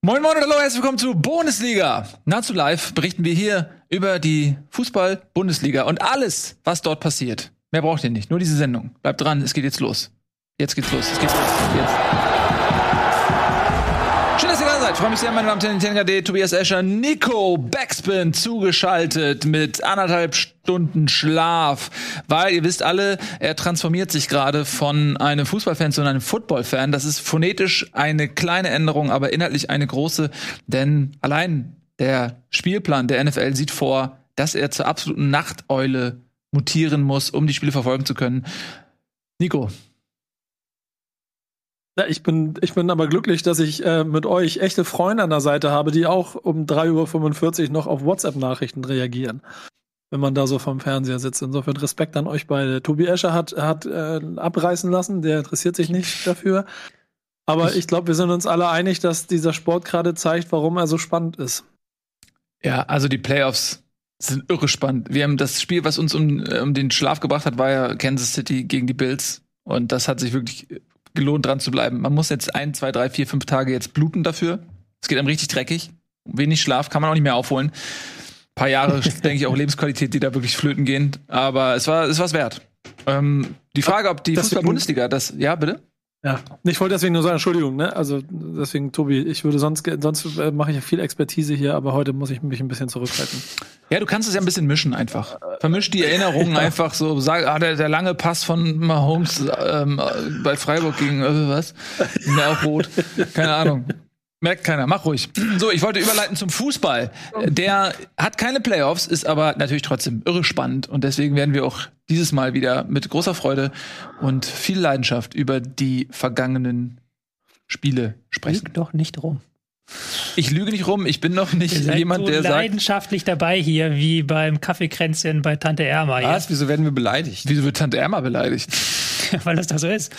Moin Moin und hallo, herzlich willkommen zu Bundesliga. Nahezu live berichten wir hier über die Fußball-Bundesliga und alles, was dort passiert. Mehr braucht ihr nicht, nur diese Sendung. Bleibt dran, es geht jetzt los. Jetzt geht's los, es geht los. Jetzt. Schön, dass ihr da seid. Ich freue mich sehr, meine Damen und Herren, Tobias Escher, Nico Backspin zugeschaltet mit anderthalb Stunden Schlaf. Weil ihr wisst alle, er transformiert sich gerade von einem Fußballfan zu einem Footballfan. Das ist phonetisch eine kleine Änderung, aber inhaltlich eine große. Denn allein der Spielplan der NFL sieht vor, dass er zur absoluten Nachteule mutieren muss, um die Spiele verfolgen zu können. Nico, ich bin, ich bin aber glücklich, dass ich äh, mit euch echte Freunde an der Seite habe, die auch um 3.45 Uhr noch auf WhatsApp-Nachrichten reagieren. Wenn man da so vom Fernseher sitzt. Insofern Respekt an euch beide. Tobi Escher hat, hat äh, abreißen lassen, der interessiert sich nicht dafür. Aber ich glaube, wir sind uns alle einig, dass dieser Sport gerade zeigt, warum er so spannend ist. Ja, also die Playoffs sind irre spannend. Wir haben das Spiel, was uns um, um den Schlaf gebracht hat, war ja Kansas City gegen die Bills. Und das hat sich wirklich gelohnt, dran zu bleiben. Man muss jetzt ein, zwei, drei, vier, fünf Tage jetzt bluten dafür. Es geht einem richtig dreckig. Wenig Schlaf kann man auch nicht mehr aufholen. Ein paar Jahre, denke ich, auch Lebensqualität, die da wirklich flöten gehen. Aber es war, es war's wert. Ähm, die Frage, ob die Fußball-Bundesliga das, ja, bitte? Ja, ich wollte deswegen nur sagen, Entschuldigung, ne? Also deswegen, Tobi, ich würde sonst, sonst äh, mache ich ja viel Expertise hier, aber heute muss ich mich ein bisschen zurückhalten. Ja, du kannst es ja ein bisschen mischen einfach. Vermisch die Erinnerungen ja. einfach so, sag, ah, der, der lange Pass von Mahomes ähm, bei Freiburg gegen äh, was? Mir auch rot. Keine Ahnung. Merkt keiner, mach ruhig. So, ich wollte überleiten zum Fußball. Der hat keine Playoffs, ist aber natürlich trotzdem irre spannend. Und deswegen werden wir auch dieses Mal wieder mit großer Freude und viel Leidenschaft über die vergangenen Spiele sprechen. Lüg doch nicht rum. Ich lüge nicht rum, ich bin noch nicht jemand, so der sagt. leidenschaftlich dabei hier, wie beim Kaffeekränzchen bei Tante Erma. Was? Wieso werden wir beleidigt? Wieso wird Tante Erma beleidigt? Weil das da so ist.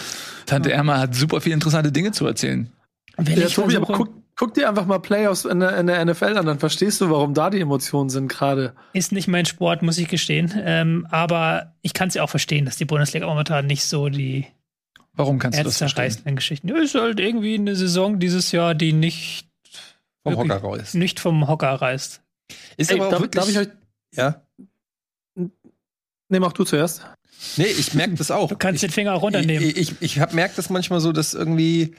Tante Erma hat super viele interessante Dinge zu erzählen. Wenn ja, Tobi, aber guck, guck, dir einfach mal Playoffs in der, in der, NFL an, dann verstehst du, warum da die Emotionen sind gerade. Ist nicht mein Sport, muss ich gestehen. Ähm, aber ich kann es ja auch verstehen, dass die Bundesliga momentan nicht so die Warum kannst du das verstehen? Geschichten. Ja, ist halt irgendwie eine Saison dieses Jahr, die nicht vom Hocker reißt. Nicht vom Hocker reißt. Ist Ey, aber darf, darf ich euch. Ja. Nee, mach du zuerst. Nee, ich merke das auch. Du kannst ich, den Finger auch runternehmen. Ich, ich, ich, ich merke das manchmal so, dass irgendwie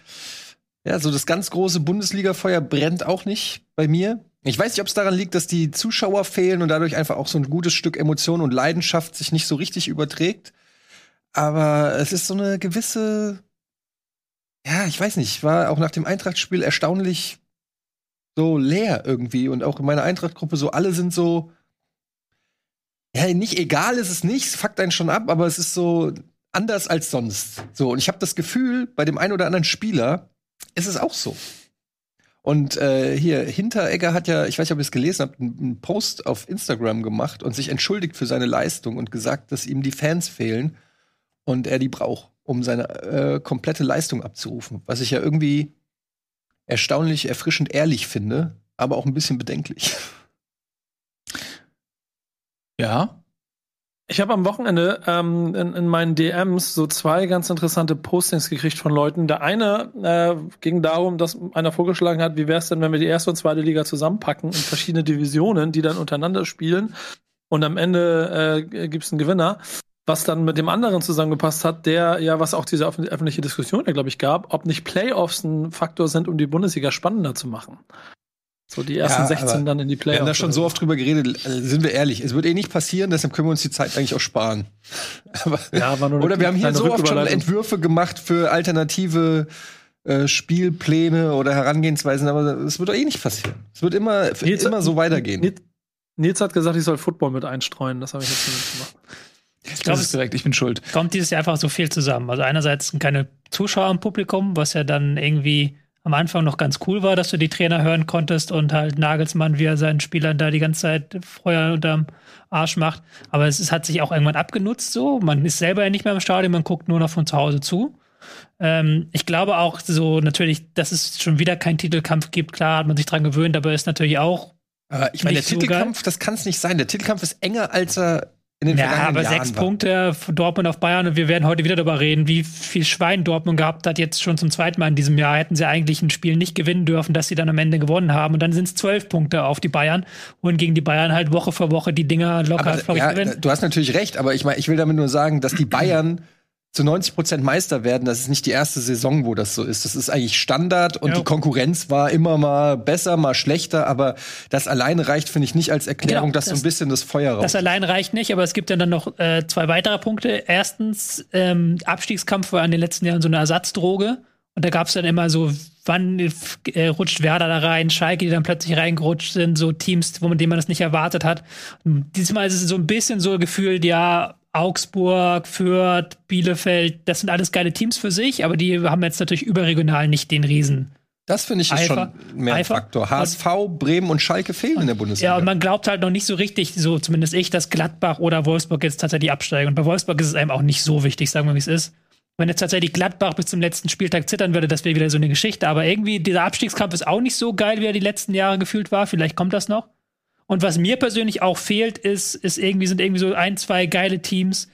ja, so das ganz große Bundesliga-Feuer brennt auch nicht bei mir. Ich weiß nicht, ob es daran liegt, dass die Zuschauer fehlen und dadurch einfach auch so ein gutes Stück Emotion und Leidenschaft sich nicht so richtig überträgt. Aber es ist so eine gewisse, ja, ich weiß nicht, ich war auch nach dem Eintracht-Spiel erstaunlich so leer irgendwie und auch in meiner Eintracht-Gruppe so alle sind so, ja, nicht egal ist es nicht, es fuckt einen schon ab, aber es ist so anders als sonst. So, und ich habe das Gefühl, bei dem einen oder anderen Spieler, ist es auch so. Und äh, hier, Hinteregger hat ja, ich weiß nicht, ob ihr es gelesen habt, einen Post auf Instagram gemacht und sich entschuldigt für seine Leistung und gesagt, dass ihm die Fans fehlen und er die braucht, um seine äh, komplette Leistung abzurufen. Was ich ja irgendwie erstaunlich erfrischend ehrlich finde, aber auch ein bisschen bedenklich. Ja, ich habe am Wochenende ähm, in, in, meinen DMs so zwei ganz interessante Postings gekriegt von Leuten. Der eine äh, ging darum, dass einer vorgeschlagen hat, wie wäre es denn, wenn wir die erste und zweite Liga zusammenpacken in verschiedene Divisionen, die dann untereinander spielen und am Ende äh, gibt es einen Gewinner. Was dann mit dem anderen zusammengepasst hat, der ja, was auch diese öffentliche Diskussion ja, glaube ich, gab, ob nicht Playoffs ein Faktor sind, um die Bundesliga spannender zu machen. So die ersten ja, 16 dann in die Playoffs. Wir haben da schon so oft drüber geredet, äh, sind wir ehrlich, es wird eh nicht passieren, deshalb können wir uns die Zeit eigentlich auch sparen. Aber, ja, war nur oder wir haben hier so oft schon Entwürfe gemacht für alternative äh, Spielpläne oder Herangehensweisen, aber es wird doch eh nicht passieren. Es wird immer, Nils, immer so weitergehen. Nils, Nils, hat gesagt, ich soll Football mit einstreuen, das habe ich jetzt nicht gemacht. Ich glaube, es ist korrekt, ich bin schuld. Kommt dieses Jahr einfach so viel zusammen. Also einerseits sind keine Zuschauer im Publikum, was ja dann irgendwie am Anfang noch ganz cool war, dass du die Trainer hören konntest und halt Nagelsmann, wie er seinen Spielern da die ganze Zeit Feuer unterm Arsch macht. Aber es, es hat sich auch irgendwann abgenutzt so. Man ist selber ja nicht mehr im Stadion, man guckt nur noch von zu Hause zu. Ähm, ich glaube auch so natürlich, dass es schon wieder keinen Titelkampf gibt. Klar hat man sich dran gewöhnt, aber ist natürlich auch. Aber ich meine, der Titelkampf, so das kann es nicht sein. Der Titelkampf ist enger, als er in den Ja, aber Jahren sechs war. Punkte für Dortmund auf Bayern und wir werden heute wieder darüber reden, wie viel Schwein Dortmund gehabt hat, jetzt schon zum zweiten Mal in diesem Jahr. Hätten sie eigentlich ein Spiel nicht gewinnen dürfen, das sie dann am Ende gewonnen haben. Und dann sind es zwölf Punkte auf die Bayern und gegen die Bayern halt Woche für Woche die Dinger locker Aber, ja, gewinnen. du hast natürlich recht, aber ich meine, ich will damit nur sagen, dass die Bayern zu 90 Prozent Meister werden. Das ist nicht die erste Saison, wo das so ist. Das ist eigentlich Standard und Ja. die Konkurrenz war immer mal besser, mal schlechter, aber das alleine reicht, finde ich, nicht als Erklärung, Genau, dass so das- ein bisschen das Feuer raus. Das allein reicht nicht, aber es gibt ja dann noch äh, zwei weitere Punkte. Erstens, ähm, Abstiegskampf war in den letzten Jahren so eine Ersatzdroge. Und da gab es dann immer so, wann äh, rutscht Werder da rein, Schalke, die dann plötzlich reingerutscht sind, so Teams, wo man, denen man das nicht erwartet hat. Und diesmal ist es so ein bisschen so gefühlt, ja, Augsburg, Fürth, Bielefeld, das sind alles geile Teams für sich, aber die haben jetzt natürlich überregional nicht den Riesen. das finde ich ist Eifer. schon mehr ein Eifer. Faktor. HSV, Bremen und Schalke fehlen in der Bundesliga. Ja, und man glaubt halt noch nicht so richtig, so zumindest ich, dass Gladbach oder Wolfsburg jetzt tatsächlich absteigen. Und bei Wolfsburg ist es einem auch nicht so wichtig, sagen wir, wie es ist. Wenn jetzt tatsächlich Gladbach bis zum letzten Spieltag zittern würde, das wäre wieder so eine Geschichte. Aber irgendwie, dieser Abstiegskampf ist auch nicht so geil, wie er die letzten Jahre gefühlt war. Vielleicht kommt das noch. Und was mir persönlich auch fehlt, ist, ist irgendwie, sind irgendwie so ein, zwei geile Teams,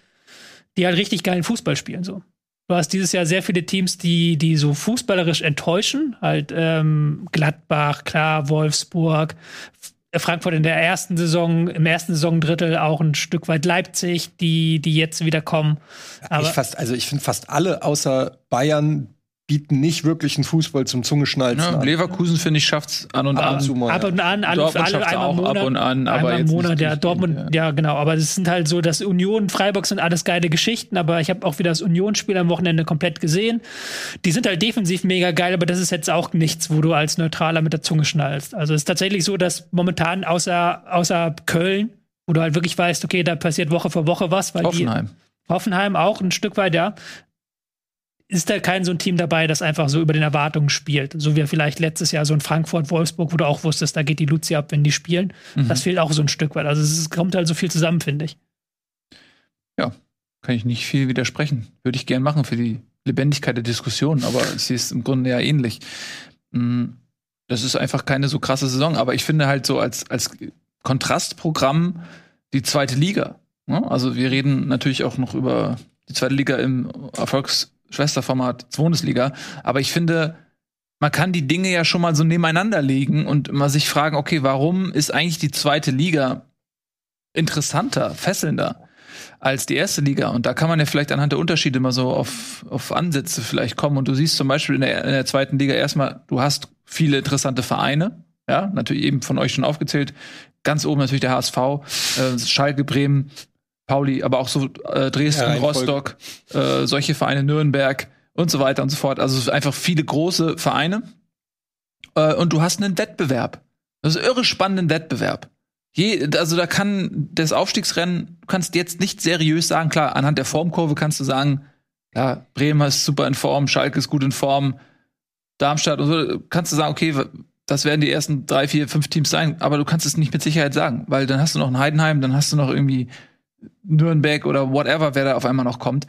die halt richtig geilen Fußball spielen. So. Du hast dieses Jahr sehr viele Teams, die, die so fußballerisch enttäuschen. Halt ähm, Gladbach, klar, Wolfsburg, Frankfurt in der ersten Saison, im ersten Saisondrittel auch ein Stück weit Leipzig, die, die jetzt wieder kommen. Aber ich fast, also ich finde fast alle außer Bayern bieten nicht wirklich einen Fußball zum Zungeschnalzen Ja, an. Leverkusen, finde ich, schafft's an und Ab an. zu mal. ab und an, alle, Dortmund alle einmal auch Monat. ab und an, aber einmal im jetzt Monat, ja. Dortmund, ja. genau. Aber es sind halt so, dass Union, Freiburg sind alles geile Geschichten, aber ich habe auch wieder das Union-Spiel am Wochenende komplett gesehen. Die sind halt defensiv mega geil, aber das ist jetzt auch nichts, wo du als Neutraler mit der Zunge schnallst. Also es ist tatsächlich so, dass momentan außer, außer Köln, wo du halt wirklich weißt, okay, da passiert Woche für Woche was, weil Hoffenheim. die Hoffenheim auch ein Stück weit, ja. Ist da kein so ein Team dabei, das einfach so über den Erwartungen spielt? So wie vielleicht letztes Jahr so ein Frankfurt, Wolfsburg, wo du auch wusstest, da geht die Luzi ab, wenn die spielen. Mhm. Das fehlt auch so ein Stück weit. Also es ist- kommt halt so viel zusammen, finde ich. Kann ich nicht viel widersprechen. Würde ich gern machen für die Lebendigkeit der Diskussion, aber sehe es im Grunde ja ähnlich. Mm, Das ist einfach keine so krasse Saison, aber ich finde halt so als, als Kontrastprogramm die zweite Liga. ne? Also wir reden natürlich auch noch über die zweite Liga im Erfolgsschwesterformat Bundesliga, aber ich finde, man kann die Dinge ja schon mal so nebeneinander legen und mal sich fragen, okay, warum ist eigentlich die zweite Liga interessanter, fesselnder? als die erste Liga. Und da kann man ja vielleicht anhand der Unterschiede mal so auf, auf Ansätze vielleicht kommen. Und du siehst zum Beispiel in der, in der zweiten Liga erstmal, du hast viele interessante Vereine. Ja, natürlich eben von euch schon aufgezählt. Ganz oben natürlich der HSV, äh, Schalke, Bremen, Pauli, aber auch so äh, Dresden, Ja. Rostock, äh, solche Vereine, Nürnberg und so weiter und so fort. Also einfach viele große Vereine. Äh, und du hast einen Wettbewerb. Das ist irre spannenden Wettbewerb. Je, also da kann das Aufstiegsrennen, du kannst jetzt nicht seriös sagen, klar, anhand der Formkurve kannst du sagen, ja, Bremen ist super in Form, Schalke ist gut in Form, Darmstadt und so, kannst du sagen, okay, das werden die ersten drei, vier, fünf Teams sein, aber du kannst es nicht mit Sicherheit sagen, weil dann hast du noch ein Heidenheim, dann hast du noch irgendwie Nürnberg oder whatever, wer da auf einmal noch kommt.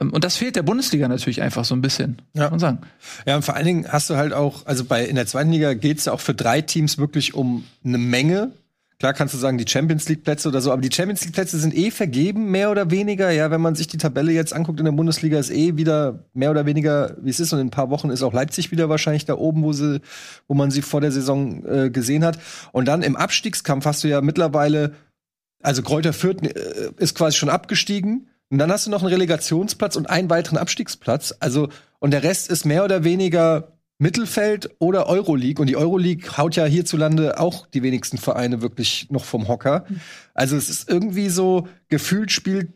Ähm, Und das fehlt der Bundesliga natürlich einfach so ein bisschen, Ja. muss man sagen. Ja, und vor allen Dingen hast du halt auch, also bei in der zweiten Liga geht es ja auch für drei Teams wirklich um eine Menge. Klar kannst du sagen, die Champions League Plätze oder so, aber die Champions League Plätze sind eh vergeben, mehr oder weniger. Ja, wenn man sich die Tabelle jetzt anguckt in der Bundesliga, ist eh wieder mehr oder weniger, wie es ist. Und in ein paar Wochen ist auch Leipzig wieder wahrscheinlich da oben, wo sie, wo man sie vor der Saison äh, gesehen hat. Und dann im Abstiegskampf hast du ja mittlerweile, also Kräuter Fürth äh, ist quasi schon abgestiegen. Und dann hast du noch einen Relegationsplatz und einen weiteren Abstiegsplatz. Also, und der Rest ist mehr oder weniger Mittelfeld oder Euroleague. Und die Euroleague haut ja hierzulande auch die wenigsten Vereine wirklich noch vom Hocker. Also es ist irgendwie so, gefühlt spielt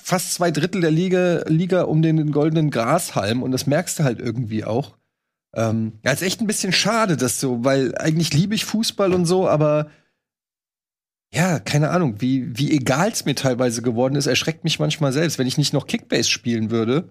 fast zwei Drittel der Liga, Liga um den goldenen Grashalm. Und das merkst du halt irgendwie auch. Ähm, ja, ist echt ein bisschen schade, das so, weil eigentlich liebe ich Fußball und so, aber ja, keine Ahnung, wie, wie egal es mir teilweise geworden ist, erschreckt mich manchmal selbst. Wenn ich nicht noch Kickbase spielen würde,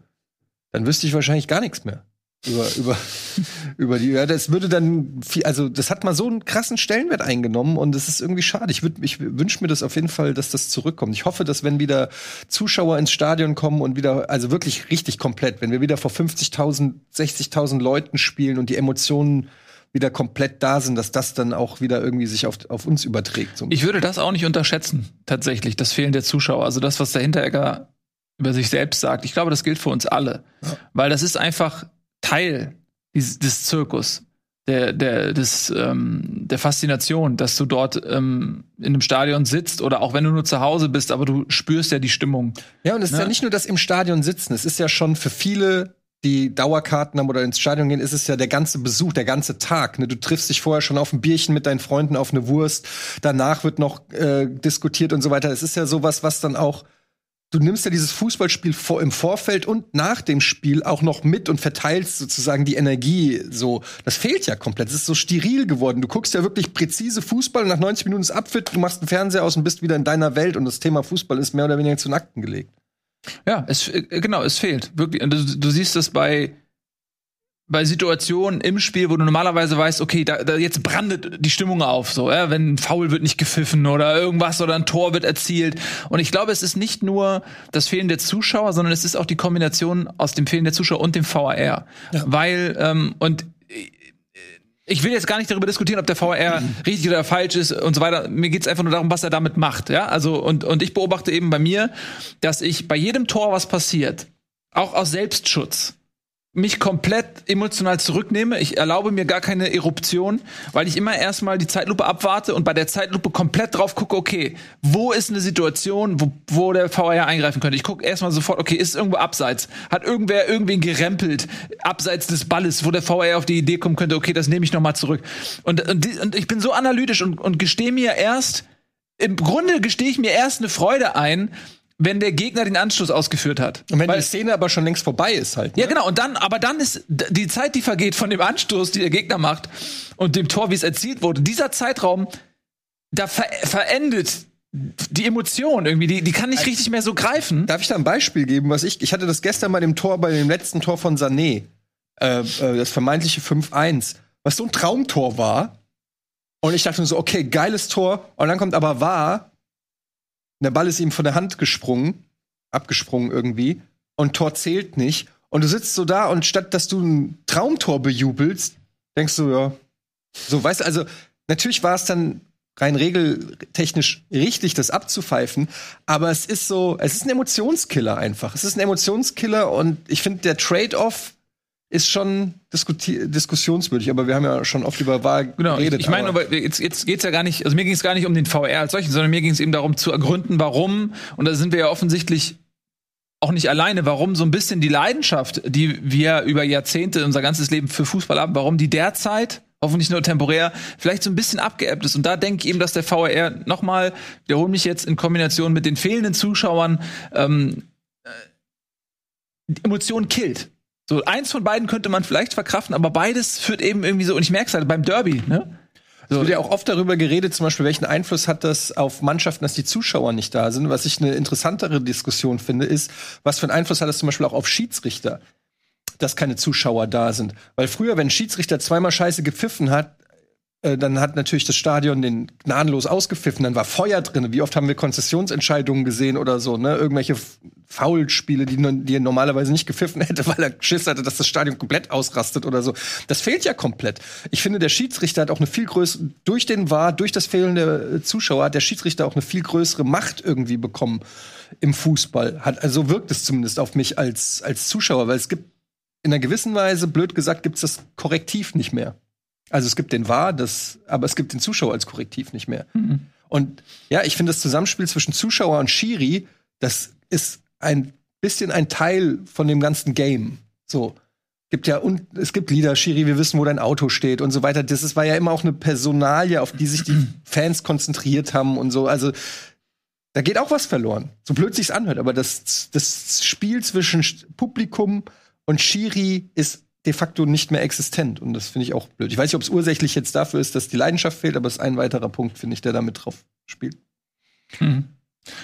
dann wüsste ich wahrscheinlich gar nichts mehr. Über, über, über die, ja, das würde dann viel, also das hat mal so einen krassen Stellenwert eingenommen und das ist irgendwie schade. Ich, ich wünsche mir das auf jeden Fall, dass das zurückkommt. Ich hoffe, dass wenn wieder Zuschauer ins Stadion kommen und wieder, also wirklich richtig komplett, wenn wir wieder vor 50.000, 60.000 Leuten spielen und die Emotionen wieder komplett da sind, dass das dann auch wieder irgendwie sich auf, auf uns überträgt. So. Ich würde das auch nicht unterschätzen, tatsächlich, das Fehlen der Zuschauer. Also das, was der Hinteregger über sich selbst sagt. Ich glaube, das gilt für uns alle. Ja. Weil das ist einfach Teil des, des Zirkus. Der, der, des, ähm, der Faszination, dass du dort ähm, in einem Stadion sitzt oder auch wenn du nur zu Hause bist, aber du spürst ja die Stimmung. Ja, und es ne? ist ja nicht nur das im Stadion sitzen, es ist ja schon für viele die Dauerkarten haben oder ins Stadion gehen, ist es ja der ganze Besuch, der ganze Tag. Ne? Du triffst dich vorher schon auf ein Bierchen mit deinen Freunden auf eine Wurst, danach wird noch äh, diskutiert und so weiter. Es ist ja sowas, was dann auch du nimmst ja dieses Fußballspiel vor, im Vorfeld und nach dem Spiel auch noch mit und verteilst sozusagen die Energie so. Das fehlt ja komplett. Es ist so steril geworden. Du guckst ja wirklich präzise Fußball und nach 90 Minuten ist Abfit, du machst den Fernseher aus und bist wieder in deiner Welt und das Thema Fußball ist mehr oder weniger zu Nackten gelegt. Ja, es, äh, genau, es fehlt. Wirklich. Du, du siehst das bei, bei Situationen im Spiel, wo du normalerweise weißt, okay, da, da jetzt brandet die Stimmung auf, so, ja, wenn ein Foul wird nicht gepfiffen oder irgendwas oder ein Tor wird erzielt. Und ich glaube, es ist nicht nur das Fehlen der Zuschauer, sondern es ist auch die Kombination aus dem Fehlen der Zuschauer und dem VAR. Ja. Weil, ähm, und ich will jetzt gar nicht darüber diskutieren, ob der VR mhm. richtig oder falsch ist und so weiter. Mir geht's einfach nur darum, was er damit macht. Ja, also und und ich beobachte eben bei mir, dass ich bei jedem Tor, was passiert, auch aus Selbstschutz, mich komplett emotional zurücknehme. Ich erlaube mir gar keine Eruption, weil ich immer erstmal die Zeitlupe abwarte und bei der Zeitlupe komplett drauf gucke, okay, wo ist eine Situation, wo, wo der VR eingreifen könnte. Ich gucke erstmal sofort, okay, ist irgendwo abseits? Hat irgendwer irgendwen gerempelt, abseits des Balles, wo der VR auf die Idee kommen könnte, okay, das nehme ich nochmal zurück. Und, und, und ich bin so analytisch und, und gestehe mir erst, im Grunde gestehe ich mir erst eine Freude ein, wenn der Gegner den Anschluss ausgeführt hat. Und wenn Weil, die Szene aber schon längst vorbei ist halt. Ne? Ja, genau. Und dann, aber dann ist die Zeit, die vergeht von dem Anstoß, die der Gegner macht und dem Tor, wie es erzielt wurde, dieser Zeitraum, da ver verendet die Emotion irgendwie, die, die kann nicht also, richtig mehr so greifen. Darf ich da ein Beispiel geben, was ich, ich hatte das gestern bei dem Tor, bei dem letzten Tor von Sané, äh, äh das vermeintliche 5-1, was so ein Traumtor war. Und ich dachte mir so, okay, geiles Tor. Und dann kommt aber wahr, der Ball ist ihm von der Hand gesprungen, abgesprungen irgendwie, und Tor zählt nicht. Und du sitzt so da und statt dass du ein Traumtor bejubelst, denkst du, ja, so, weißt du, also natürlich war es dann rein regeltechnisch richtig, das abzupfeifen, aber es ist so, es ist ein Emotionskiller einfach. Es ist ein Emotionskiller und ich finde, der Trade-off ist schon diskussionswürdig, aber wir haben ja schon oft über Wahl genau, geredet. Ich, ich meine, aber jetzt, jetzt geht es ja gar nicht, also mir ging es gar nicht um den VR als solchen, sondern mir ging es eben darum zu ergründen, warum, und da sind wir ja offensichtlich auch nicht alleine, warum so ein bisschen die Leidenschaft, die wir über Jahrzehnte, unser ganzes Leben für Fußball haben, warum die derzeit hoffentlich nur temporär, vielleicht so ein bisschen abgeebbt ist. Und da denke ich eben, dass der VR nochmal, wiederhole mich jetzt in Kombination mit den fehlenden Zuschauern, ähm, äh, Emotionen killt. So, eins von beiden könnte man vielleicht verkraften, aber beides führt eben irgendwie so, und ich merke es halt beim Derby, ne? So. Es wird ja auch oft darüber geredet, zum Beispiel, welchen Einfluss hat das auf Mannschaften, dass die Zuschauer nicht da sind. Was ich eine interessantere Diskussion finde, ist, was für einen Einfluss hat das zum Beispiel auch auf Schiedsrichter, dass keine Zuschauer da sind. Weil früher, wenn ein Schiedsrichter zweimal Scheiße gepfiffen hat, äh, dann hat natürlich das Stadion den gnadenlos ausgepfiffen, dann war Feuer drin. Wie oft haben wir Konzessionsentscheidungen gesehen oder so, ne? Irgendwelche Foulspiele, die, die er normalerweise nicht gepfiffen hätte, weil er Schiss hatte, dass das Stadion komplett ausrastet oder so. Das fehlt ja komplett. Ich finde, der Schiedsrichter hat auch eine viel größere, durch den War, durch das Fehlen der Zuschauer, hat der Schiedsrichter auch eine viel größere Macht irgendwie bekommen im Fußball. Hat, also wirkt es zumindest auf mich als, als Zuschauer, weil es gibt in einer gewissen Weise, blöd gesagt, gibt es das Korrektiv nicht mehr. Also es gibt den Wahr, das, aber es gibt den Zuschauer als Korrektiv nicht mehr. Mhm. Und ja, ich finde das Zusammenspiel zwischen Zuschauer und Schiri, das ist ein bisschen ein Teil von dem ganzen Game. So gibt ja und es gibt Lieder, Schiri, wir wissen, wo dein Auto steht und so weiter. Das ist, war ja immer auch eine Personalie, auf die sich die Fans konzentriert haben und so. Also da geht auch was verloren. So blöd sich's anhört, aber das, das Spiel zwischen Publikum und Schiri ist de facto nicht mehr existent. Und das finde ich auch blöd. Ich weiß nicht, ob es ursächlich jetzt dafür ist, dass die Leidenschaft fehlt, aber es ist ein weiterer Punkt, finde ich, der damit drauf spielt. Mhm.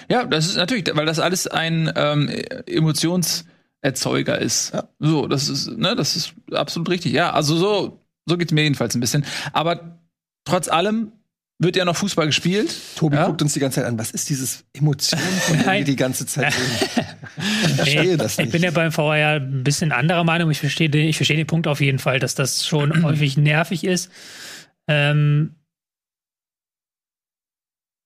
Ja, das ist natürlich, weil das alles ein ähm, Emotionserzeuger ist. Ja. So, das ist, ne, das ist absolut richtig. Ja, also so, so geht's mir jedenfalls ein bisschen. Aber trotz allem wird ja noch Fußball gespielt. Tobi ja? guckt uns die ganze Zeit an. Was ist dieses Emotion, von dem wir die ganze Zeit reden? Ich verstehe das Ich nicht. bin ja beim VR ein bisschen anderer Meinung. Ich verstehe den, ich verstehe den Punkt auf jeden Fall, dass das schon häufig nervig ist. Ähm,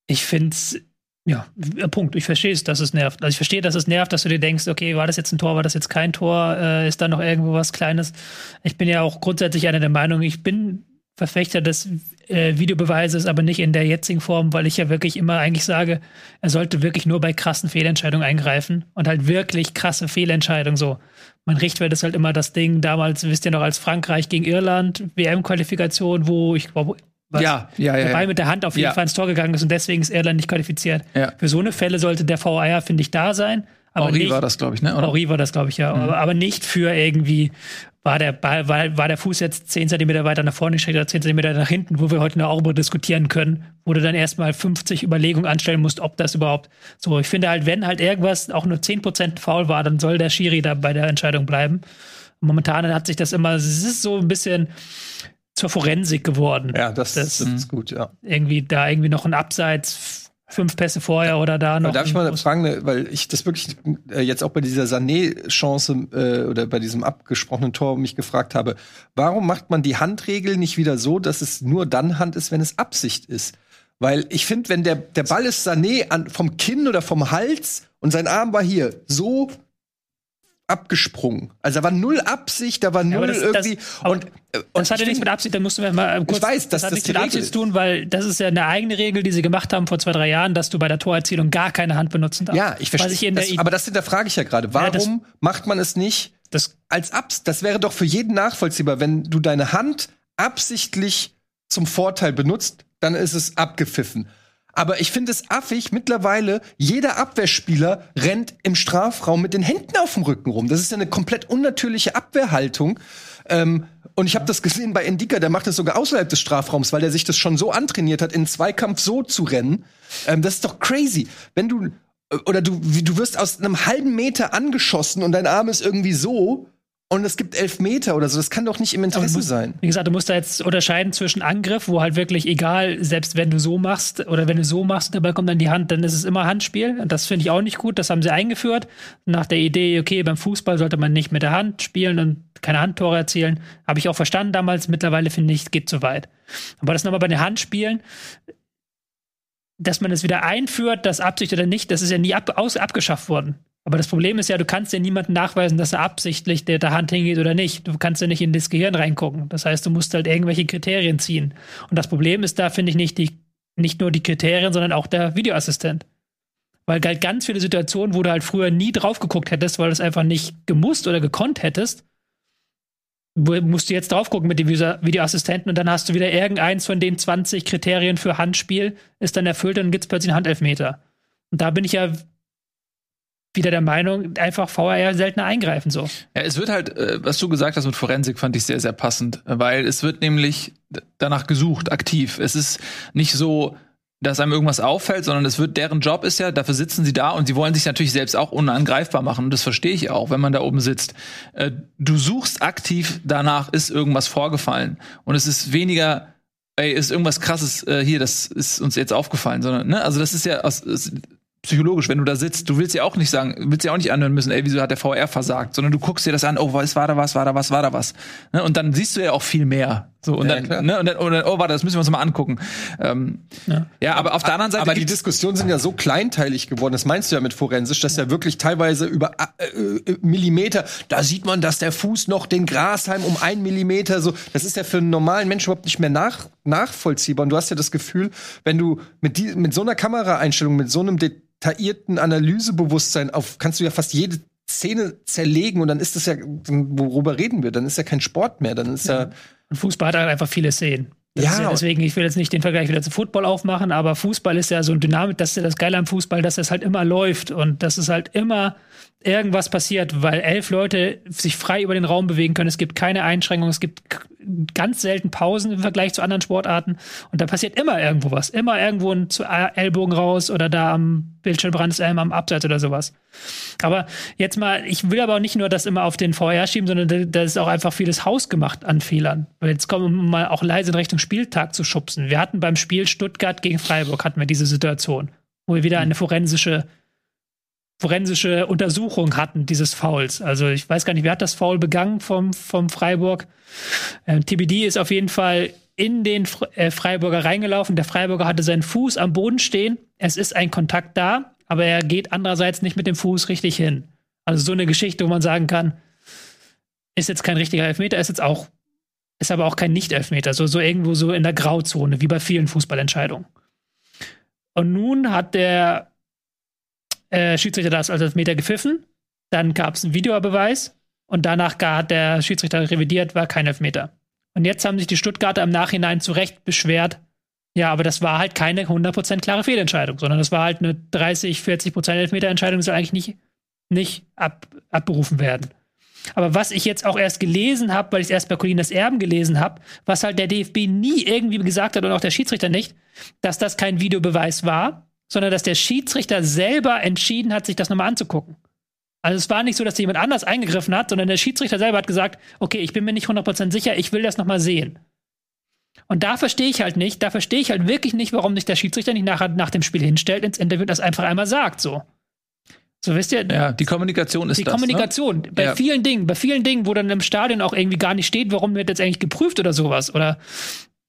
ich finde es, ja, äh, Punkt. Ich verstehe es, dass es nervt. Also ich verstehe, dass es nervt, dass du dir denkst, okay, war das jetzt ein Tor, war das jetzt kein Tor, äh, ist da noch irgendwo was Kleines? Ich bin ja auch grundsätzlich einer der Meinung, ich bin Verfechter des äh, Videobeweises, aber nicht in der jetzigen Form, weil ich ja wirklich immer eigentlich sage, er sollte wirklich nur bei krassen Fehlentscheidungen eingreifen und halt wirklich krasse Fehlentscheidungen so. Mein Richtwert ist halt immer das Ding, damals, wisst ihr noch, als Frankreich gegen Irland, WM-Qualifikation, wo ich glaube, was, Ja, ja, ja, der Ball ja. mit der Hand auf jeden Ja. Fall ins Tor gegangen ist und deswegen ist Irland nicht qualifiziert. Ja. Für so eine Fälle sollte der VAR, finde ich, da sein. Aber Henri nicht, war das, glaube ich, ne? Oder? Henri war das, glaube ich, ja. Aber, aber nicht für irgendwie, war der Ball, war, war der Fuß jetzt 10 Zentimeter weiter nach vorne gestreckt oder 10 Zentimeter nach hinten, wo wir heute noch auch darüber diskutieren können, wo du dann erstmal 50 Überlegungen anstellen musst, ob das überhaupt so. Ich finde halt, wenn halt irgendwas auch nur 10% faul war, dann soll der Schiri da bei der Entscheidung bleiben. Momentan hat sich das immer, es ist so ein bisschen zur Forensik geworden. Ja, das, Das- das ist gut, ja. Irgendwie da irgendwie noch ein Abseits, fünf Pässe vorher oder da noch. Darf ich mal fragen, ne, weil ich das wirklich äh, jetzt auch bei dieser Sané-Chance äh, oder bei diesem abgesprochenen Tor mich gefragt habe, warum macht man die Handregel nicht wieder so, dass es nur dann Hand ist, wenn es Absicht ist? Weil ich finde, wenn der, der Ball ist Sané an, vom Kinn oder vom Hals und sein Arm war hier so abgesprungen. Also da war null Absicht, da war null aber das- das- irgendwie. und, äh, und Das hat ja ich nichts mit Absicht, da mussten wir mal äh, kurz. weiß, dass das hat das nichts mit Absicht zu tun, weil das ist ja eine eigene Regel, die sie gemacht haben vor zwei, drei Jahren, dass du bei der Torerzielung gar keine Hand benutzen darfst. Ja, ich verstehe. Das, aber das hinterfrage ich ja gerade. Ja, Warum das- macht man es nicht das, als Abs? Das wäre doch für jeden nachvollziehbar, wenn du deine Hand absichtlich zum Vorteil benutzt, dann ist es abgepfiffen. Aber ich finde es affig, mittlerweile, jeder Abwehrspieler rennt im Strafraum mit den Händen auf dem Rücken rum. Das ist ja eine komplett unnatürliche Abwehrhaltung. Ähm, und ich habe das gesehen bei Endika, der macht das sogar außerhalb des Strafraums, weil der sich das schon so antrainiert hat, in Zweikampf so zu rennen. Ähm, das ist doch crazy. Wenn du oder du, du wirst aus einem halben Meter angeschossen und dein Arm ist irgendwie so und es gibt elf Meter oder so. Das kann doch nicht im Interesse muss- sein. wie gesagt, du musst da jetzt unterscheiden zwischen Angriff, wo halt wirklich egal, selbst wenn du so machst oder wenn du so machst, der Ball kommt an die Hand, dann ist es immer Handspiel. Und das finde ich auch nicht gut. Das haben sie eingeführt. Nach der Idee, okay, beim Fußball sollte man nicht mit der Hand spielen und keine Handtore erzielen. Habe ich auch verstanden damals. Mittlerweile finde ich, geht zu weit. Aber das nochmal bei den Handspielen, dass man es wieder einführt, das Absicht oder nicht, das ist ja nie ab, aus, abgeschafft worden. Aber das Problem ist ja, du kannst ja niemandem nachweisen, dass er absichtlich der, der Hand hingeht oder nicht. Du kannst ja nicht in das Gehirn reingucken. Das heißt, du musst halt irgendwelche Kriterien ziehen. Und das Problem ist da, finde ich, nicht, die, nicht nur die Kriterien, sondern auch der Videoassistent. Weil halt ganz viele Situationen, wo du halt früher nie drauf geguckt hättest, weil du es einfach nicht gemusst oder gekonnt hättest, musst du jetzt drauf gucken mit dem Video- Videoassistenten und dann hast du wieder irgendeins von den 20 Kriterien für Handspiel, ist dann erfüllt und dann gibt es plötzlich einen Handelfmeter. Und da bin ich ja wieder der Meinung, einfach VAR seltener eingreifen so. Ja, es wird halt, äh, was du gesagt hast mit Forensik, fand ich sehr, sehr passend, weil es wird nämlich danach gesucht, aktiv. Es ist nicht so, dass einem irgendwas auffällt, sondern es wird, deren Job ist ja, dafür sitzen sie da und sie wollen sich natürlich selbst auch unangreifbar machen. Und das verstehe ich auch, wenn man da oben sitzt. Äh, Du suchst aktiv danach, ist irgendwas vorgefallen. Und es ist weniger, ey, ist irgendwas krasses äh, hier, das ist uns jetzt aufgefallen, sondern, ne, also das ist ja aus, psychologisch, wenn du da sitzt, du willst ja auch nicht sagen, willst ja auch nicht anhören müssen, ey, wieso hat der VR versagt, sondern du guckst dir das an, oh, was war da was, war da was, war da was. Ne? Und dann siehst du ja auch viel mehr. So, und, Ja, dann, ne? und, dann, und dann, oh, warte, das müssen wir uns mal angucken. Ähm, Ja. ja. aber auf der anderen Seite Aber die Diskussionen sind ja so kleinteilig geworden, das meinst du ja mit forensisch, dass ja wirklich teilweise über äh, äh, Millimeter, da sieht man, dass der Fuß noch den Grashalm um einen Millimeter so, das ist ja für einen normalen Menschen überhaupt nicht mehr nach, nachvollziehbar. Und du hast ja das Gefühl, wenn du mit, die, mit so einer Kameraeinstellung, mit so einem detaillierten Analysebewusstsein auf, kannst du ja fast jede Szene zerlegen und dann ist das ja, worüber reden wir? Dann ist ja kein Sport mehr, dann ist ja, Und Fußball hat halt einfach viele Szenen. Das Ja, ist ja deswegen, ich will jetzt nicht den Vergleich wieder zu Football aufmachen, aber Fußball ist ja so ein Dynamik, das ist ja das Geile am Fußball, dass es halt immer läuft und dass es halt immer irgendwas passiert, weil elf Leute sich frei über den Raum bewegen können. Es gibt keine Einschränkungen, es gibt ganz selten Pausen im Vergleich zu anderen Sportarten und da passiert immer irgendwo was. Immer irgendwo ein zu Ellbogen raus oder da am Bildschirmrand ist einem am Abseits oder sowas. Aber jetzt mal, ich will aber auch nicht nur das immer auf den VR schieben, sondern da ist auch einfach vieles hausgemacht an Fehlern. Jetzt kommen wir mal auch leise in Richtung Spieltag zu schubsen. Wir hatten beim Spiel Stuttgart gegen Freiburg hatten wir diese Situation, wo wir wieder eine forensische forensische Untersuchung hatten, dieses Fouls. Also ich weiß gar nicht, wer hat das Foul begangen vom, vom Freiburg. Ähm, TBD ist auf jeden Fall in den äh, Freiburger reingelaufen. Der Freiburger hatte seinen Fuß am Boden stehen. Es ist ein Kontakt da, aber er geht andererseits nicht mit dem Fuß richtig hin. Also so eine Geschichte, wo man sagen kann, ist jetzt kein richtiger Elfmeter, ist jetzt auch, ist aber auch kein Nicht-Elfmeter. So, so irgendwo so in der Grauzone, wie bei vielen Fußballentscheidungen. Und nun hat der äh, Schiedsrichter das als Elfmeter gepfiffen. Dann gab es einen Videobeweis und danach hat der Schiedsrichter revidiert, war kein Elfmeter. Und jetzt haben sich die Stuttgarter im Nachhinein zu Recht beschwert. Ja, aber das war halt keine 100% klare Fehlentscheidung, sondern das war halt eine 30, 40% Elfmeter-Entscheidung, die soll eigentlich nicht, nicht ab, abberufen werden. Aber was ich jetzt auch erst gelesen habe, weil ich es erst bei Colinas Erben gelesen habe, was halt der DFB nie irgendwie gesagt hat und auch der Schiedsrichter nicht, dass das kein Videobeweis war, sondern dass der Schiedsrichter selber entschieden hat, sich das nochmal anzugucken. Also es war nicht so, dass jemand anders eingegriffen hat, sondern der Schiedsrichter selber hat gesagt, okay, ich bin mir nicht 100% sicher, ich will das nochmal sehen. Und da verstehe ich halt nicht, da verstehe ich halt wirklich nicht, warum sich der Schiedsrichter nicht nachher nach dem Spiel hinstellt ins Interview und das einfach einmal sagt, so. So wisst ihr? Ja, die Kommunikation ist die das. Die Kommunikation. Ne? Bei ja. vielen Dingen, bei vielen Dingen, wo dann im Stadion auch irgendwie gar nicht steht, warum wird jetzt eigentlich geprüft oder sowas. Oder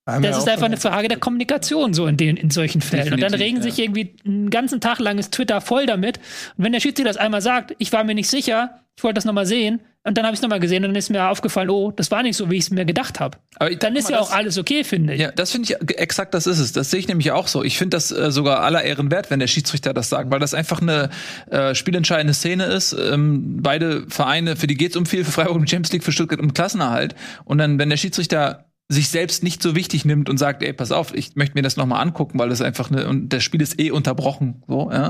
das ist einfach eine Frage der Kommunikation so in, den, in solchen Fällen. Und dann regen ja. sich irgendwie einen ganzen Tag lang ist Twitter voll damit. Und wenn der Schiedsrichter das einmal sagt, ich war mir nicht sicher, ich wollte das nochmal sehen, und dann habe ich es nochmal gesehen und dann ist mir aufgefallen, oh, das war nicht so, wie ich es mir gedacht habe. Aber dann ist ja auch alles okay, finde ich. Ja, das finde ich exakt, das ist es. Das sehe ich nämlich auch so. Ich finde das äh, sogar aller Ehren wert, wenn der Schiedsrichter das sagt, weil das einfach eine äh, spielentscheidende Szene ist. Ähm, beide Vereine, für die geht's um viel, für Freiburg und Champions League, für Stuttgart um Klassenerhalt. Und dann, wenn der Schiedsrichter sich selbst nicht so wichtig nimmt und sagt, ey, pass auf, ich möchte mir das noch mal angucken, weil das einfach eine und das Spiel ist eh unterbrochen, so, ja.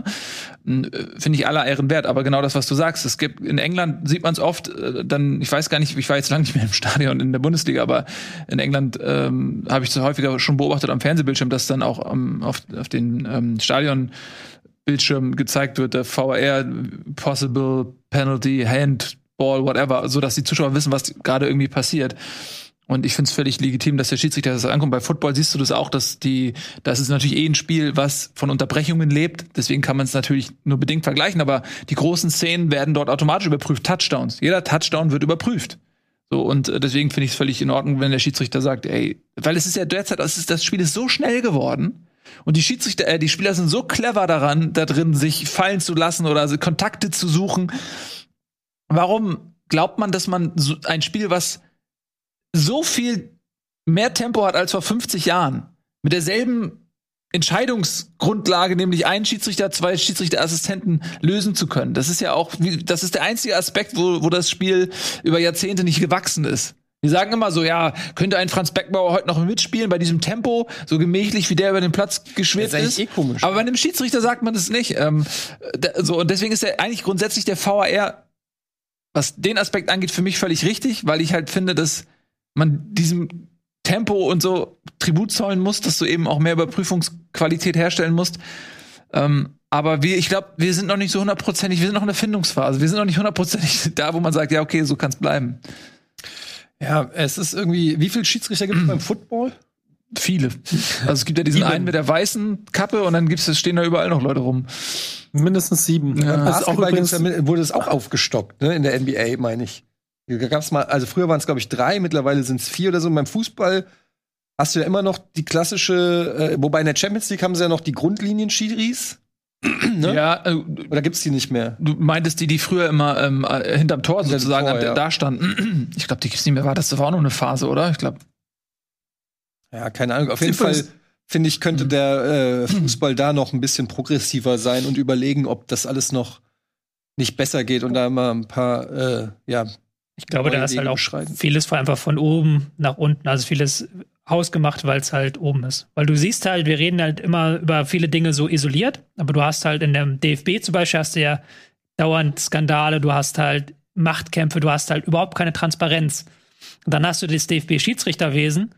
Äh, finde ich aller Ehren wert, aber genau das, was du sagst, es gibt in England sieht man es oft, äh, dann ich weiß gar nicht, ich war jetzt lange nicht mehr im Stadion in der Bundesliga, aber in England ähm, habe ich es häufiger schon beobachtet am Fernsehbildschirm, dass dann auch ähm, auf, auf den ähm, Stadion Bildschirm gezeigt wird, der VR Possible Penalty Handball whatever, so dass die Zuschauer wissen, was gerade irgendwie passiert. Und ich finde es völlig legitim, dass der Schiedsrichter das ankommt. Bei Football siehst du das auch, dass die, das ist natürlich eh ein Spiel, was von Unterbrechungen lebt. Deswegen kann man es natürlich nur bedingt vergleichen. Aber die großen Szenen werden dort automatisch überprüft. Touchdowns. Jeder Touchdown wird überprüft. So, und äh, deswegen finde ich es völlig in Ordnung, wenn der Schiedsrichter sagt, ey, weil es ist ja derzeit, das, ist, das Spiel ist so schnell geworden. Und die Schiedsrichter, äh, die Spieler sind so clever daran, da drin sich fallen zu lassen oder Kontakte zu suchen. Warum glaubt man, dass man so ein Spiel, was so viel mehr Tempo hat als vor 50 Jahren. Mit derselben Entscheidungsgrundlage, nämlich einen Schiedsrichter, zwei Schiedsrichterassistenten lösen zu können. Das ist ja auch, das ist der einzige Aspekt, wo, wo das Spiel über Jahrzehnte nicht gewachsen ist. Wir sagen immer so, ja, könnte ein Franz Beckenbauer heute noch mitspielen bei diesem Tempo, so gemächlich wie der über den Platz geschwitzt ist. ist. Eh komisch. Aber bei einem Schiedsrichter sagt man das nicht. Ähm, so und deswegen ist ja eigentlich grundsätzlich der VAR, was den Aspekt angeht, für mich völlig richtig, weil ich halt finde, dass man diesem Tempo und so Tribut zollen muss, dass du eben auch mehr Überprüfungsqualität herstellen musst. Ähm, aber wir, ich glaube, wir sind noch nicht so hundertprozentig, wir sind noch in der Findungsphase. Wir sind noch nicht hundertprozentig da, wo man sagt, ja, okay, so kann es bleiben. Ja, es ist irgendwie, wie viele Schiedsrichter gibt es beim Football? Viele. Also es gibt ja diesen sieben. einen mit der weißen Kappe und dann gibt's, es stehen da überall noch Leute rum. Mindestens sieben. Ja. Also auch übrigens, wurde es auch aufgestockt, ne, in der NBA, meine ich. Gab's mal, also früher waren es, glaube ich, drei, mittlerweile sind es vier oder so. Und beim Fußball hast du ja immer noch die klassische, äh, wobei in der Champions League haben sie ja noch die Grundlinien-Schiris. ne? Ja, äh, oder gibt's die nicht mehr? Du meintest die, die früher immer ähm, äh, hinterm Tor sozusagen Tor, ja. da standen. Ich glaube, die gibt's nicht mehr. War das, das war auch noch eine Phase, oder? Ich glaube. Ja, keine Ahnung. Auf jeden Fall finde ich, könnte mhm. der äh, Fußball da noch ein bisschen progressiver sein und überlegen, ob das alles noch nicht besser geht und da immer ein paar, äh, ja, ich glaube, da ist halt auch vieles einfach von oben nach unten, also vieles hausgemacht, weil es halt oben ist. Weil du siehst halt, wir reden halt immer über viele Dinge so isoliert, aber du hast halt in dem DFB zum Beispiel hast du ja dauernd Skandale, du hast halt Machtkämpfe, du hast halt überhaupt keine Transparenz. Und dann hast du das DFB-Schiedsrichterwesen,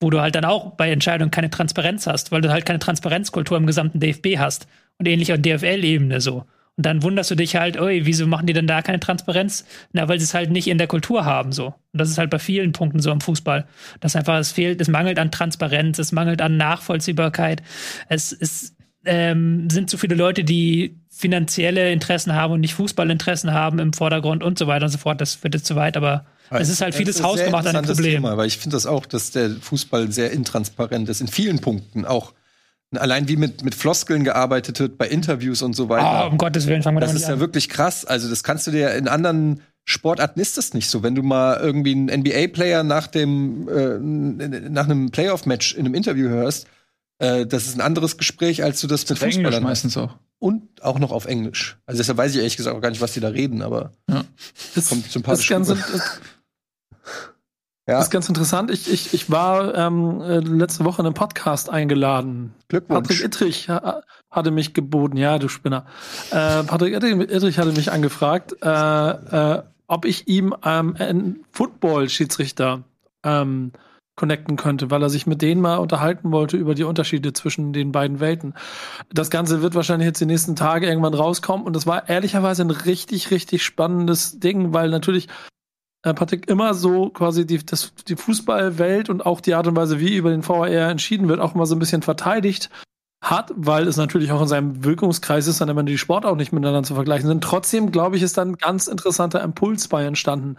wo du halt dann auch bei Entscheidungen keine Transparenz hast, weil du halt keine Transparenzkultur im gesamten DFB hast. Und ähnlich auf DFL-Ebene so. Und dann wunderst du dich halt, oi, wieso machen die denn da keine Transparenz? Na, weil sie es halt nicht in der Kultur haben, so. Und das ist halt bei vielen Punkten so im Fußball. Dass einfach es fehlt, es mangelt an Transparenz, es mangelt an Nachvollziehbarkeit. Es ist ähm, sind zu viele Leute, die finanzielle Interessen haben und nicht Fußballinteressen haben im Vordergrund und so weiter und so fort. Das wird jetzt zu weit, aber es ist halt vieles hausgemacht an dem Problem. Thema, weil ich finde das auch, dass der Fußball sehr intransparent ist, in vielen Punkten auch. Allein wie mit, mit Floskeln gearbeitet wird bei Interviews und so weiter. Oh, um Gottes Willen, fangen wir Das ist ja wirklich krass. Also, das kannst du dir in anderen Sportarten ist das nicht so. Wenn du mal irgendwie einen NBA-Player nach dem, äh, nach einem Playoff-Match in einem Interview hörst, äh, das ist ein anderes Gespräch, als du das mit Englisch Fußballern hast. meistens auch. Und auch noch auf Englisch. Also deshalb weiß ich ehrlich gesagt auch gar nicht, was die da reden, aber Ja. Das, kommt das, sympathisch ist ganz, rüber. das Ja, ist ganz interessant. Ich, ich, ich war ähm, äh, letzte Woche in einem Podcast eingeladen. Glückwunsch. Patrick Ittrich ha- hatte mich geboten, ja, du Spinner. Äh, Patrick Ittrich, Ittrich hatte mich angefragt, äh, äh, ob ich ihm ähm, einen Football-Schiedsrichter ähm, connecten könnte, weil er sich mit denen mal unterhalten wollte über die Unterschiede zwischen den beiden Welten. Das Ganze wird wahrscheinlich jetzt die nächsten Tage irgendwann rauskommen und das war ehrlicherweise ein richtig, richtig spannendes Ding, weil natürlich äh, Patrick immer so quasi die, das, die Fußballwelt und auch die Art und Weise, wie über den VAR entschieden wird, auch immer so ein bisschen verteidigt hat, weil es natürlich auch in seinem Wirkungskreis ist, dann immer die Sport auch nicht miteinander zu vergleichen sind. Trotzdem, glaube ich, ist dann ein ganz interessanter Impuls bei entstanden.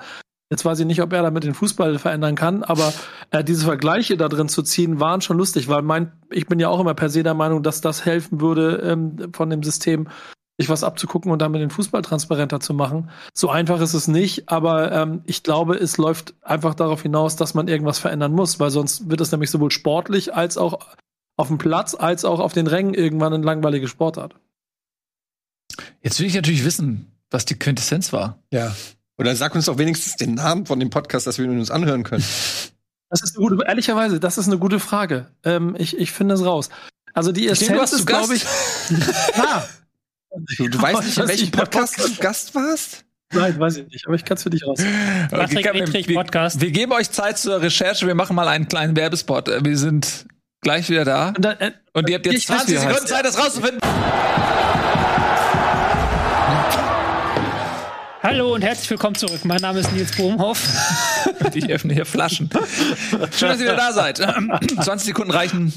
Jetzt weiß ich nicht, ob er damit den Fußball verändern kann, aber äh, diese Vergleiche da drin zu ziehen, waren schon lustig, weil mein, ich bin ja auch immer per se der Meinung, dass das helfen würde, ähm, von dem System sich was abzugucken und damit den Fußball transparenter zu machen. So einfach ist es nicht, aber ähm, ich glaube, es läuft einfach darauf hinaus, dass man irgendwas verändern muss, weil sonst wird es nämlich sowohl sportlich als auch auf dem Platz als auch auf den Rängen irgendwann eine langweilige Sportart. Jetzt will ich natürlich wissen, was die Quintessenz war. Ja. Oder sag uns doch wenigstens den Namen von dem Podcast, dass wir ihn uns anhören können. Das ist eine gute, ehrlicherweise, das ist eine gute Frage. Ähm, ich, ich finde es raus. Also die Essenz ist, glaube ich. ja. Du, du weißt nicht, in welchem Podcast du Gast warst? Nein, weiß ich nicht, aber ich kann es für dich raus. Patrick wir- Wittrich wir, Podcast. Wir geben euch Zeit zur Recherche. Wir machen mal einen kleinen Werbespot. Äh, Wir sind gleich wieder da. Und dann, äh, Und ihr habt jetzt Ich weiß, 20 wie er Sekunden heißt. Zeit, das rauszufinden. Hallo und herzlich willkommen zurück. Mein Name ist Nils Bohmhoff. Ich öffne hier Flaschen. Schön, dass ihr wieder da seid. 20 Sekunden reichen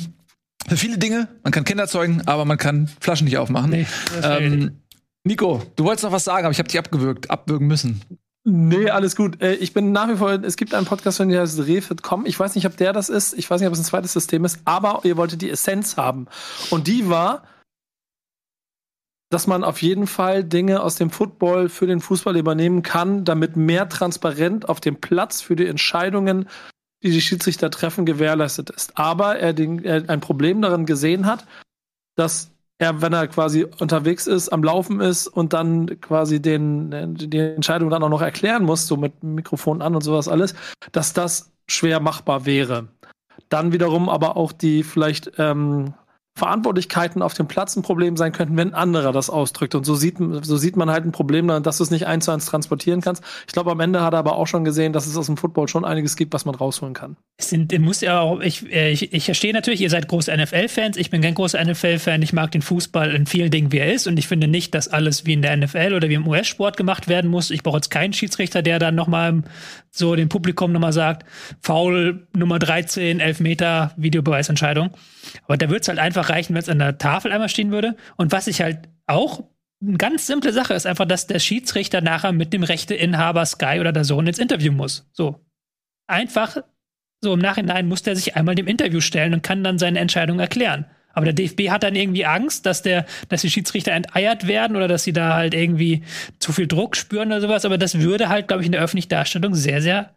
für viele Dinge. Man kann Kinder zeugen, aber man kann Flaschen nicht aufmachen. Nee, ähm, Nico, du wolltest noch was sagen, aber ich habe dich abgewürgt, abwürgen müssen. Nee, alles gut. Äh, Ich bin nach wie vor, es gibt einen Podcast, der heißt Refit.com. Ich weiß nicht, ob der das ist. Ich weiß nicht, ob es ein zweites System ist, aber ihr wolltet die Essenz haben. Und die war, dass man auf jeden Fall Dinge aus dem Football für den Fußball übernehmen kann, damit mehr transparent auf dem Platz für die Entscheidungen, die die Schiedsrichter treffen, gewährleistet ist. Aber er, den, er ein Problem darin gesehen hat, dass er, wenn er quasi unterwegs ist, am Laufen ist und dann quasi den, die Entscheidung dann auch noch erklären muss, so mit Mikrofon an und sowas alles, dass das schwer machbar wäre. Dann wiederum aber auch die vielleicht ähm, Verantwortlichkeiten auf dem Platz ein Problem sein könnten, wenn ein anderer das ausdrückt. Und so sieht, so sieht man halt ein Problem, dass du es nicht eins zu eins transportieren kannst. Ich glaube, am Ende hat er aber auch schon gesehen, dass es aus dem Football schon einiges gibt, was man rausholen kann. Es sind, muss ja auch, ich, äh, ich, ich verstehe natürlich, ihr seid große NFL-Fans. Ich bin kein großer NFL-Fan. Ich mag den Fußball in vielen Dingen, wie er ist. Und ich finde nicht, dass alles wie in der NFL oder wie im US-Sport gemacht werden muss. Ich brauche jetzt keinen Schiedsrichter, der dann nochmal so dem Publikum nochmal sagt, Foul Nummer 13, Elfmeter, Videobeweisentscheidung. Aber da würde es halt einfach reichen, wenn es an der Tafel einmal stehen würde. Und was ich halt auch eine ganz simple Sache ist einfach, dass der Schiedsrichter nachher mit dem Rechteinhaber Sky oder der Sohn ins Interview muss. So. Einfach so im Nachhinein muss der sich einmal dem Interview stellen und kann dann seine Entscheidung erklären. Aber der DFB hat dann irgendwie Angst, dass der, dass die Schiedsrichter enteiert werden oder dass sie da halt irgendwie zu viel Druck spüren oder sowas. Aber das würde halt, glaube ich, in der öffentlichen Darstellung sehr, sehr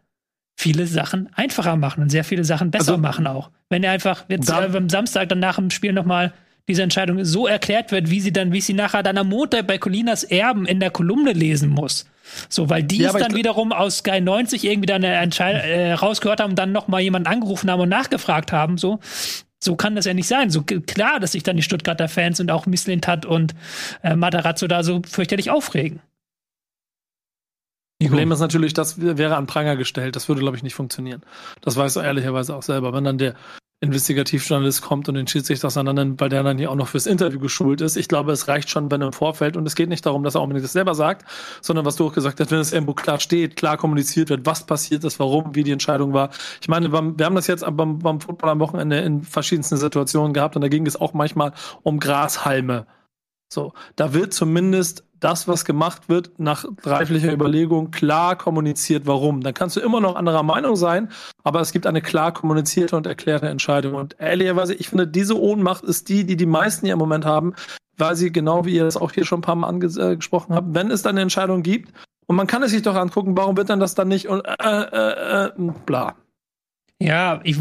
viele Sachen einfacher machen und sehr viele Sachen besser Also- machen auch. Wenn er einfach jetzt Da- äh, am Samstag dann nach dem Spiel nochmal diese Entscheidung so erklärt wird, wie sie dann, wie sie nachher dann am Montag bei Colinas Erben in der Kolumne lesen muss. So, weil die Ja, es dann wiederum aus Sky 90 irgendwie dann eine Entscheidung äh, rausgehört haben und dann nochmal jemand angerufen haben und nachgefragt haben, so. So kann das ja nicht sein. So klar, dass sich dann die Stuttgarter Fans und auch Misslintat und äh, Matarazzo da so fürchterlich aufregen. Problem ist natürlich, das wäre an Pranger gestellt. Das würde, glaube ich, nicht funktionieren. Das weißt du ehrlicherweise auch selber. Wenn dann der, Investigativjournalist kommt und den Schiedsrichter auseinander weil der dann hier auch noch fürs Interview geschult ist. Ich glaube, es reicht schon, wenn im Vorfeld, und es geht nicht darum, dass er unbedingt das selber sagt, sondern was du auch gesagt hast, wenn es irgendwo klar steht, klar kommuniziert wird, was passiert ist, warum, wie die Entscheidung war. Ich meine, wir haben das jetzt beim, beim Football am Wochenende in verschiedensten Situationen gehabt und da ging es auch manchmal um Grashalme. So, da wird zumindest das, was gemacht wird, nach reiflicher Überlegung klar kommuniziert, warum. Dann kannst du immer noch anderer Meinung sein, aber es gibt eine klar kommunizierte und erklärte Entscheidung. Und ehrlicherweise, ich finde, diese Ohnmacht ist die, die die meisten hier im Moment haben, weil sie genau wie ihr das auch hier schon ein paar Mal angesprochen habt, wenn es dann eine Entscheidung gibt und man kann es sich doch angucken, warum wird dann das dann nicht und äh, äh, äh, bla. Ja, ich,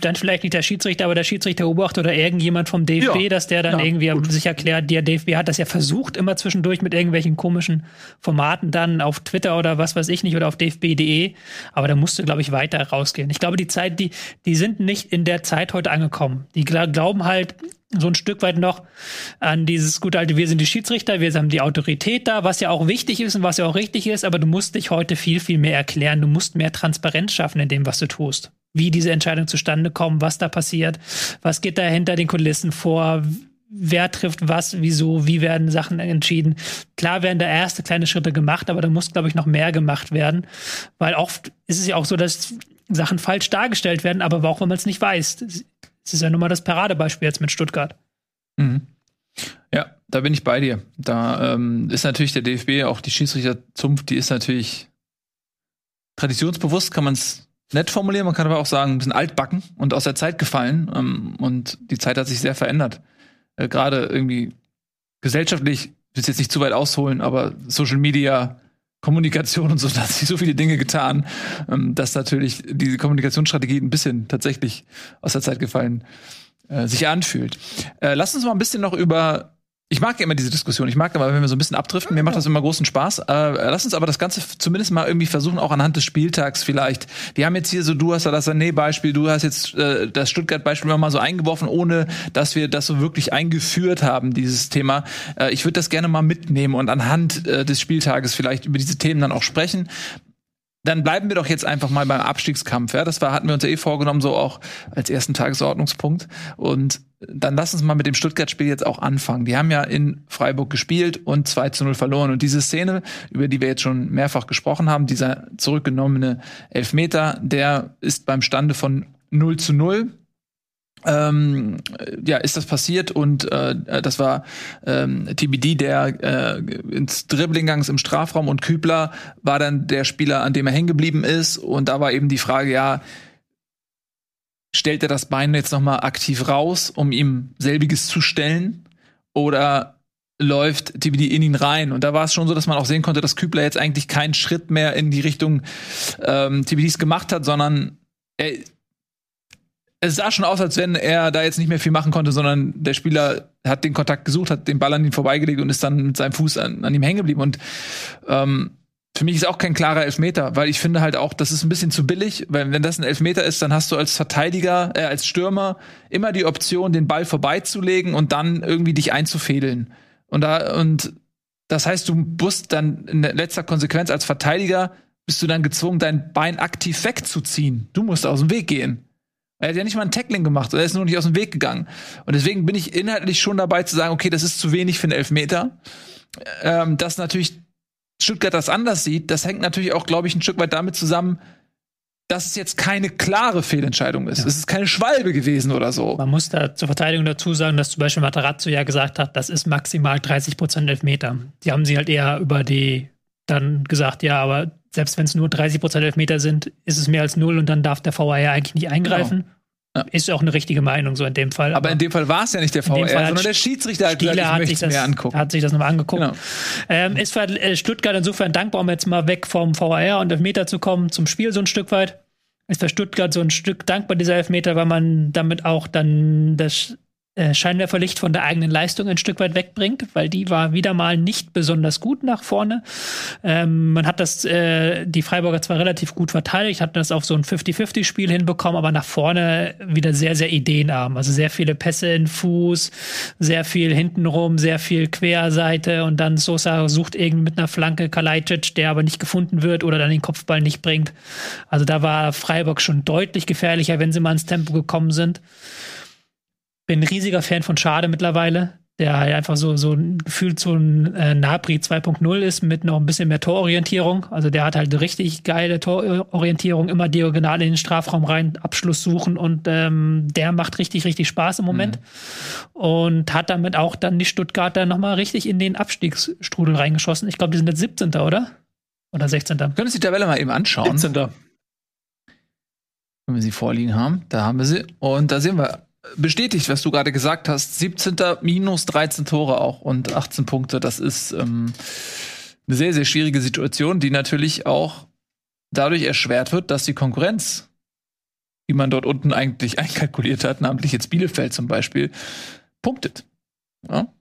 dann vielleicht nicht der Schiedsrichter, aber der Schiedsrichter beobachtet oder irgendjemand vom DFB, ja. dass der dann ja, irgendwie gut. sich erklärt, der DFB hat das ja versucht, immer zwischendurch mit irgendwelchen komischen Formaten dann auf Twitter oder was weiß ich nicht oder auf dfb.de, aber da musste, glaube ich, weiter rausgehen. Ich glaube, die Zeit, die, die sind nicht in der Zeit heute angekommen. Die glauben halt, so ein Stück weit noch an dieses gute alte, wir sind die Schiedsrichter, wir haben die Autorität da, was ja auch wichtig ist und was ja auch richtig ist, aber du musst dich heute viel, viel mehr erklären. Du musst mehr Transparenz schaffen in dem, was du tust. Wie diese Entscheidungen zustande kommen, was da passiert, was geht da hinter den Kulissen vor, wer trifft was, wieso, wie werden Sachen entschieden. Klar werden da erste kleine Schritte gemacht, aber da muss, glaube ich, noch mehr gemacht werden, weil oft ist es ja auch so, dass Sachen falsch dargestellt werden, aber auch wenn man es nicht weiß. Das ist ja nun mal das Paradebeispiel jetzt mit Stuttgart. Mhm. Ja, da bin ich bei dir. Da ähm, ist natürlich der DFB, auch die Schiedsrichterzunft, die ist natürlich traditionsbewusst, kann man es nett formulieren. Man kann aber auch sagen, ein bisschen altbacken und aus der Zeit gefallen. Ähm, und die Zeit hat sich sehr verändert. Äh, Gerade irgendwie gesellschaftlich, ich will jetzt nicht zu weit ausholen, aber Social Media, Kommunikation und so, da hat sich so viele Dinge getan, ähm, dass natürlich diese Kommunikationsstrategie ein bisschen tatsächlich aus der Zeit gefallen äh, sich anfühlt. Äh, lass uns mal ein bisschen noch über ich mag ja immer diese Diskussion. Ich mag aber, wenn wir so ein bisschen abdriften. Mir macht das immer großen Spaß. Äh, lass uns aber das Ganze zumindest mal irgendwie versuchen, auch anhand des Spieltags vielleicht. Wir haben jetzt hier so, du hast da das Sané-Beispiel, du hast jetzt äh, das Stuttgart-Beispiel mal so eingeworfen, ohne dass wir das so wirklich eingeführt haben, dieses Thema. Äh, ich würde das gerne mal mitnehmen und anhand äh, des Spieltages vielleicht über diese Themen dann auch sprechen dann bleiben wir doch jetzt einfach mal beim Abstiegskampf. Ja, das war, hatten wir uns ja eh vorgenommen, so auch als ersten Tagesordnungspunkt. Und dann lass uns mal mit dem Stuttgart-Spiel jetzt auch anfangen. Die haben ja in Freiburg gespielt und 2 zu 0 verloren. Und diese Szene, über die wir jetzt schon mehrfach gesprochen haben, dieser zurückgenommene Elfmeter, der ist beim Stande von 0 zu 0 ähm, ja, ist das passiert und äh, das war ähm, TBD, der äh, ins Dribbling gang im Strafraum und Kübler war dann der Spieler, an dem er hängen geblieben ist und da war eben die Frage, ja, stellt er das Bein jetzt noch mal aktiv raus, um ihm selbiges zu stellen oder läuft TBD in ihn rein. Und da war es schon so, dass man auch sehen konnte, dass Kübler jetzt eigentlich keinen Schritt mehr in die Richtung ähm, TBDs gemacht hat, sondern er es sah schon aus, als wenn er da jetzt nicht mehr viel machen konnte, sondern der Spieler hat den Kontakt gesucht, hat den Ball an ihn vorbeigelegt und ist dann mit seinem Fuß an, an ihm hängen geblieben. Und ähm, für mich ist auch kein klarer Elfmeter, weil ich finde halt auch, das ist ein bisschen zu billig, weil wenn das ein Elfmeter ist, dann hast du als Verteidiger, äh, als Stürmer immer die Option, den Ball vorbeizulegen und dann irgendwie dich einzufädeln. Und da, und das heißt, du musst dann in letzter Konsequenz als Verteidiger bist du dann gezwungen, dein Bein aktiv wegzuziehen. Du musst aus dem Weg gehen. Er hat ja nicht mal ein Tackling gemacht, er ist nur nicht aus dem Weg gegangen. Und deswegen bin ich inhaltlich schon dabei zu sagen, okay, das ist zu wenig für einen Elfmeter. Ähm, dass natürlich Stuttgart das anders sieht, das hängt natürlich auch, glaube ich, ein Stück weit damit zusammen, dass es jetzt keine klare Fehlentscheidung ist. Ja. Es ist keine Schwalbe gewesen oder so. Man muss da zur Verteidigung dazu sagen, dass zum Beispiel Matarazzo ja gesagt hat, das ist maximal 30 Prozent Elfmeter. Die haben sie halt eher über die dann gesagt, ja, aber selbst wenn es nur 30 Prozent Elfmeter sind, ist es mehr als null und dann darf der VAR eigentlich nicht eingreifen. Genau. Ja. Ist auch eine richtige Meinung so in dem Fall. Aber, aber in dem Fall war es ja nicht der VAR, sondern der Schiedsrichter hat, gesagt, hat, sich das, mir angucken. hat sich das nochmal angeguckt. Genau. Ähm, ist für äh, Stuttgart insofern dankbar, um jetzt mal weg vom VAR und Elfmeter zu kommen, zum Spiel so ein Stück weit. Ist für Stuttgart so ein Stück dankbar, dieser Elfmeter, weil man damit auch dann das Scheinwerferlicht von der eigenen Leistung ein Stück weit wegbringt, weil die war wieder mal nicht besonders gut nach vorne. Ähm, man hat das, äh, die Freiburger zwar relativ gut verteidigt, hat das auf so ein 50-50-Spiel hinbekommen, aber nach vorne wieder sehr, sehr ideenarm. Also sehr viele Pässe in Fuß, sehr viel hintenrum, sehr viel Querseite und dann Sosa sucht irgendwie mit einer Flanke Kalajdzic, der aber nicht gefunden wird oder dann den Kopfball nicht bringt. Also da war Freiburg schon deutlich gefährlicher, wenn sie mal ins Tempo gekommen sind. Bin ein riesiger Fan von Schade mittlerweile, der halt einfach so, so gefühlt so ein äh, Nabri 2.0 ist mit noch ein bisschen mehr Tororientierung. Also der hat halt richtig geile Tororientierung, immer diagonal in den Strafraum rein, Abschluss suchen und ähm, der macht richtig, richtig Spaß im Moment. Mhm. Und hat damit auch dann die Stuttgarter nochmal richtig in den Abstiegsstrudel reingeschossen. Ich glaube, die sind jetzt 17. oder? Oder 16. Können Sie die Tabelle mal eben anschauen? 17. Wenn wir sie vorliegen haben, da haben wir sie. Und da sehen wir bestätigt, was du gerade gesagt hast. 17. minus 13 Tore auch und 18 Punkte. Das ist ähm, eine sehr, sehr schwierige Situation, die natürlich auch dadurch erschwert wird, dass die Konkurrenz, die man dort unten eigentlich einkalkuliert hat, namentlich jetzt Bielefeld zum Beispiel, punktet. Ja?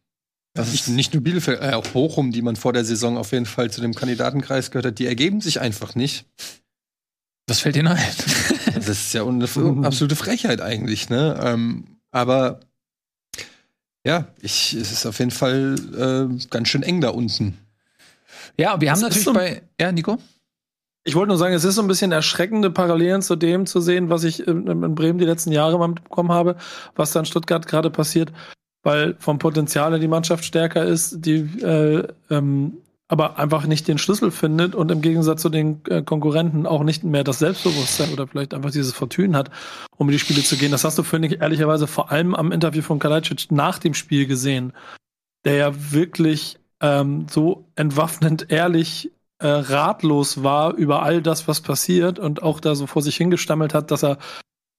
Das ist nicht nur Bielefeld, äh, auch Bochum, die man vor der Saison auf jeden Fall zu dem Kandidatenkreis gehört hat, die ergeben sich einfach nicht. Was fällt Ihnen ein? das ist ja eine absolute Frechheit eigentlich, ne? Ähm, aber ja, ich, es ist auf jeden Fall äh, ganz schön eng da unten. Ja, wir haben das natürlich so bei. Ja, Nico? Ich wollte nur sagen, es ist so ein bisschen erschreckende Parallelen zu dem zu sehen, was ich in, in Bremen die letzten Jahre mal mitbekommen habe, was da in Stuttgart gerade passiert, weil vom Potenzial die Mannschaft stärker ist, die äh, ähm, aber einfach nicht den Schlüssel findet und im Gegensatz zu den äh, Konkurrenten auch nicht mehr das Selbstbewusstsein oder vielleicht einfach dieses Fortune hat, um in die Spiele zu gehen. Das hast du, finde ich, ehrlicherweise vor allem am Interview von Kalajdzic nach dem Spiel gesehen, der ja wirklich ähm, so entwaffnend ehrlich äh, ratlos war über all das, was passiert und auch da so vor sich hingestammelt hat, dass er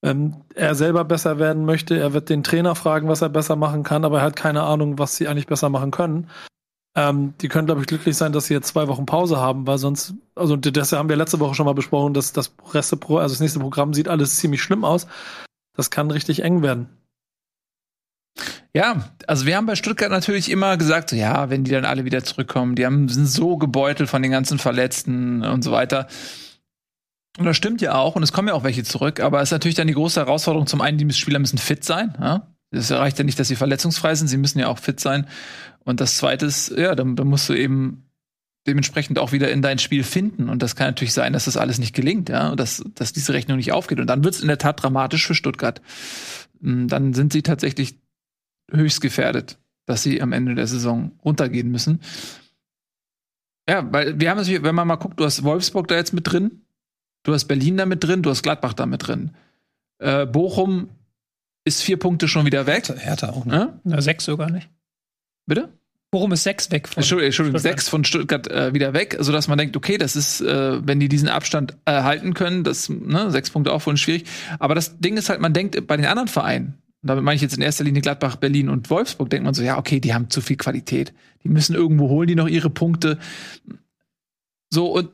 ähm, er selber besser werden möchte. Er wird den Trainer fragen, was er besser machen kann, aber er hat keine Ahnung, was sie eigentlich besser machen können. Ähm, die können, glaube ich, glücklich sein, dass sie jetzt zwei Wochen Pause haben, weil sonst, also das haben wir letzte Woche schon mal besprochen, dass das Reste, also das nächste Programm sieht alles ziemlich schlimm aus. Das kann richtig eng werden. Ja, also wir haben bei Stuttgart natürlich immer gesagt, so, ja, wenn die dann alle wieder zurückkommen, die haben, sind so gebeutelt von den ganzen Verletzten und so weiter. Und das stimmt ja auch, und es kommen ja auch welche zurück, aber es ist natürlich dann die große Herausforderung, zum einen, die Spieler müssen fit sein. Ja? Es reicht ja nicht, dass sie verletzungsfrei sind, sie müssen ja auch fit sein. Und das zweite ist, ja, dann, dann musst du eben dementsprechend auch wieder in dein Spiel finden. Und das kann natürlich sein, dass das alles nicht gelingt, ja, und dass, dass diese Rechnung nicht aufgeht. Und dann wird es in der Tat dramatisch für Stuttgart. Hm, dann sind sie tatsächlich höchst gefährdet, dass sie am Ende der Saison runtergehen müssen. Ja, weil wir haben natürlich, wenn man mal guckt, du hast Wolfsburg da jetzt mit drin, du hast Berlin da mit drin, du hast Gladbach da mit drin. Äh, Bochum ist vier Punkte schon wieder weg. Hertha auch, ne? Ja? Na, sechs sogar nicht. Bitte? Worum ist sechs weg von Entschuldigung, Entschuldigung sechs von Stuttgart äh, wieder weg, sodass man denkt, okay, das ist, äh, wenn die diesen Abstand äh, halten können, das, ne, sechs Punkte auch wohl schwierig. Aber das Ding ist halt, man denkt bei den anderen Vereinen, und damit meine ich jetzt in erster Linie Gladbach, Berlin und Wolfsburg, denkt man so, ja, okay, die haben zu viel Qualität. Die müssen irgendwo holen, die noch ihre Punkte. So, und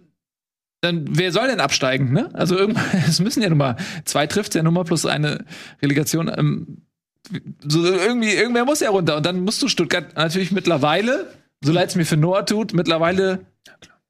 dann, wer soll denn absteigen, ne? Also es müssen ja nun mal, zwei trifft ja nun mal plus eine Relegation. Ähm, so irgendwie, irgendwer muss ja runter. Und dann musst du Stuttgart natürlich mittlerweile, so leid es mir für Noah tut, mittlerweile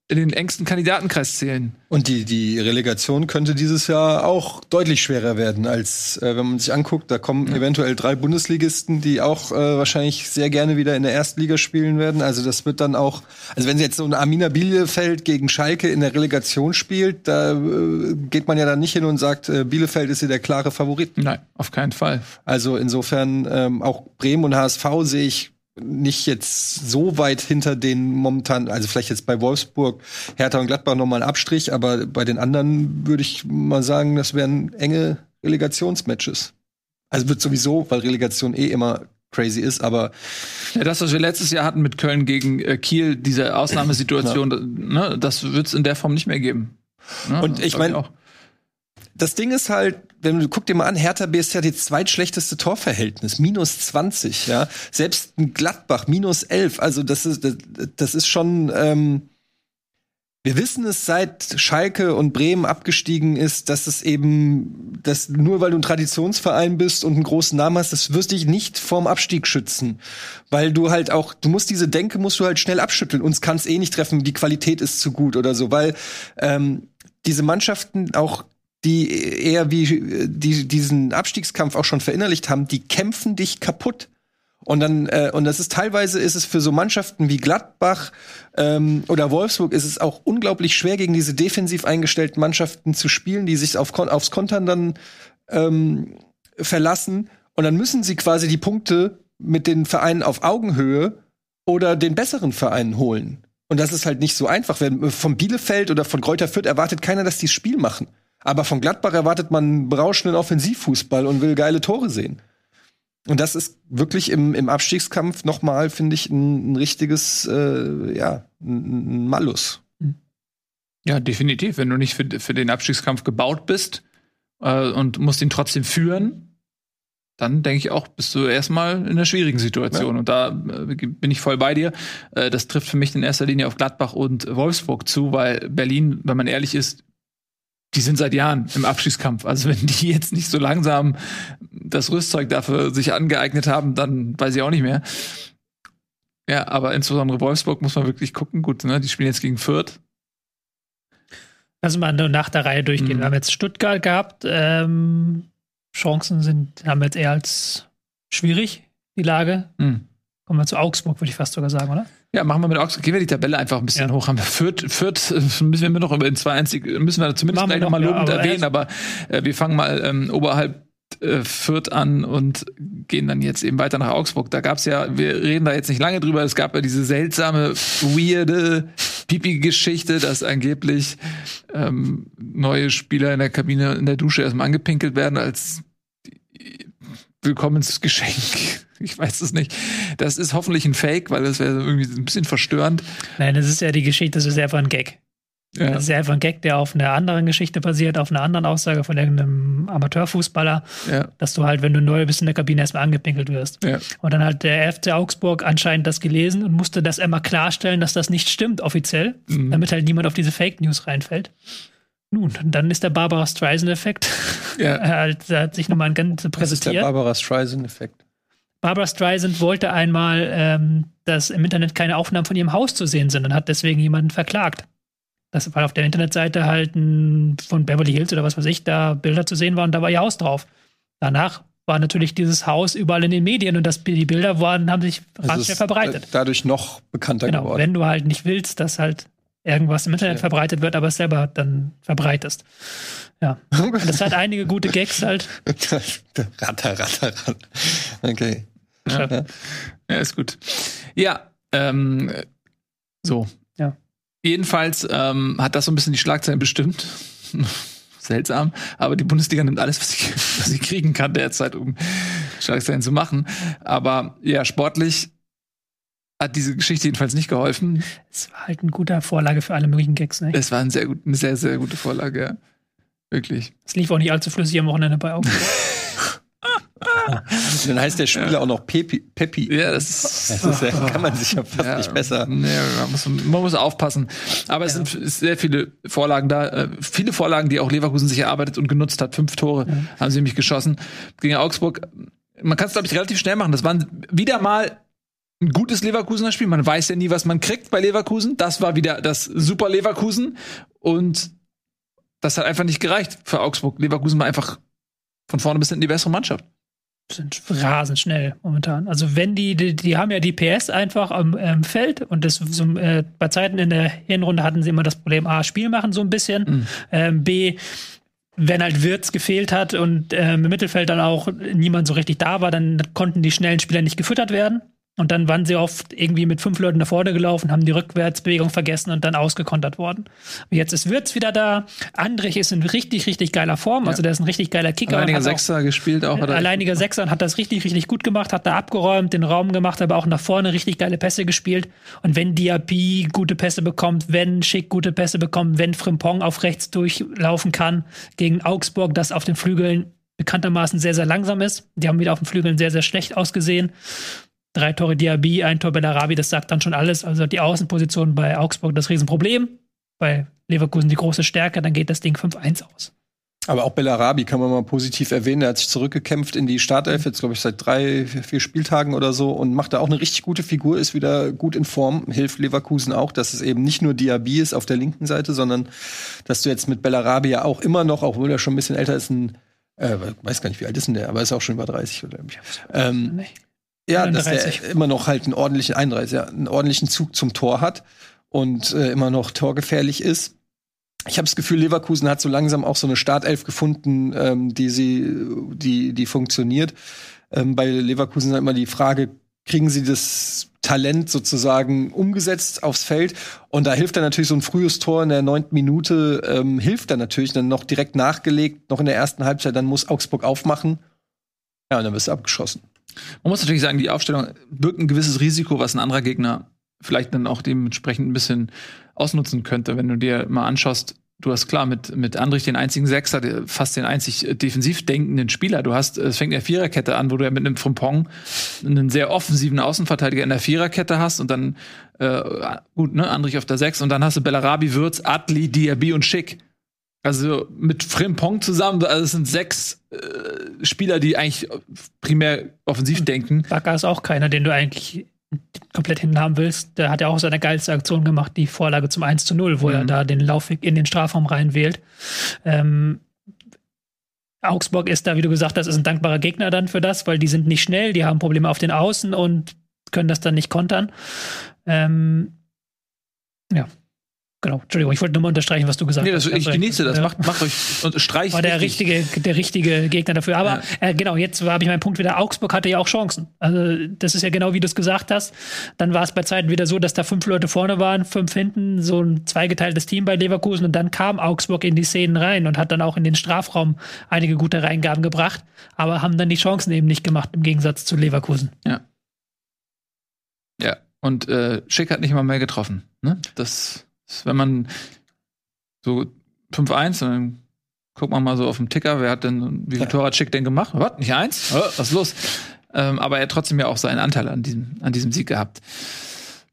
in den engsten Kandidatenkreis zählen. Und die, die Relegation könnte dieses Jahr auch deutlich schwerer werden, als äh, wenn man sich anguckt, da kommen ja. eventuell drei Bundesligisten, die auch äh, wahrscheinlich sehr gerne wieder in der Erstliga spielen werden. Also das wird dann auch, also wenn jetzt so ein Arminia Bielefeld gegen Schalke in der Relegation spielt, da äh, geht man ja dann nicht hin und sagt, äh, Bielefeld ist hier der klare Favorit. Nein, auf keinen Fall. Also insofern ähm, auch Bremen und HSV sehe ich nicht jetzt so weit hinter den momentan, also vielleicht jetzt bei Wolfsburg, Hertha und Gladbach nochmal ein Abstrich, aber bei den anderen würde ich mal sagen, das wären enge Relegationsmatches. Also wird sowieso, weil Relegation eh immer crazy ist, aber ja, das, was wir letztes Jahr hatten mit Köln gegen äh, Kiel, diese Ausnahmesituation, ja. ne, das wird es in der Form nicht mehr geben. Ne? Und ich meine, das Ding ist halt, wenn du guck dir mal an, Hertha BSC hat die zweitschlechteste Torverhältnis, minus 20, ja. Selbst ein Gladbach, minus 11. Also das ist, das, das ist schon, ähm, wir wissen es seit Schalke und Bremen abgestiegen ist, dass es eben, dass nur weil du ein Traditionsverein bist und einen großen Namen hast, das wirst dich nicht vorm Abstieg schützen. Weil du halt auch, du musst diese Denke, musst du halt schnell abschütteln. Uns kann es eh nicht treffen, die Qualität ist zu gut oder so. Weil ähm, diese Mannschaften auch die eher wie die diesen Abstiegskampf auch schon verinnerlicht haben, die kämpfen dich kaputt. Und dann, äh, und das ist teilweise ist es für so Mannschaften wie Gladbach ähm, oder Wolfsburg ist es auch unglaublich schwer, gegen diese defensiv eingestellten Mannschaften zu spielen, die sich auf, aufs Kontern dann ähm, verlassen. Und dann müssen sie quasi die Punkte mit den Vereinen auf Augenhöhe oder den besseren Vereinen holen. Und das ist halt nicht so einfach. Wenn von Bielefeld oder von Kräuter Fürth erwartet keiner, dass die das Spiel machen. Aber von Gladbach erwartet man berauschenden Offensivfußball und will geile Tore sehen. Und das ist wirklich im, im Abstiegskampf nochmal, finde ich, ein, ein richtiges, äh, ja, ein, ein Malus. Ja, definitiv. Wenn du nicht für, für den Abstiegskampf gebaut bist äh, und musst ihn trotzdem führen, dann denke ich auch, bist du erstmal in einer schwierigen Situation. Ja. Und da äh, bin ich voll bei dir. Äh, das trifft für mich in erster Linie auf Gladbach und Wolfsburg zu, weil Berlin, wenn man ehrlich ist, die sind seit Jahren im Abschießkampf. Also wenn die jetzt nicht so langsam das Rüstzeug dafür sich angeeignet haben, dann weiß ich auch nicht mehr. Ja, aber insbesondere Wolfsburg muss man wirklich gucken. Gut, ne, die spielen jetzt gegen Fürth. Lass mal nach der Reihe durchgehen. Mhm. Wir haben jetzt Stuttgart gehabt. Ähm, Chancen sind, haben wir jetzt eher als schwierig, die Lage. Mhm. Kommen wir zu Augsburg, würde ich fast sogar sagen, oder? Ja, machen wir mit Augsburg. Gehen wir die Tabelle einfach ein bisschen ja. hoch. Haben wir Fürth, Fürth müssen wir noch über den 2-1, müssen wir zumindest machen gleich nochmal lobend ja, aber erwähnen, aber äh, wir fangen mal ähm, oberhalb äh, Fürth an und gehen dann jetzt eben weiter nach Augsburg. Da gab's ja, wir reden da jetzt nicht lange drüber, es gab ja diese seltsame, weirde Pipi-Geschichte, dass angeblich ähm, neue Spieler in der Kabine in der Dusche erstmal angepinkelt werden als Willkommensgeschenk ich weiß es nicht. Das ist hoffentlich ein Fake, weil das wäre irgendwie ein bisschen verstörend. Nein, das ist ja die Geschichte, das ist einfach ein Gag. Ja. Das ist ja einfach ein Gag, der auf einer anderen Geschichte basiert, auf einer anderen Aussage von irgendeinem Amateurfußballer, ja. dass du halt, wenn du neu bist in der Kabine, erstmal angepinkelt wirst. Ja. Und dann hat der FC Augsburg anscheinend das gelesen und musste das immer klarstellen, dass das nicht stimmt offiziell, mhm. damit halt niemand auf diese Fake News reinfällt. Nun, dann ist der Barbara Streisand-Effekt. Ja. er, hat, er hat sich nochmal ein ganzes präsentiert. Das ist der Barbara Streisand-Effekt. Barbara Streisand wollte einmal, ähm, dass im Internet keine Aufnahmen von ihrem Haus zu sehen sind und hat deswegen jemanden verklagt. Das war auf der Internetseite halt ein, von Beverly Hills oder was weiß ich, da Bilder zu sehen waren und da war ihr Haus drauf. Danach war natürlich dieses Haus überall in den Medien und das, die Bilder waren, haben sich rasant verbreitet. Dadurch noch bekannter genau, geworden. Wenn du halt nicht willst, dass halt irgendwas im Internet ja. verbreitet wird, aber es selber dann verbreitest. Ja. Und das hat einige gute Gags halt. ratter, ratter, ratter. Okay. Ja. ja, ist gut. Ja, ähm, so. Ja. Jedenfalls ähm, hat das so ein bisschen die Schlagzeilen bestimmt. Seltsam, aber die Bundesliga nimmt alles, was sie, was sie kriegen kann derzeit, um Schlagzeilen zu machen. Aber ja, sportlich hat diese Geschichte jedenfalls nicht geholfen. Es war halt eine gute Vorlage für alle möglichen Gags, ne? Es war ein sehr gut, eine sehr, sehr gute Vorlage, ja. Wirklich. Es lief auch nicht allzu flüssig am Wochenende bei Augsburg. Dann heißt der Spieler ja. auch noch Pepi. Pepi. Ja, das, das ist, ja, kann man sich ja fast ja, nicht besser. Nee, man, muss, man muss aufpassen. Aber es sind sehr viele Vorlagen da. Äh, viele Vorlagen, die auch Leverkusen sich erarbeitet und genutzt hat. Fünf Tore haben sie nämlich geschossen gegen Augsburg. Man kann es, glaube ich, relativ schnell machen. Das waren wieder mal ein gutes Leverkusener Spiel. Man weiß ja nie, was man kriegt bei Leverkusen. Das war wieder das super Leverkusen. Und das hat einfach nicht gereicht für Augsburg. Leverkusen war einfach von vorne bis hinten die bessere Mannschaft sind rasend schnell momentan. Also wenn die, die, die haben ja die PS einfach am ähm, Feld und das so, äh, bei Zeiten in der Hinrunde hatten sie immer das Problem A, Spiel machen so ein bisschen, mhm. ähm, B, wenn halt Wirtz gefehlt hat und ähm, im Mittelfeld dann auch niemand so richtig da war, dann konnten die schnellen Spieler nicht gefüttert werden. Und dann waren sie oft irgendwie mit fünf Leuten nach vorne gelaufen, haben die Rückwärtsbewegung vergessen und dann ausgekontert worden. Und jetzt ist Wirtz wieder da. Andrich ist in richtig, richtig geiler Form. Ja. Also der ist ein richtig geiler Kicker. Alleiniger Sechser auch, gespielt auch. Oder? Alleiniger Sechser und hat das richtig, richtig gut gemacht, hat da abgeräumt, den Raum gemacht, aber auch nach vorne richtig geile Pässe gespielt. Und wenn Diaby gute Pässe bekommt, wenn Schick gute Pässe bekommt, wenn Frimpong auf rechts durchlaufen kann gegen Augsburg, das auf den Flügeln bekanntermaßen sehr, sehr langsam ist. Die haben wieder auf den Flügeln sehr, sehr schlecht ausgesehen drei Tore Diaby, ein Tor Bellarabi, das sagt dann schon alles. Also die Außenposition bei Augsburg das Riesenproblem. bei Leverkusen die große Stärke, dann geht das Ding 5-1 aus. Aber auch Bellarabi kann man mal positiv erwähnen. Der hat sich zurückgekämpft in die Startelf, jetzt glaube ich seit drei, vier Spieltagen oder so und macht da auch eine richtig gute Figur, ist wieder gut in Form, hilft Leverkusen auch, dass es eben nicht nur Diaby ist auf der linken Seite, sondern dass du jetzt mit Bellarabi ja auch immer noch, obwohl er schon ein bisschen älter ist, ein, äh, weiß gar nicht, wie alt ist denn der, aber ist auch schon über 30 oder ähm, Ja, dass der immer noch halt einen ordentlichen 31, ja, einen ordentlichen Zug zum Tor hat und äh, immer noch torgefährlich ist ich habe das Gefühl, Leverkusen hat so langsam auch so eine Startelf gefunden, ähm, die sie, die, die funktioniert. Ähm, bei Leverkusen ist immer die Frage, kriegen sie das Talent sozusagen umgesetzt aufs Feld? Und da hilft dann natürlich so ein frühes Tor in der neunten Minute, ähm, hilft dann natürlich dann noch direkt nachgelegt, noch in der ersten Halbzeit, dann muss Augsburg aufmachen. Ja, und dann wirst du abgeschossen. Man muss natürlich sagen, die Aufstellung birgt ein gewisses Risiko, was ein anderer Gegner vielleicht dann auch dementsprechend ein bisschen ausnutzen könnte, wenn du dir mal anschaust, du hast klar mit, mit Andrich den einzigen Sechser, fast den einzig äh, defensiv denkenden Spieler. Du hast, es fängt in der Viererkette an, wo du ja mit einem Frimpong einen sehr offensiven Außenverteidiger in der Viererkette hast und dann, äh, gut, ne, Andrich auf der Sechs und dann hast du Bellarabi, Würz, Adli, Diaby und Schick. Also mit Frimpong zusammen, also es sind sechs äh, Spieler, die eigentlich primär offensiv denken. Bakker ist auch keiner, den du eigentlich komplett hinten haben willst, der hat ja auch seine geilste Aktion gemacht, die Vorlage zum 1 zu 0, wo mhm. er da den Laufweg in den Strafraum reinwählt. Ähm, Augsburg ist da, wie du gesagt hast, ist ein dankbarer Gegner dann für das, weil die sind nicht schnell, die haben Probleme auf den Außen und können das dann nicht kontern. Ähm, ja, Genau, Entschuldigung, ich wollte nur mal unterstreichen, was du gesagt nee, das, hast. Ich genieße das, macht, macht euch und streicht. War der richtige, der richtige Gegner dafür. Aber ja. äh, genau, jetzt habe ich meinen Punkt wieder. Augsburg hatte ja auch Chancen. Also, das ist ja genau wie du es gesagt hast. Dann war es bei Zeiten wieder so, dass da fünf Leute vorne waren, fünf hinten, so ein zweigeteiltes Team bei Leverkusen. Und dann kam Augsburg in die Szenen rein und hat dann auch in den Strafraum einige gute Reingaben gebracht, aber haben dann die Chancen eben nicht gemacht, im Gegensatz zu Leverkusen. Ja. Ja, und äh, Schick hat nicht mal mehr getroffen. Ne? Das wenn man so 5-1, dann guckt man mal so auf dem Ticker, wer hat denn, wie viel Tor hat Schick denn gemacht? Was? Nicht eins? Oh, was ist los? Ähm, aber er hat trotzdem ja auch seinen Anteil an diesem, an diesem Sieg gehabt.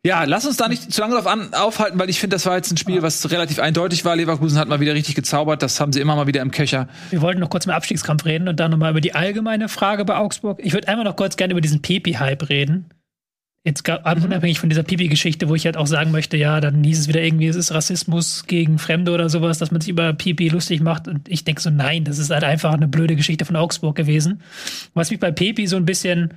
Ja, lass uns da nicht zu lange drauf an, aufhalten, weil ich finde, das war jetzt ein Spiel, was relativ eindeutig war. Leverkusen hat mal wieder richtig gezaubert. Das haben sie immer mal wieder im Köcher. Wir wollten noch kurz mit Abstiegskampf reden und dann nochmal über die allgemeine Frage bei Augsburg. Ich würde einmal noch kurz gerne über diesen Pepi-Hype reden. Jetzt mhm. unabhängig von dieser Pipi-Geschichte, wo ich halt auch sagen möchte, ja, dann hieß es wieder irgendwie, es ist Rassismus gegen Fremde oder sowas, dass man sich über Pipi lustig macht. Und ich denke so, nein, das ist halt einfach eine blöde Geschichte von Augsburg gewesen. Was mich bei Pipi so ein bisschen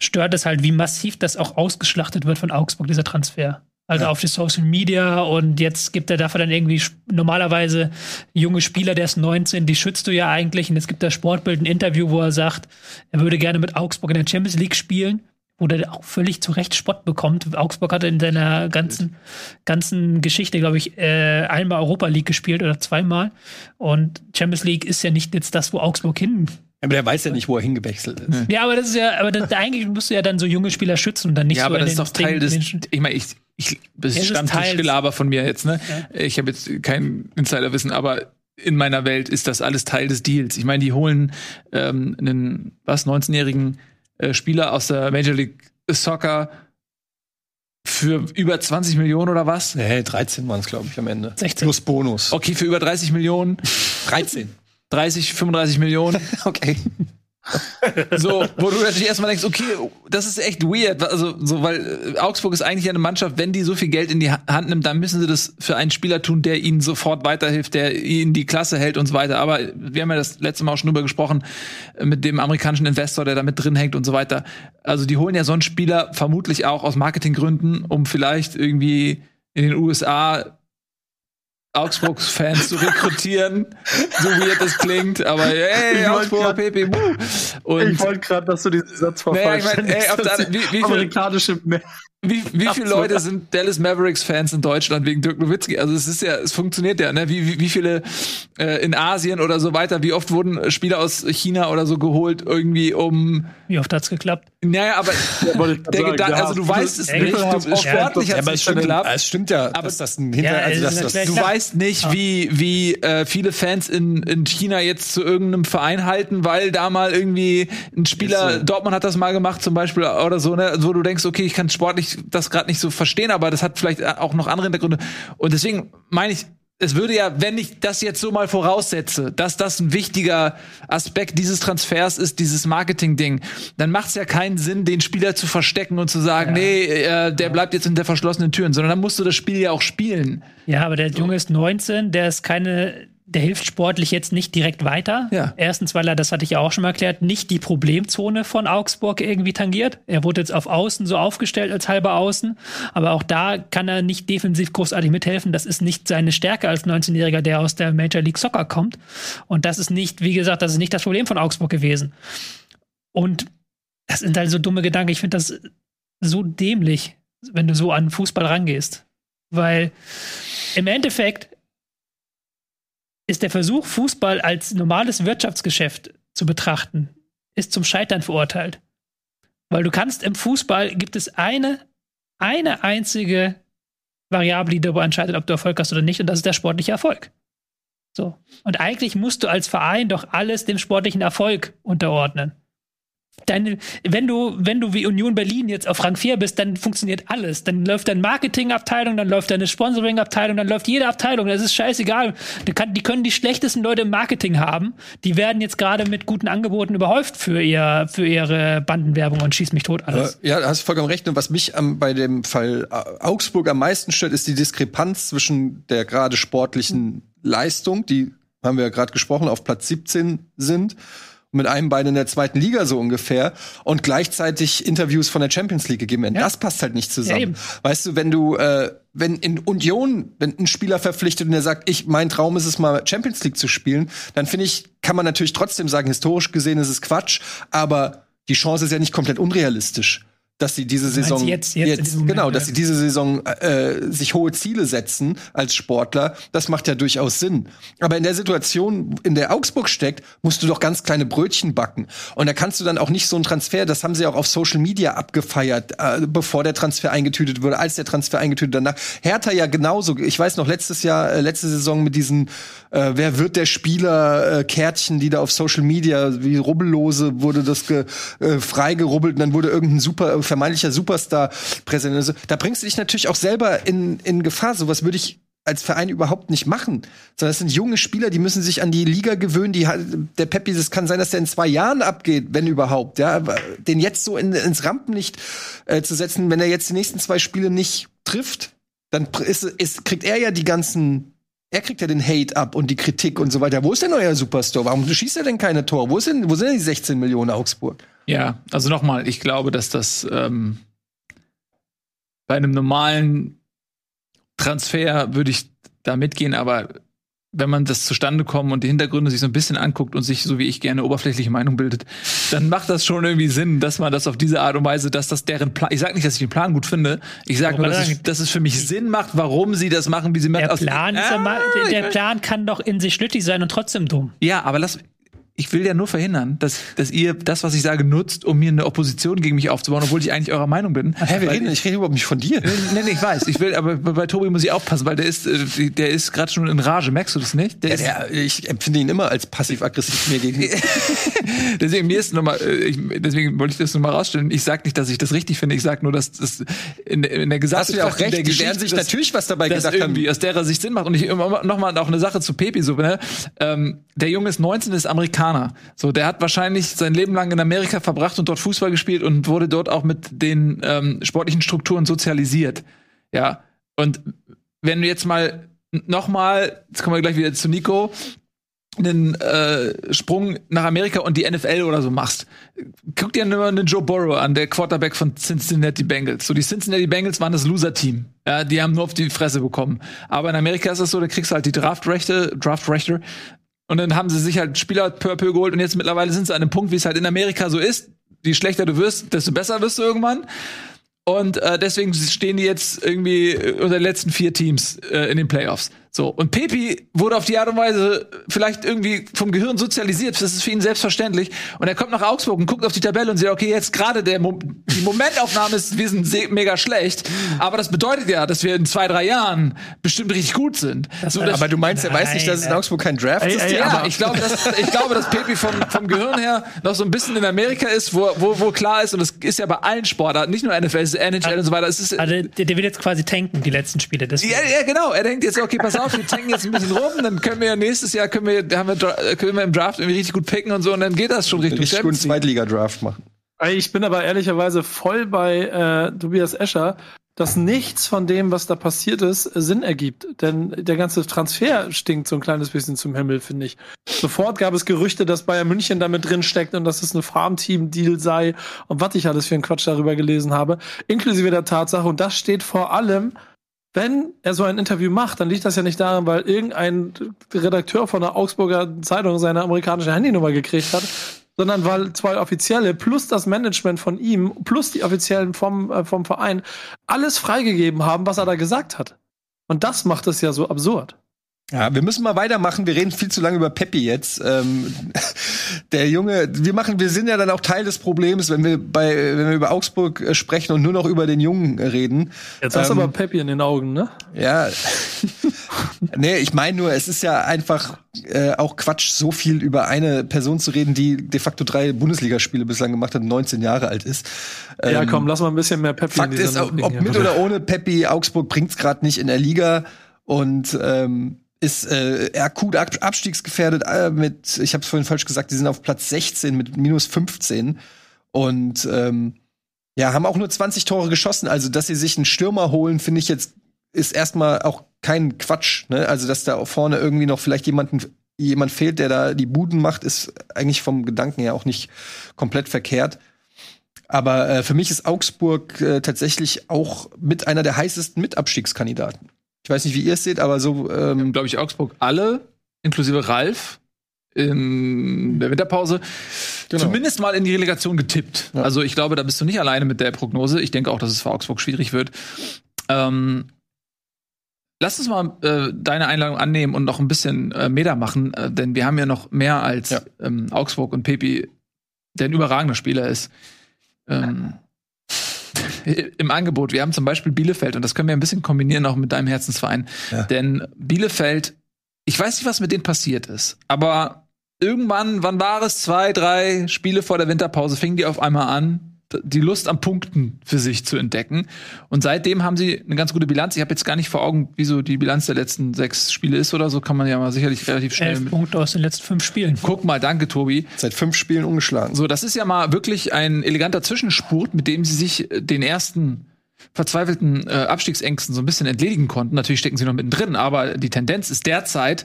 stört, ist halt, wie massiv das auch ausgeschlachtet wird von Augsburg, dieser Transfer. Also ja. auf die Social Media und jetzt gibt er dafür dann irgendwie normalerweise junge Spieler, der ist 19, die schützt du ja eigentlich. Und jetzt gibt er Sportbild ein Interview, wo er sagt, er würde gerne mit Augsburg in der Champions League spielen wo der auch völlig zu Recht Spott bekommt. Augsburg hatte in seiner ganzen, ganzen Geschichte, glaube ich, äh, einmal Europa League gespielt oder zweimal. Und Champions League ist ja nicht jetzt das, wo Augsburg hin. Aber der weiß ja nicht, wo er hingewechselt ist. Ja, aber das ist ja, aber das, eigentlich musst du ja dann so junge Spieler schützen und dann nicht ja, so. Ja, aber das ist doch Teil des. Ich meine, ich, ich, das ist Stammtischgelaber von mir jetzt, ne? Ja. Ich habe jetzt kein Insiderwissen, aber in meiner Welt ist das alles Teil des Deals. Ich meine, die holen ähm, einen was 19-jährigen äh, Spieler aus der Major League Soccer für über 20 Millionen oder was? Nee, 13 waren es, glaube ich, am Ende. 16. Plus Bonus. Okay, für über 30 Millionen. 13. 30, 35 Millionen. okay. So, wo du natürlich erstmal denkst, okay, das ist echt weird. Also, so, weil äh, Augsburg ist eigentlich eine Mannschaft, wenn die so viel Geld in die Hand nimmt, dann müssen sie das für einen Spieler tun, der ihnen sofort weiterhilft, der ihnen die Klasse hält und so weiter. Aber wir haben ja das letzte Mal auch schon drüber gesprochen, äh, mit dem amerikanischen Investor, der da mit drin hängt und so weiter. Also, die holen ja so einen Spieler vermutlich auch aus Marketinggründen, um vielleicht irgendwie in den USA Augsburg-Fans zu rekrutieren. so weird das klingt, aber hey, Augsburg, PP, Und Ich wollte gerade, dass du diesen Satz vervollständigst. Nee, ich mein, wie, wie amerikanische wie, wie viele Leute sind Dallas Mavericks Fans in Deutschland wegen Dirk Nowitzki? Also es ist ja, es funktioniert ja, ne? Wie, wie, wie viele äh, in Asien oder so weiter, wie oft wurden Spieler aus China oder so geholt, irgendwie um. Wie oft hat's geklappt? Naja, aber der Gedanke, also du weißt es nicht, du, sportlich ja, hat's nicht geklappt. Es stimmt ja, aber dass das ein Hinter, ja, also dass das, du weißt weißt nicht, wie, wie äh, viele Fans in, in China jetzt zu irgendeinem Verein halten, weil da mal irgendwie ein Spieler, so. Dortmund hat das mal gemacht zum Beispiel oder so, ne, wo du denkst, okay, ich kann sportlich das gerade nicht so verstehen, aber das hat vielleicht auch noch andere Hintergründe. Und deswegen meine ich, es würde ja, wenn ich das jetzt so mal voraussetze, dass das ein wichtiger Aspekt dieses Transfers ist, dieses Marketing-Ding, dann macht es ja keinen Sinn, den Spieler zu verstecken und zu sagen, Ja. nee, äh, der bleibt jetzt hinter verschlossenen Türen, sondern dann musst du das Spiel ja auch spielen. Ja, aber der Junge ist 19, der ist keine, der hilft sportlich jetzt nicht direkt weiter. Ja. Erstens, weil er, das hatte ich ja auch schon mal erklärt, nicht die Problemzone von Augsburg irgendwie tangiert. Er wurde jetzt auf Außen so aufgestellt als halber Außen, aber auch da kann er nicht defensiv großartig mithelfen. Das ist nicht seine Stärke als 19-Jähriger, der aus der Major League Soccer kommt. Und das ist nicht, wie gesagt, das ist nicht das Problem von Augsburg gewesen. Und das sind halt so dumme Gedanken. Ich finde das so dämlich, wenn du so an Fußball rangehst. Weil im Endeffekt ist der Versuch, Fußball als normales Wirtschaftsgeschäft zu betrachten, ist zum Scheitern verurteilt. Weil du kannst im Fußball gibt es eine, eine einzige Variable, die darüber entscheidet, ob du Erfolg hast oder nicht, und das ist der sportliche Erfolg. So. Und eigentlich musst du als Verein doch alles dem sportlichen Erfolg unterordnen. Deine, wenn du, wenn du wie Union Berlin jetzt auf Rang 4 bist, dann funktioniert alles. Dann läuft deine Marketingabteilung, dann läuft deine Sponsoringabteilung, dann läuft jede Abteilung. Das ist scheißegal. Die, kann, die können die schlechtesten Leute im Marketing haben. Die werden jetzt gerade mit guten Angeboten überhäuft für, ihr, für ihre Bandenwerbung und schieß mich tot alles. Ja, da hast du vollkommen recht. Und was mich am, bei dem Fall äh, Augsburg am meisten stört, ist die Diskrepanz zwischen der gerade sportlichen Leistung, die haben wir ja gerade gesprochen, auf Platz 17 sind, mit einem Bein in der zweiten Liga so ungefähr und gleichzeitig Interviews von der Champions League gegeben werden. Ja. Das passt halt nicht Ja, zusammen. eben. weißt du, wenn du, äh, wenn in Union, wenn ein Spieler verpflichtet und der sagt, ich, mein Traum ist es mal Champions League zu spielen, dann finde ich, kann man natürlich trotzdem sagen, historisch gesehen ist es Quatsch, aber die Chance ist ja nicht komplett unrealistisch. Dass sie diese Saison jetzt- jetzt in diesem Moment, genau, dass sie diese Saison äh, sich hohe Ziele setzen als Sportler, das macht ja durchaus Sinn. Aber in der Situation, in der Augsburg steckt, musst du doch ganz kleine Brötchen backen. Und da kannst du dann auch nicht so einen Transfer, das haben sie auch auf Social Media abgefeiert, äh, bevor der Transfer eingetütet wurde, als der Transfer eingetütet danach. Hertha ja genauso. Ich weiß noch, letztes Jahr, äh, letzte Saison mit diesen äh, Wer wird der Spieler äh, Kärtchen, die da auf Social Media wie Rubbellose wurde das ge, äh, freigerubbelt und dann wurde irgendein super vermeintlicher Superstar präsent. Also, da bringst du dich natürlich auch selber in, in Gefahr. Sowas würde ich als Verein überhaupt nicht machen. Sondern das sind junge Spieler, die müssen sich an die Liga gewöhnen. Die, der Peppi, das kann sein, dass der in zwei Jahren abgeht, wenn überhaupt. Ja, den jetzt so in, ins Rampenlicht äh, zu setzen, wenn er jetzt die nächsten zwei Spiele nicht trifft, dann ist, ist, kriegt er ja die ganzen er kriegt ja den Hate ab und die Kritik und so weiter. Wo ist denn euer Superstore? Warum schießt er denn keine Tore? Wo, ist denn, wo sind denn die 16 Millionen Augsburg? Ja, also nochmal, ich glaube, dass das ähm, bei einem normalen Transfer würde ich da mitgehen, aber wenn man das zustande kommt und die Hintergründe sich so ein bisschen anguckt und sich, so wie ich gerne, oberflächliche Meinung bildet, dann macht das schon irgendwie Sinn, dass man das auf diese Art und Weise, dass das deren Plan, ich sage nicht, dass ich den Plan gut finde, ich sage nur, dass es, dass es für mich Sinn macht, warum sie das machen, wie sie Der aus- Plan, ist ja Ah, mal, ich der. Plan kann doch in sich schlüssig sein und trotzdem dumm. Ja, aber lass. Ich will ja nur verhindern, dass, dass ihr das, was ich sage, nutzt, um mir eine Opposition gegen mich aufzubauen, obwohl ich eigentlich eurer Meinung bin. Hä, wir Weil- reden, ich rede überhaupt nicht von dir. Nee, nee, ich weiß. Ich will, aber bei Tobi muss ich aufpassen, weil der ist, äh, der ist gerade schon in Rage. Merkst du das nicht? Der Ja, der, ich empfinde ihn immer als passiv-aggressiv mir gegenüber. deswegen mir ist nochmal, ich, deswegen wollte ich das nochmal rausstellen. Ich sag nicht, dass ich das richtig finde. Ich sag nur, dass das in, in der Hast du ja auch recht, der die werden sich dass- natürlich was dabei das gedacht haben. irgendwie aus derer Sicht Sinn macht. Und ich nochmal auch eine Sache zu Pepi so, ne? Ähm, der Junge ist 19, ist Amerikaner. So, der hat wahrscheinlich sein Leben lang in Amerika verbracht und dort Fußball gespielt und wurde dort auch mit den ähm, sportlichen Strukturen sozialisiert. Ja. Und wenn du jetzt mal nochmal, jetzt kommen wir gleich wieder zu Nico, einen äh, Sprung nach Amerika und die NFL oder so machst. Guck dir nur einen Joe Burrow an, der Quarterback von Cincinnati Bengals. So, die Cincinnati Bengals waren das Loser-Team. Ja, die haben nur auf die Fresse bekommen. Aber in Amerika ist es so, da kriegst du halt die Draftrechte, Draftrechte. Und dann haben sie sich halt Spieler peu geholt und jetzt mittlerweile sind sie an einem Punkt, wie es halt in Amerika so ist. Je schlechter du wirst, desto besser wirst du irgendwann. Und äh, deswegen stehen die jetzt irgendwie unter den letzten vier Teams äh, in den Playoffs. So, und Pepi wurde auf die Art und Weise vielleicht irgendwie vom Gehirn sozialisiert, das ist für ihn selbstverständlich. Und er kommt nach Augsburg und guckt auf die Tabelle und sieht, okay, jetzt gerade der Mo die Momentaufnahme ist, wir sind mega schlecht, aber das bedeutet ja, dass wir in zwei, drei Jahren bestimmt richtig gut sind. So, Aber du meinst, er weiß nicht, dass es in Augsburg kein Draft Ey, ist? ey, ja, ich glaube, dass, ich glaube, dass Pepi vom, vom Gehirn her noch so ein bisschen in Amerika ist, wo, wo, wo klar ist, und das ist ja bei allen Sportarten, nicht nur NFL, es ist NHL und so weiter. Es ist, Also, der, der will jetzt quasi tanken, die letzten Spiele. ja, ja, genau. Er denkt jetzt, okay, pass auf, wir tanken jetzt ein bisschen rum, dann können wir nächstes Jahr können wir, haben wir, Dra- können wir im Draft irgendwie richtig gut picken und so, und dann geht das schon Richtung Richtig guten. Zweitliga-Draft machen. Ich bin aber ehrlicherweise voll bei äh, Tobias Escher, dass nichts von dem, was da passiert ist, äh, Sinn ergibt. Denn der ganze Transfer stinkt so ein kleines bisschen zum Himmel, finde ich. Sofort gab es Gerüchte, dass Bayern München damit drin steckt und dass es ein Farmteam-Deal sei und was ich alles für einen Quatsch darüber gelesen habe. Inklusive der Tatsache, und das steht vor allem, wenn er so ein Interview macht, dann liegt das ja nicht daran, weil irgendein Redakteur von der Augsburger Zeitung seine amerikanische Handynummer gekriegt hat, sondern weil zwei Offizielle plus das Management von ihm plus die Offiziellen vom, äh, vom Verein alles freigegeben haben, was er da gesagt hat. Und das macht es ja so absurd. Ja, wir müssen mal weitermachen. Wir reden viel zu lange über Peppi jetzt. Ähm, der Junge, wir machen, wir sind ja dann auch Teil des Problems, wenn wir bei, wenn wir über Augsburg äh, sprechen und nur noch über den Jungen äh, reden. Jetzt hast du Ähm, aber Peppi in den Augen, ne? Ja. nee, ich meine nur, es ist ja einfach äh, auch Quatsch, so viel über eine Person zu reden, die de facto drei Bundesligaspiele bislang gemacht hat und 19 Jahre alt ist. ja, Ähm, komm, lass mal ein bisschen mehr Peppi Fakt ist, ob, ob mit oder ohne Peppi, Augsburg bringt's gerade nicht in der Liga und ähm, ist äh, akut ab abstiegsgefährdet äh, mit, ich habe es vorhin falsch gesagt, die sind auf Platz 16 mit minus 15 und ähm, ja, haben auch nur 20 Tore geschossen. Also, dass sie sich einen Stürmer holen, finde ich jetzt, ist erstmal auch kein Quatsch. Ne? Also, dass da vorne irgendwie noch vielleicht jemanden, jemand fehlt, der da die Buden macht, ist eigentlich vom Gedanken her auch nicht komplett verkehrt. Aber äh, für mich ist Augsburg äh, tatsächlich auch mit einer der heißesten Mitabstiegskandidaten. Ich weiß nicht, wie ihr es seht, aber so ähm, glaube ich, Augsburg alle, inklusive Ralf, in der Winterpause, Genau. zumindest mal in die Relegation getippt. Ja. Also ich glaube, da bist du nicht alleine mit der Prognose. Ich denke auch, dass es für Augsburg schwierig wird. Ähm, lass uns mal äh, deine Einladung annehmen und noch ein bisschen äh, Meter machen, äh, denn wir haben ja noch mehr als Ja. ähm, Augsburg und Pepi, der ein überragender Spieler ist. Ähm, im Angebot. Wir haben zum Beispiel Bielefeld und das können wir ein bisschen kombinieren auch mit deinem Herzensverein. Ja. Denn Bielefeld, ich weiß nicht, was mit denen passiert ist, aber irgendwann, wann war es? Zwei, drei Spiele vor der Winterpause, fingen die auf einmal an, die Lust am Punkten für sich zu entdecken. Und seitdem haben sie eine ganz gute Bilanz. Ich habe jetzt gar nicht vor Augen, wie so die Bilanz der letzten sechs Spiele ist oder so, kann man ja mal sicherlich relativ schnell. Elf Punkte aus den letzten fünf Spielen. Guck mal, danke, Tobi. seit fünf Spielen ungeschlagen. So, das ist ja mal wirklich ein eleganter Zwischenspurt, mit dem sie sich äh, den ersten verzweifelten äh, Abstiegsängsten so ein bisschen entledigen konnten. Natürlich stecken sie noch mittendrin, aber die Tendenz ist derzeit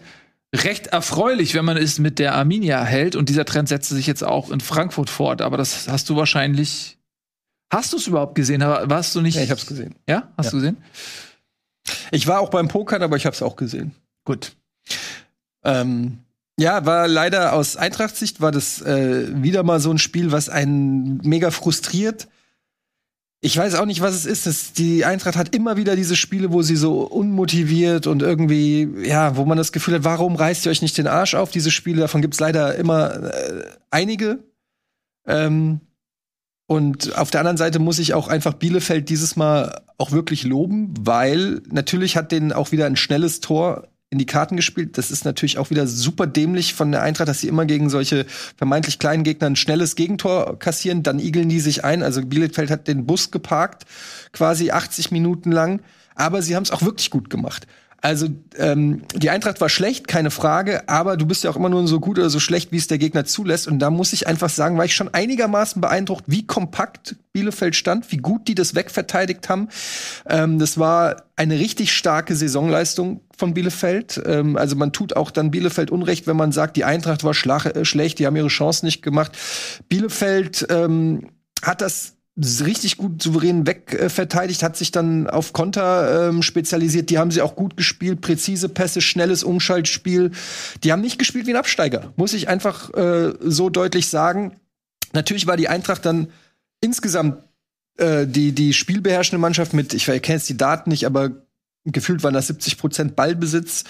recht erfreulich, wenn man es mit der Arminia hält. Und dieser Trend setzte sich jetzt auch in Frankfurt fort. Aber das hast du wahrscheinlich. Hast du es überhaupt gesehen? Warst du nicht? Ja, ich hab's gesehen. Ja, hast Ja. du gesehen? Ich war auch beim Pokern, aber ich hab's auch gesehen. Gut. Ähm, ja, war leider aus Eintracht-Sicht war das äh, wieder mal so ein Spiel, was einen mega frustriert. Ich weiß auch nicht, was es ist. Das, die Eintracht hat immer wieder diese Spiele, wo sie so unmotiviert und irgendwie, ja, wo man das Gefühl hat, warum reißt ihr euch nicht den Arsch auf? Diese Spiele, davon gibt's leider immer äh, einige. Ähm, und auf der anderen Seite muss ich auch einfach Bielefeld dieses Mal auch wirklich loben, weil natürlich hat denen auch wieder ein schnelles Tor in die Karten gespielt. Das ist natürlich auch wieder super dämlich von der Eintracht, dass sie immer gegen solche vermeintlich kleinen Gegner ein schnelles Gegentor kassieren. Dann igeln die sich ein. Also Bielefeld hat den Bus geparkt, quasi 80 Minuten lang. Aber sie haben es auch wirklich gut gemacht. Also ähm, die Eintracht war schlecht, keine Frage, aber du bist ja auch immer nur so gut oder so schlecht, wie es der Gegner zulässt. Und da muss ich einfach sagen, war ich schon einigermaßen beeindruckt, wie kompakt Bielefeld stand, wie gut die das wegverteidigt haben. Ähm, das war eine richtig starke Saisonleistung von Bielefeld. Ähm, also man tut auch dann Bielefeld Unrecht, wenn man sagt, die Eintracht war äh, schlecht, die haben ihre Chancen nicht gemacht. Bielefeld ähm, hat das richtig gut souverän wegverteidigt, hat sich dann auf Konter ähm, spezialisiert. Die haben sie auch gut gespielt, präzise Pässe, schnelles Umschaltspiel. Die haben nicht gespielt wie ein Absteiger, muss ich einfach äh, so deutlich sagen. Natürlich war die Eintracht dann insgesamt äh, die die spielbeherrschende Mannschaft mit, ich kenne jetzt die Daten nicht, aber gefühlt waren das 70 Prozent Ballbesitz.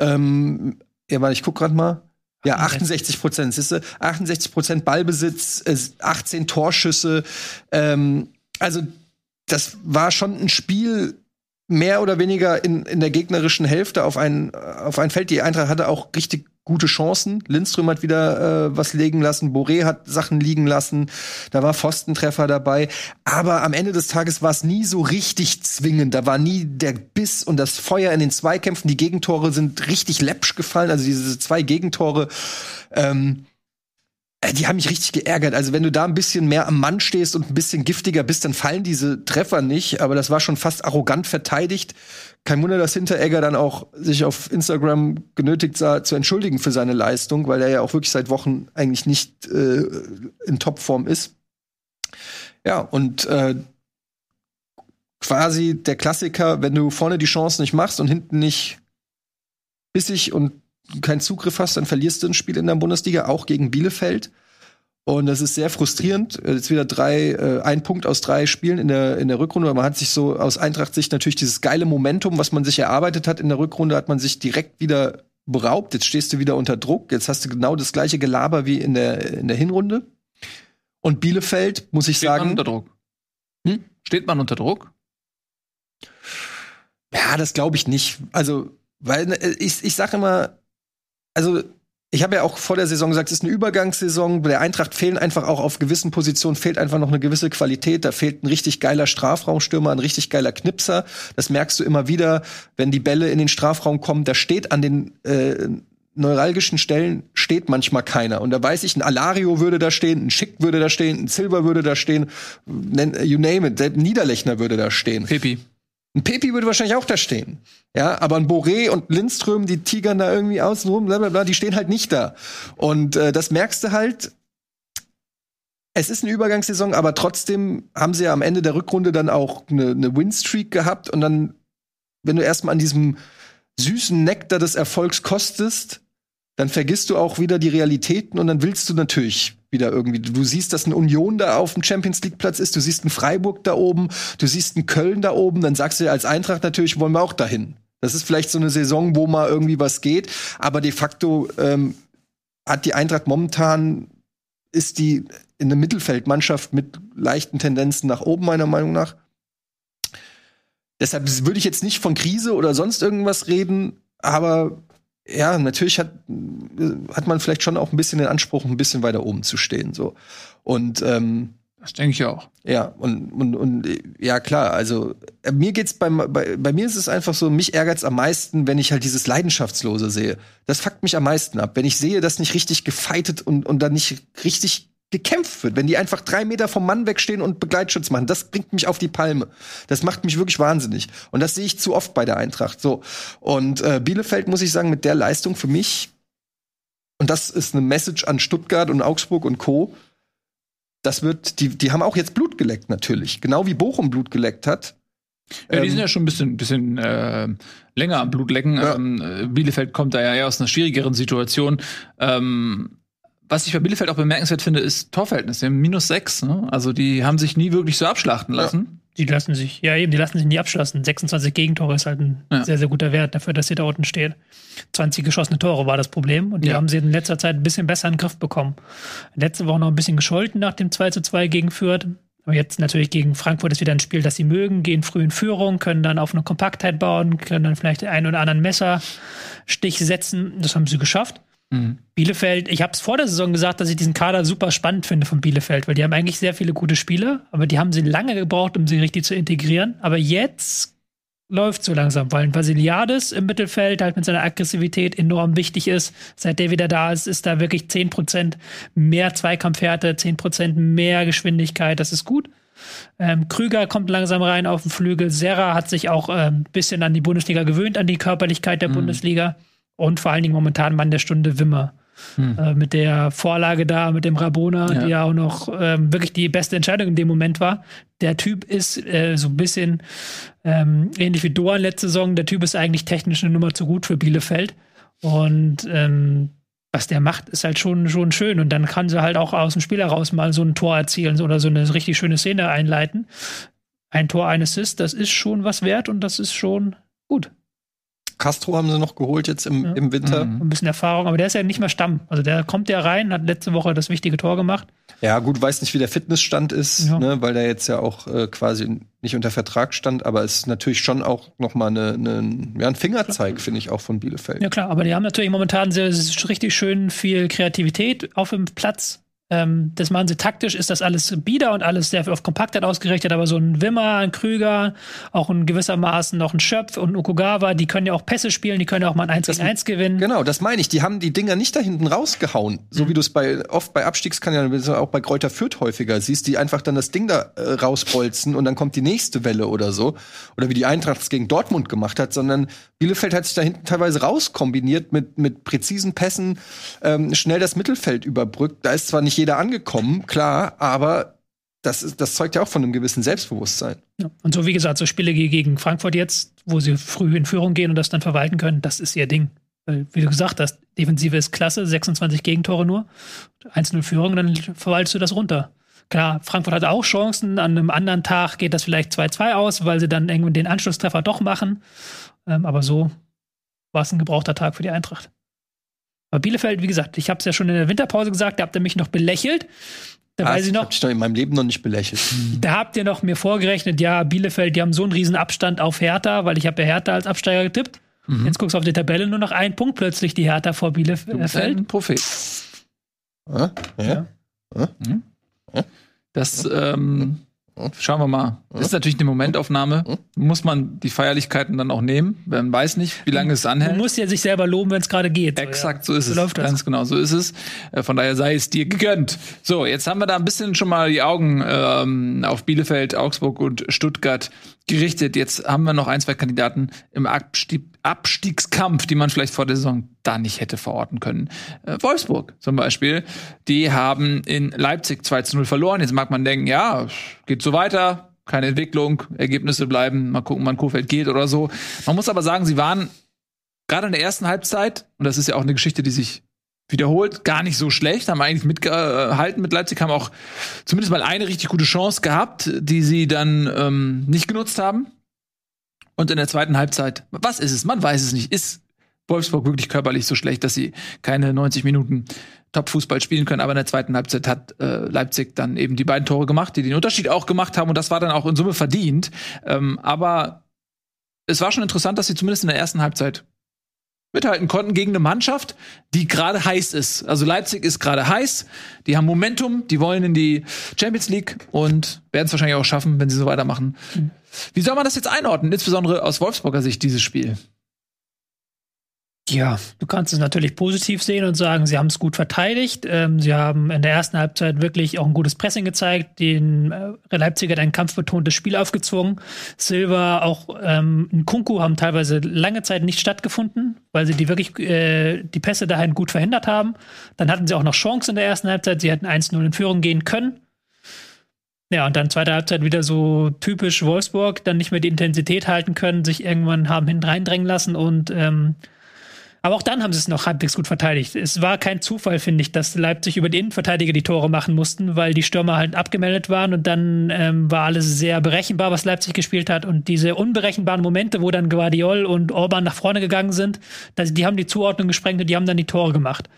Ähm, ja, warte, ich guck grad mal. Ja, 68 Prozent, siehste, 68 Prozent Ballbesitz, äh, 18 Torschüsse. Ähm, also das war schon ein Spiel mehr oder weniger in, in der gegnerischen Hälfte auf ein, auf ein Feld. Die Eintracht hatte auch richtig gute Chancen. Lindström hat wieder äh, was legen lassen, Boré hat Sachen liegen lassen, da war Pfostentreffer dabei. Aber am Ende des Tages war es nie so richtig zwingend. Da war nie der Biss und das Feuer in den Zweikämpfen. Die Gegentore sind richtig läppsch gefallen, also diese zwei Gegentore. Ähm, äh, die haben mich richtig geärgert. Also wenn du da ein bisschen mehr am Mann stehst und ein bisschen giftiger bist, dann fallen diese Treffer nicht. Aber das war schon fast arrogant verteidigt. Kein Wunder, dass Hinteregger dann auch sich auf Instagram genötigt sah, zu entschuldigen für seine Leistung, weil er ja auch wirklich seit Wochen eigentlich nicht äh, in Topform ist. Ja, und äh, quasi der Klassiker, wenn du vorne die Chance nicht machst und hinten nicht bissig und keinen Zugriff hast, dann verlierst du ein Spiel in der Bundesliga, auch gegen Bielefeld. Und das ist sehr frustrierend. Jetzt wieder drei, äh, ein Punkt aus drei Spielen in der, in der Rückrunde. Man hat sich so aus Eintracht-Sicht natürlich dieses geile Momentum, was man sich erarbeitet hat in der Rückrunde, hat man sich direkt wieder beraubt. Jetzt stehst du wieder unter Druck. Jetzt hast du genau das gleiche Gelaber wie in der, in der Hinrunde. Und Bielefeld, muss ich Steht sagen. man unter Druck? Hm? Steht man unter Druck? Ja, das glaube ich nicht. Also, weil äh, ich, ich sage immer, also ich habe ja auch vor der Saison gesagt, es ist eine Übergangssaison. Bei der Eintracht fehlen einfach auch auf gewissen Positionen fehlt einfach noch eine gewisse Qualität. Da fehlt ein richtig geiler Strafraumstürmer, ein richtig geiler Knipser. Das merkst du immer wieder, wenn die Bälle in den Strafraum kommen. Da steht an den äh, neuralgischen Stellen steht manchmal keiner. Und da weiß ich, ein Alario würde da stehen, ein Schick würde da stehen, ein Silver würde da stehen, you name it, ein Niederlechner würde da stehen. Pepi. Ein Pepi würde wahrscheinlich auch da stehen. Ja, aber ein Boré und Lindström, die tigern da irgendwie außen rum, bla bla bla, die stehen halt nicht da. Und äh, das merkst du halt. Es ist eine Übergangssaison, aber trotzdem haben sie ja am Ende der Rückrunde dann auch eine, eine Winstreak gehabt. Und dann, wenn du erstmal an diesem süßen Nektar des Erfolgs kostest, dann vergisst du auch wieder die Realitäten und dann willst du natürlich wieder irgendwie. Du siehst, dass eine Union da auf dem Champions League Platz ist, du siehst einen Freiburg da oben, du siehst einen Köln da oben, dann sagst du dir als Eintracht natürlich, wollen wir auch dahin. Das ist vielleicht so eine Saison, wo mal irgendwie was geht, aber de facto ähm, hat die Eintracht momentan ist die in der Mittelfeldmannschaft mit leichten Tendenzen nach oben meiner Meinung nach. Deshalb würde ich jetzt nicht von Krise oder sonst irgendwas reden, aber ja, natürlich hat, hat man vielleicht schon auch ein bisschen den Anspruch, ein bisschen weiter oben zu stehen. So. Und ähm, Das denke ich auch. ja, und, und, und ja, klar, also äh, mir geht's beim, bei, bei mir ist es einfach so, mich ärgert's am meisten, wenn ich halt dieses Leidenschaftslose sehe. Das fuckt mich am meisten ab. Wenn ich sehe, dass nicht richtig gefeitet und, und dann nicht richtig gekämpft wird, wenn die einfach drei Meter vom Mann wegstehen und Begleitschutz machen, das bringt mich auf die Palme. Das macht mich wirklich wahnsinnig. Und das sehe ich zu oft bei der Eintracht. So. Und äh, Bielefeld, muss ich sagen, mit der Leistung für mich, und das ist eine Message an Stuttgart und Augsburg und Co., das wird, die, die haben auch jetzt Blut geleckt, natürlich. Genau wie Bochum Blut geleckt hat. Ja, die Ähm, sind ja schon ein bisschen, bisschen äh, länger am Blutlecken. Ja. Ähm, äh, Bielefeld kommt da ja eher aus einer schwierigeren Situation. Ähm, was ich bei Bielefeld auch bemerkenswert finde, ist Torverhältnis. Die haben minus sechs. Ne? Also die haben sich nie wirklich so abschlachten lassen. Die lassen sich, ja eben, die lassen sich nie abschlassen. 26 Gegentore ist halt ein Ja. sehr, sehr guter Wert dafür, dass sie da unten stehen. 20 geschossene Tore war das Problem und die Ja. haben sie in letzter Zeit ein bisschen besser in den Griff bekommen. Letzte Woche noch ein bisschen gescholten nach dem 2 zu 2 gegen Fürth. Aber jetzt natürlich gegen Frankfurt ist wieder ein Spiel, das sie mögen, gehen früh in Führung, können dann auf eine Kompaktheit bauen, können dann vielleicht den einen oder anderen Messerstich setzen. Das haben sie geschafft. Mhm. Bielefeld, ich habe es vor der Saison gesagt, dass ich diesen Kader super spannend finde von Bielefeld, weil die haben eigentlich sehr viele gute Spieler, aber die haben sie lange gebraucht, um sie richtig zu integrieren. Aber jetzt läuft so langsam, weil ein Vasiliades im Mittelfeld halt mit seiner Aggressivität enorm wichtig ist. Seit der wieder da ist, ist da wirklich 10% mehr Zweikampfhärte, 10% mehr Geschwindigkeit. Das ist gut. Ähm, Krüger kommt langsam rein auf den Flügel. Serra hat sich auch ein ähm, bisschen an die Bundesliga gewöhnt, an die Körperlichkeit der Mhm. Bundesliga. Und vor allen Dingen momentan Mann der Stunde Wimmer. Hm. Äh, mit der Vorlage da, mit dem Rabona, Ja. die ja auch noch ähm, wirklich die beste Entscheidung in dem Moment war. Der Typ ist äh, so ein bisschen ähm, ähnlich wie Doan letzte Saison. Der Typ ist eigentlich technisch eine Nummer zu gut für Bielefeld. Und ähm, was der macht, ist halt schon, schon schön. Und dann kann sie halt auch aus dem Spiel heraus mal so ein Tor erzielen oder so eine richtig schöne Szene einleiten. Ein Tor, ein Assist, das ist schon was wert und das ist schon gut. Castro haben sie noch geholt jetzt im, Ja. im Winter. Mhm. Ein bisschen Erfahrung, aber der ist ja nicht mehr Stamm. Also der kommt ja rein, hat letzte Woche das wichtige Tor gemacht. Ja, gut, weiß nicht, wie der Fitnessstand ist, Ja. ne, weil der jetzt ja auch äh, quasi nicht unter Vertrag stand, aber es ist natürlich schon auch noch mal eine, eine, ja, ein Fingerzeig, finde ich, auch von Bielefeld. Ja klar, aber die haben natürlich momentan sehr, sehr richtig schön viel Kreativität auf dem Platz. Ähm, das machen sie taktisch, ist das alles bieder und alles sehr auf Kompaktheit ausgerichtet, aber so ein Wimmer, ein Krüger, auch in gewissermaßen noch ein Schöpf und ein Okugawa, die können ja auch Pässe spielen, die können ja auch mal ein 1 Das- gegen 1 gewinnen. Genau, das meine ich. Die haben die Dinger nicht da hinten rausgehauen. So Mhm. wie du es bei oft bei Abstiegskanälen, auch bei Kräuter Fürth häufiger siehst, die einfach dann das Ding da äh, rausbolzen und dann kommt die nächste Welle oder so. Oder wie die Eintracht es gegen Dortmund gemacht hat, sondern Bielefeld hat sich da hinten teilweise rauskombiniert mit, mit präzisen Pässen, ähm, schnell das Mittelfeld überbrückt. Da ist zwar nicht jeder angekommen, klar, aber das, ist, das zeugt ja auch von einem gewissen Selbstbewusstsein. Ja. Und so wie gesagt, so Spiele ge- gegen Frankfurt jetzt, wo sie früh in Führung gehen und das dann verwalten können, das ist ihr Ding. Weil, wie du gesagt hast, Defensive ist klasse, 26 Gegentore nur, 1-0 Führung, dann verwaltest du das runter. Klar, Frankfurt hat auch Chancen, an einem anderen Tag geht das vielleicht 2-2 aus, weil sie dann irgendwann den Anschlusstreffer doch machen. Ähm, aber so war es ein gebrauchter Tag für die Eintracht. Aber Bielefeld, wie gesagt, ich habe es ja schon in der Winterpause gesagt, da habt ihr mich noch belächelt. Da weiß ich noch, doch in meinem Leben noch nicht belächelt. da habt ihr noch mir vorgerechnet, ja, Bielefeld, die haben so einen riesen Abstand auf Hertha, weil ich habe ja Hertha als Absteiger getippt. Mhm. Jetzt guckst du auf die Tabelle, nur noch ein Punkt plötzlich die Hertha vor Du bist Bielefeld. ein Prophet. Hä? Ja? Das ähm, schauen wir mal. Das ist natürlich eine Momentaufnahme. Muss man die Feierlichkeiten dann auch nehmen? Man weiß nicht, wie lange es Man anhält. muss ja sich selber loben, wenn es gerade geht. Exakt, so ist So es. läuft das. Ganz genau, so ist es. Äh, Von daher sei es dir gegönnt. So, jetzt haben wir da ein bisschen schon mal die Augen ähm, auf Bielefeld, Augsburg und Stuttgart gerichtet. Jetzt haben wir noch ein, zwei Kandidaten im Abstieg Abstiegskampf, die man vielleicht vor der Saison da nicht hätte verorten können. Äh, Wolfsburg zum Beispiel, die haben in Leipzig 2 zu 0 verloren. Jetzt mag man denken, ja, geht so weiter, keine Entwicklung, Ergebnisse bleiben, mal gucken, wann Kofeld geht oder so. Man muss aber sagen, sie waren gerade in der ersten Halbzeit, und das ist ja auch eine Geschichte, die sich wiederholt, gar nicht so schlecht, haben eigentlich mitgehalten mit Leipzig, haben auch zumindest mal eine richtig gute Chance gehabt, die sie dann ähm, nicht genutzt haben. Und in der zweiten Halbzeit, was ist es? Man weiß es nicht. Ist Wolfsburg wirklich körperlich so schlecht, dass sie keine 90 Minuten Top-Fußball spielen können? Aber in der zweiten Halbzeit hat äh, Leipzig dann eben die beiden Tore gemacht, die den Unterschied auch gemacht haben. Und das war dann auch in Summe verdient. Ähm, aber es war schon interessant, dass sie zumindest in der ersten Halbzeit mithalten konnten gegen eine Mannschaft, die gerade heiß ist. Also Leipzig ist gerade heiß, die haben Momentum, die wollen in die Champions League und werden es wahrscheinlich auch schaffen, wenn sie so weitermachen. Wie soll man das jetzt einordnen, insbesondere aus Wolfsburger Sicht, dieses Spiel? Ja, du kannst es natürlich positiv sehen und sagen, sie haben es gut verteidigt. Ähm, sie haben in der ersten Halbzeit wirklich auch ein gutes Pressing gezeigt. Den äh, Leipziger hat ein kampfbetontes Spiel aufgezwungen. Silva, auch ähm, Kunku haben teilweise lange Zeit nicht stattgefunden, weil sie die wirklich äh, die Pässe dahin gut verhindert haben. Dann hatten sie auch noch Chancen in der ersten Halbzeit. Sie hätten 1-0 in Führung gehen können. Ja, und dann zweite Halbzeit wieder so typisch Wolfsburg, dann nicht mehr die Intensität halten können, sich irgendwann haben hinten reindrängen lassen und ähm, aber auch dann haben sie es noch halbwegs gut verteidigt. Es war kein Zufall, finde ich, dass Leipzig über die Innenverteidiger die Tore machen mussten, weil die Stürmer halt abgemeldet waren und dann ähm, war alles sehr berechenbar, was Leipzig gespielt hat. Und diese unberechenbaren Momente, wo dann Guardiol und Orban nach vorne gegangen sind, das, die haben die Zuordnung gesprengt und die haben dann die Tore gemacht.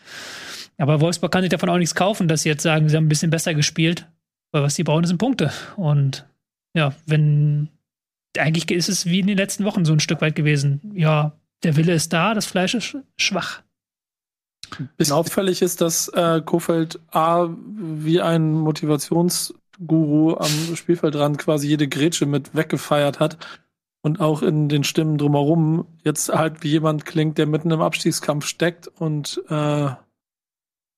Aber Wolfsburg kann sich davon auch nichts kaufen, dass sie jetzt sagen, sie haben ein bisschen besser gespielt, weil was sie brauchen, sind Punkte. Und ja, wenn eigentlich ist es wie in den letzten Wochen so ein Stück weit gewesen. Ja, der Wille ist da, das Fleisch ist sch- schwach. Bisschen auffällig ist, dass äh, Kofeld A wie ein Motivationsguru am Spielfeldrand quasi jede Grätsche mit weggefeiert hat und auch in den Stimmen drumherum jetzt halt wie jemand klingt, der mitten im Abstiegskampf steckt und äh,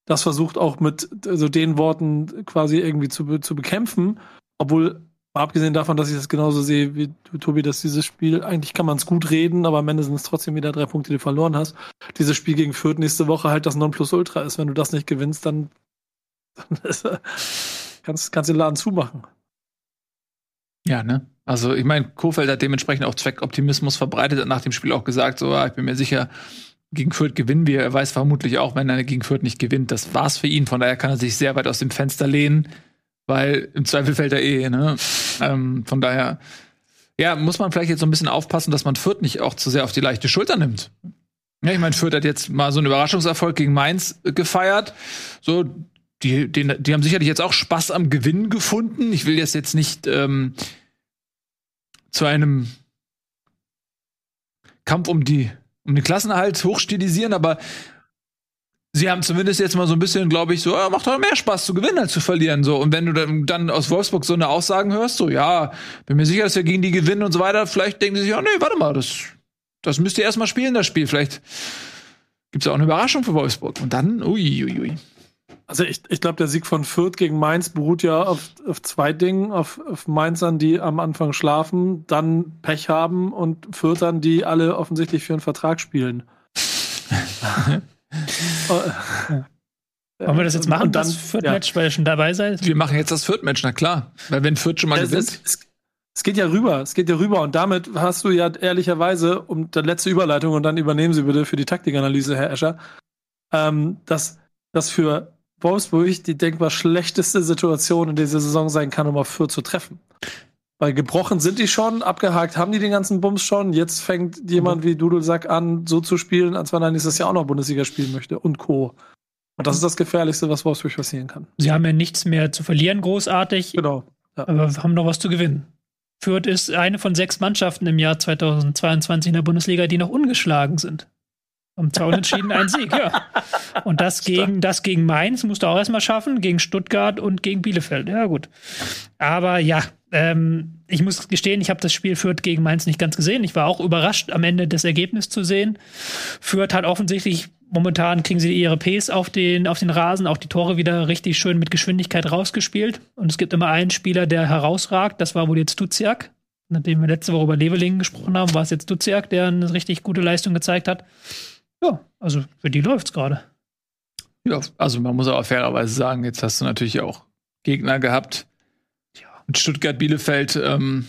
das versucht auch mit also den Worten quasi irgendwie zu, zu bekämpfen, obwohl abgesehen davon, dass ich das genauso sehe wie Tobi, dass dieses Spiel, eigentlich kann man es gut reden, aber am Ende sind es trotzdem wieder drei Punkte, die du verloren hast dieses Spiel gegen Fürth nächste Woche halt das Nonplusultra ist. Wenn du das nicht gewinnst, dann, dann ist, kannst, kannst du den Laden zumachen. Ja, ne? Also ich meine, Kofeld hat dementsprechend auch Zweckoptimismus verbreitet, hat nach dem Spiel auch gesagt, so, ja, ich bin mir sicher, gegen Fürth gewinnen wir. Er weiß vermutlich auch, wenn er gegen Fürth nicht gewinnt, das war's für ihn. Von daher kann er sich sehr weit aus dem Fenster lehnen, weil im Zweifel fällt er eh, ne? Ähm, von daher, ja, muss man vielleicht jetzt so ein bisschen aufpassen, dass man Fürth nicht auch zu sehr auf die leichte Schulter nimmt. Ja, ich meine, Fürth hat jetzt mal so einen Überraschungserfolg gegen Mainz äh, gefeiert. So, die, die, die haben sicherlich jetzt auch Spaß am Gewinnen gefunden. Ich will das jetzt nicht ähm, zu einem Kampf um die um den Klassenerhalt hochstilisieren, aber sie haben zumindest jetzt mal so ein bisschen, glaube ich, so, ja, macht doch mehr Spaß zu gewinnen als zu verlieren. So. Und wenn du dann, aus Wolfsburg so eine Aussagen hörst, so, ja, bin mir sicher, dass wir gegen die gewinnen und so weiter, vielleicht denken sie sich, ja, nee, warte mal, das, das müsst ihr erstmal spielen, das Spiel. Vielleicht gibt's ja auch eine Überraschung für Wolfsburg. Und dann, ui, ui, ui. Also ich, ich glaube, der Sieg von Fürth gegen Mainz beruht ja auf, auf zwei Dingen. Auf, auf Mainzern, die am Anfang schlafen, dann Pech haben und Fürthern, die alle offensichtlich für einen Vertrag spielen. Wollen wir das jetzt machen, Und dann- das Fürth-Match, weil ihr schon dabei seid? Wir machen jetzt das Fürth-Match, na klar. Weil wenn Fürth schon mal Es, gewinnt. es, es, es geht ja rüber, es geht ja rüber und damit hast du ja ehrlicherweise, um die letzte Überleitung und dann übernehmen Sie bitte für die Taktikanalyse, Herr Escher, ähm, dass das für Wolfsburg die denkbar schlechteste Situation in dieser Saison sein kann, um auf Fürth zu treffen. Weil gebrochen sind die schon, abgehakt haben die den ganzen Bums schon. Jetzt fängt jemand wie Dudelsack an, so zu spielen, als wenn er nächstes Jahr auch noch Bundesliga spielen möchte und Co. Und das ist das Gefährlichste, was Wolfsburg passieren kann. Sie haben ja nichts mehr zu verlieren, großartig, Genau. aber haben noch was zu gewinnen. Fürth ist eine von sechs Mannschaften im Jahr 2022 in der Bundesliga, die noch ungeschlagen sind. Haben zwei Unentschieden, ein Sieg, ja. Und das gegen, das gegen Mainz musst du auch erstmal schaffen, gegen Stuttgart und gegen Bielefeld. Ja, gut. Aber ja, ähm, ich muss gestehen, ich habe das Spiel Fürth gegen Mainz nicht ganz gesehen. Ich war auch überrascht, am Ende das Ergebnis zu sehen. Fürth hat offensichtlich, momentan kriegen sie ihre Ps auf den, auf den Rasen, auch die Tore wieder richtig schön mit Geschwindigkeit rausgespielt. Und es gibt immer einen Spieler, der herausragt. Das war wohl jetzt Duziak. Nachdem wir letzte Woche über Levelingen gesprochen haben, war es jetzt Duziak, der eine richtig gute Leistung gezeigt hat. Ja, also für die läuft's gerade. Ja, also man muss aber fairerweise sagen, jetzt hast du natürlich auch Gegner gehabt. Mit Stuttgart, Bielefeld, ähm,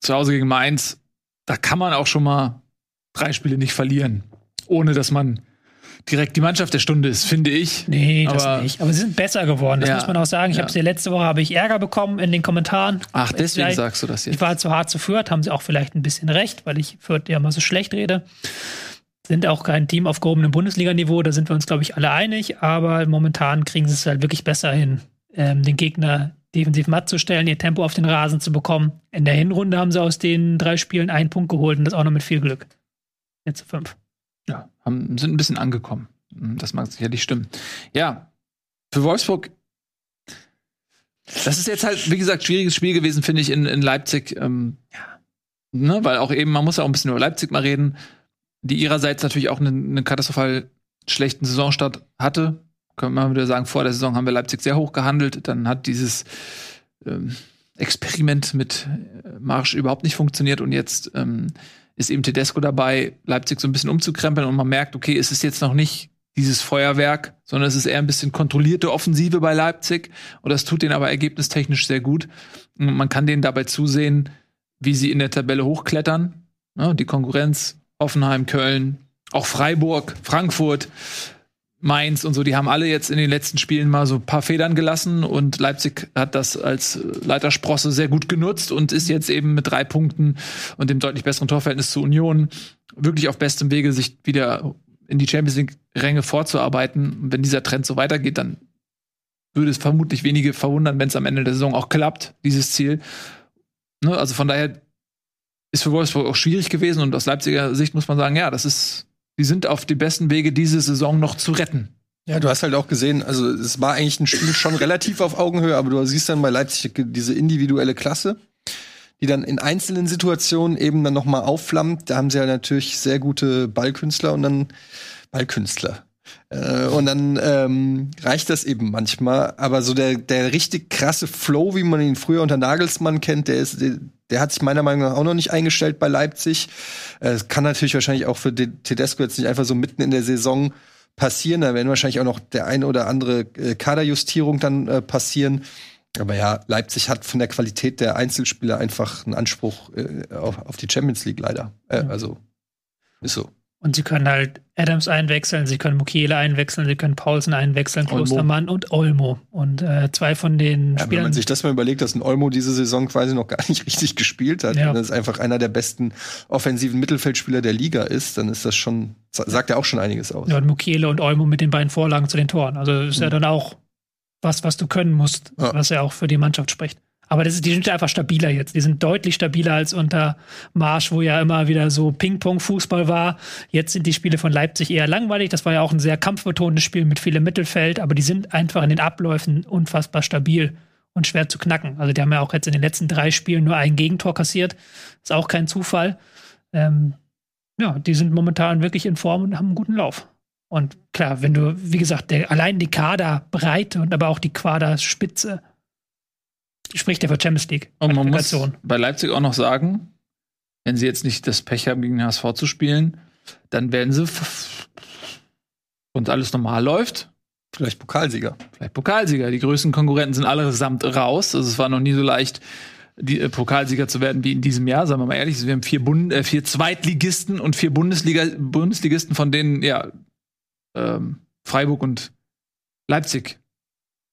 zu Hause gegen Mainz. Da kann man auch schon mal drei Spiele nicht verlieren, ohne dass man direkt die Mannschaft der Stunde ist, finde ich. Nee, das Aber- nicht. Aber sie sind besser geworden, das Ja, muss man auch sagen. Ich ja. habe sie letzte Woche habe ich Ärger bekommen in den Kommentaren. Ach, deswegen Vielleicht- sagst du das Ich jetzt. war zu hart zu Fürth, haben sie auch vielleicht ein bisschen recht, weil ich Fürth ja mal so schlecht rede. Sind auch kein Team auf gehobenem Bundesliga-Niveau, da sind wir uns, glaube ich, alle einig. Aber momentan kriegen sie es halt wirklich besser hin, ähm, den Gegner defensiv matt zu stellen, ihr Tempo auf den Rasen zu bekommen. In der Hinrunde haben sie aus den drei Spielen einen Punkt geholt und das auch noch mit viel Glück. Jetzt zu fünf. Ja, haben, sind ein bisschen angekommen. Hm, Das mag sicherlich stimmen. Ja, für Wolfsburg, das ist jetzt halt, wie gesagt, schwieriges Spiel gewesen, finde ich, in, in Leipzig. Ähm, ne, weil auch eben, man muss ja auch ein bisschen über Leipzig mal reden, die ihrerseits natürlich auch einen, einen katastrophal schlechten Saisonstart hatte. Können wir mal wieder sagen, vor der Saison haben wir Leipzig sehr hoch gehandelt. Dann hat dieses ähm, Experiment mit äh, Marsch überhaupt nicht funktioniert und jetzt ähm, ist eben Tedesco dabei, Leipzig so ein bisschen umzukrempeln und man merkt, okay, es ist jetzt noch nicht dieses Feuerwerk, sondern es ist eher ein bisschen kontrollierte Offensive bei Leipzig und das tut denen aber ergebnistechnisch sehr gut. Und man kann denen dabei zusehen, wie sie in der Tabelle hochklettern. Ja, die Konkurrenz, Offenheim, Köln, auch Freiburg, Frankfurt, Mainz und so, die haben alle jetzt in den letzten Spielen mal so ein paar Federn gelassen und Leipzig hat das als Leitersprosse sehr gut genutzt und ist jetzt eben mit drei Punkten und dem deutlich besseren Torverhältnis zur Union wirklich auf bestem Wege, sich wieder in die Champions League-Ränge vorzuarbeiten. Und wenn dieser Trend so weitergeht, dann würde es vermutlich wenige verwundern, wenn es am Ende der Saison auch klappt, dieses Ziel. Ne, also von daher ist für Wolfsburg auch schwierig gewesen und aus Leipziger Sicht muss man sagen, ja, das ist, die sind auf dem besten Wege, diese Saison noch zu retten. Ja, du hast halt auch gesehen, also es war eigentlich ein Spiel schon relativ auf Augenhöhe, aber du siehst dann bei Leipzig diese individuelle Klasse, die dann in einzelnen Situationen eben dann noch mal aufflammt. Da haben sie ja natürlich sehr gute Ballkünstler und dann Ballkünstler. Äh, und dann ähm, reicht das eben manchmal. Aber so der, der richtig krasse Flow, wie man ihn früher unter Nagelsmann kennt, der ist, der, hat sich meiner Meinung nach auch noch nicht eingestellt bei Leipzig. Äh, Es kann natürlich wahrscheinlich auch für De- Tedesco jetzt nicht einfach so mitten in der Saison passieren. Da werden wahrscheinlich auch noch der ein oder andere äh, Kaderjustierung dann äh, passieren. Aber ja, Leipzig hat von der Qualität der Einzelspieler einfach einen Anspruch auf, die Champions League leider. Also ist so. Und sie können halt Adams einwechseln, sie können Mukiele einwechseln, sie können Paulsen einwechseln, Olmo. Klostermann und Olmo. Und äh, zwei von den Ja, wenn Spielern. man sich das mal überlegt, dass ein Olmo diese Saison quasi noch gar nicht richtig gespielt hat, Ja. und das einfach einer der besten offensiven Mittelfeldspieler der Liga ist, dann ist das schon, sagt ja auch schon einiges aus. ja, und Mukiele und Olmo mit den beiden Vorlagen zu den Toren. Also ist ja Mhm. dann auch was, was du können musst, Ja. was ja auch für die Mannschaft spricht. Aber das ist, die sind einfach stabiler jetzt. Die sind deutlich stabiler als unter Marsch, wo ja immer wieder so Ping-Pong-Fußball war. Jetzt sind die Spiele von Leipzig eher langweilig. Das war ja auch ein sehr kampfbetontes Spiel mit viel im Mittelfeld, aber die sind einfach in den Abläufen unfassbar stabil und schwer zu knacken. Also die haben ja auch jetzt in den letzten drei Spielen nur ein Gegentor kassiert. Ist auch kein Zufall. Ähm, ja, die sind momentan wirklich in Form und haben einen guten Lauf. Und klar, wenn du, wie gesagt, der, allein die Kaderbreite und aber auch die Kaderspitze spricht ja für Champions League. Und man muss bei Leipzig auch noch sagen, wenn sie jetzt nicht das Pech haben, gegen den HSV zu spielen, dann werden sie, und alles normal läuft, Vielleicht Pokalsieger. vielleicht Pokalsieger. Die größten Konkurrenten sind allesamt raus. Also es war noch nie so leicht, die äh, Pokalsieger zu werden wie in diesem Jahr, sagen wir mal ehrlich. Wir haben vier, Bund äh, vier Zweitligisten und vier Bundesliga Bundesligisten, von denen ja ähm, Freiburg und Leipzig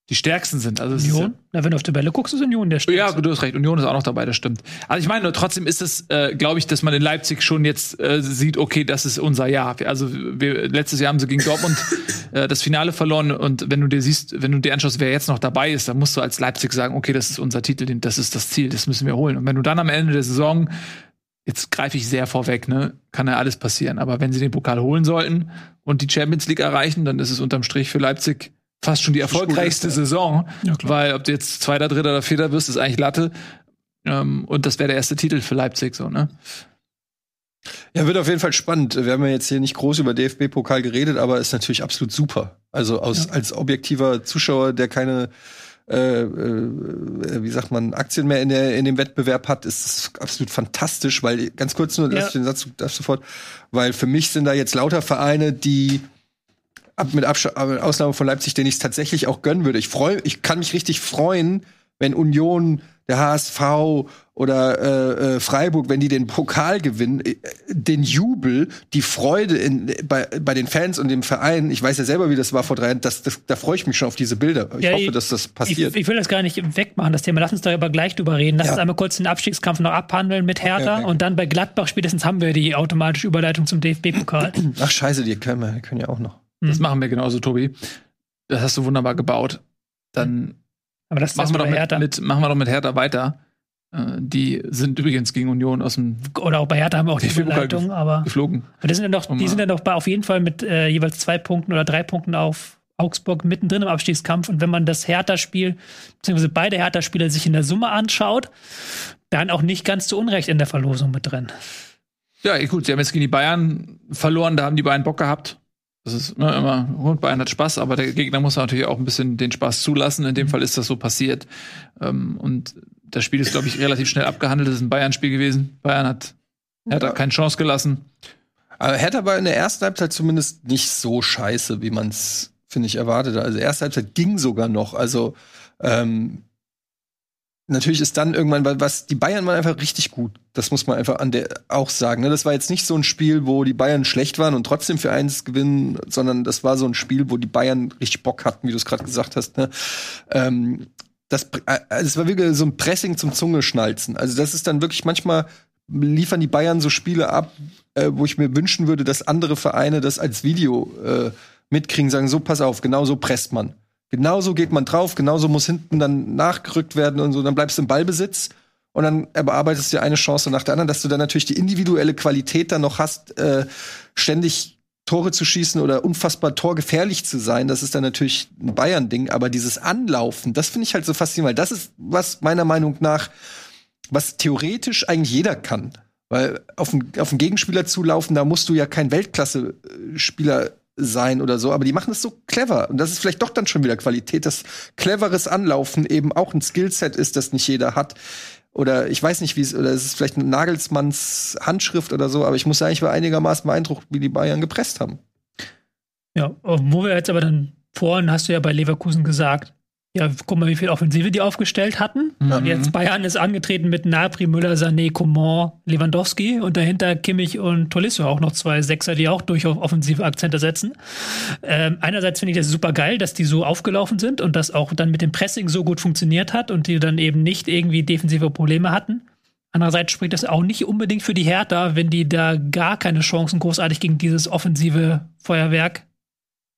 die stärksten sind. Also ist ja- Union? Na, wenn du auf Tabelle guckst, ist Union der ja, stärkste. du hast recht. Union ist auch noch dabei, das stimmt. Also ich meine, nur trotzdem ist es, äh, glaube ich, dass man in Leipzig schon jetzt äh, sieht, okay, das ist unser Jahr. Also wir, letztes Jahr haben sie gegen Dortmund äh, das Finale verloren und wenn du dir siehst, wenn du dir anschaust, wer jetzt noch dabei ist, dann musst du als Leipzig sagen, okay, das ist unser Titel, das ist das Ziel, das müssen wir holen. Und wenn du dann am Ende der Saison Jetzt greife ich sehr vorweg, ne? Kann ja alles passieren. Aber wenn sie den Pokal holen sollten und die Champions League erreichen, dann ist es unterm Strich für Leipzig fast schon die erfolgreichste ja. Saison. Ja, weil ob du jetzt Zweiter, Dritter oder Vierter wirst, ist eigentlich Latte. Ähm, und das wäre der erste Titel für Leipzig, so, ne? Ja, wird auf jeden Fall spannend. Wir haben ja jetzt hier nicht groß über DFB-Pokal geredet, aber ist natürlich absolut super. Also aus, Ja. als objektiver Zuschauer, der keine, äh, äh, wie sagt man, Aktien mehr in, der, in dem Wettbewerb hat, ist es absolut fantastisch, weil ganz kurz nur, Ja. lass den Satz darf sofort, weil für mich sind da jetzt lauter Vereine, die ab mit Absch äh, Ausnahme von Leipzig, den ich es tatsächlich auch gönnen würde. Ich freue, ich kann mich richtig freuen, wenn Union, der HSV oder äh, äh, Freiburg, wenn die den Pokal gewinnen, äh, den Jubel, die Freude in, bei, bei den Fans und dem Verein. Ich weiß ja selber, wie das war vor drei Jahren. Das, das, da freue ich mich schon auf diese Bilder. Ich Ja, hoffe, ich- dass das Ich, passiert. ich will das gar nicht wegmachen, das Thema. Lass uns darüber gleich drüber reden. Lass Ja. uns einmal kurz den Abstiegskampf noch abhandeln mit Hertha okay. und dann bei Gladbach spätestens haben wir die automatische Überleitung zum DFB-Pokal. Ach scheiße, die können, wir, können ja auch noch. Hm. Das machen wir genauso, Tobi. Das hast du wunderbar gebaut. Dann Aber das machen wir, doch mit, Hertha. mit, machen wir doch mit Hertha weiter. Äh, die sind übrigens gegen Union aus dem Oder auch bei Hertha haben wir auch die Überleitung, aber geflogen. aber die sind ja noch, die sind ja noch bei, auf jeden Fall mit äh, jeweils zwei Punkten oder drei Punkten auf Augsburg mittendrin im Abstiegskampf. Und wenn man das Hertha-Spiel, beziehungsweise beide Hertha-Spieler sich in der Summe anschaut, dann auch nicht ganz zu Unrecht in der Verlosung mit drin. Ja, gut, sie haben jetzt gegen die Bayern verloren, da haben die Bayern Bock gehabt. Das ist ne, immer, gut, Bayern hat Spaß, aber der Gegner muss natürlich auch ein bisschen den Spaß zulassen. In dem. Fall ist das so passiert. Ähm, und das Spiel ist, glaube ich, relativ schnell abgehandelt. Das ist ein Bayern-Spiel gewesen. Bayern hat, hat Ja. keine Chance gelassen. Aber Hertha war in der ersten Halbzeit zumindest nicht so scheiße, wie man es, finde ich, erwartete. Also erste Halbzeit ging sogar noch. Also ähm, natürlich ist dann irgendwann, weil was die Bayern waren einfach richtig gut. Das muss man einfach an der auch sagen. Ne? Das war jetzt nicht so ein Spiel, wo die Bayern schlecht waren und trotzdem für eins gewinnen, sondern das war so ein Spiel, wo die Bayern richtig Bock hatten, wie du es gerade gesagt hast. Ne? Ähm, das, äh, also es war wirklich so ein Pressing zum Zungeschnalzen. Also das ist dann wirklich manchmal liefern die Bayern so Spiele ab, äh, wo ich mir wünschen würde, dass andere Vereine das als Video äh, mitkriegen, sagen, so pass auf, genau so presst man. Genauso geht man drauf, genauso muss hinten dann nachgerückt werden und so, dann bleibst du im Ballbesitz und dann bearbeitest du eine Chance nach der anderen, dass du dann natürlich die individuelle Qualität dann noch hast, äh, ständig Tore zu schießen oder unfassbar torgefährlich zu sein, das ist dann natürlich ein Bayern-Ding, aber dieses Anlaufen, das finde ich halt so faszinierend, weil das ist, was meiner Meinung nach, was theoretisch eigentlich jeder kann. Weil auf einen, auf einen Gegenspieler zulaufen, da musst du ja kein Weltklasse-Spieler sein oder so, aber die machen es so clever. Und das ist vielleicht doch dann schon wieder Qualität, dass cleveres Anlaufen eben auch ein Skillset ist, das nicht jeder hat. Oder ich weiß nicht, wie es, oder es ist vielleicht ein Nagelsmanns Handschrift oder so, aber ich muss sagen, ich war einigermaßen beeindruckt, wie die Bayern gepresst haben. Ja, wo wir jetzt aber dann vorhin hast du ja bei Leverkusen gesagt, ja, guck mal, wie viel Offensive die aufgestellt hatten. Mhm. Jetzt Bayern ist angetreten mit Napri, Müller, Sané, Coman, Lewandowski und dahinter Kimmich und Tolisso auch noch zwei Sechser, die auch durchaus offensive Akzente setzen. Ähm, einerseits finde ich das super geil, dass die so aufgelaufen sind und das auch dann mit dem Pressing so gut funktioniert hat und die dann eben nicht irgendwie defensive Probleme hatten. Andererseits spricht das auch nicht unbedingt für die Hertha, wenn die da gar keine Chancen großartig gegen dieses offensive Feuerwerk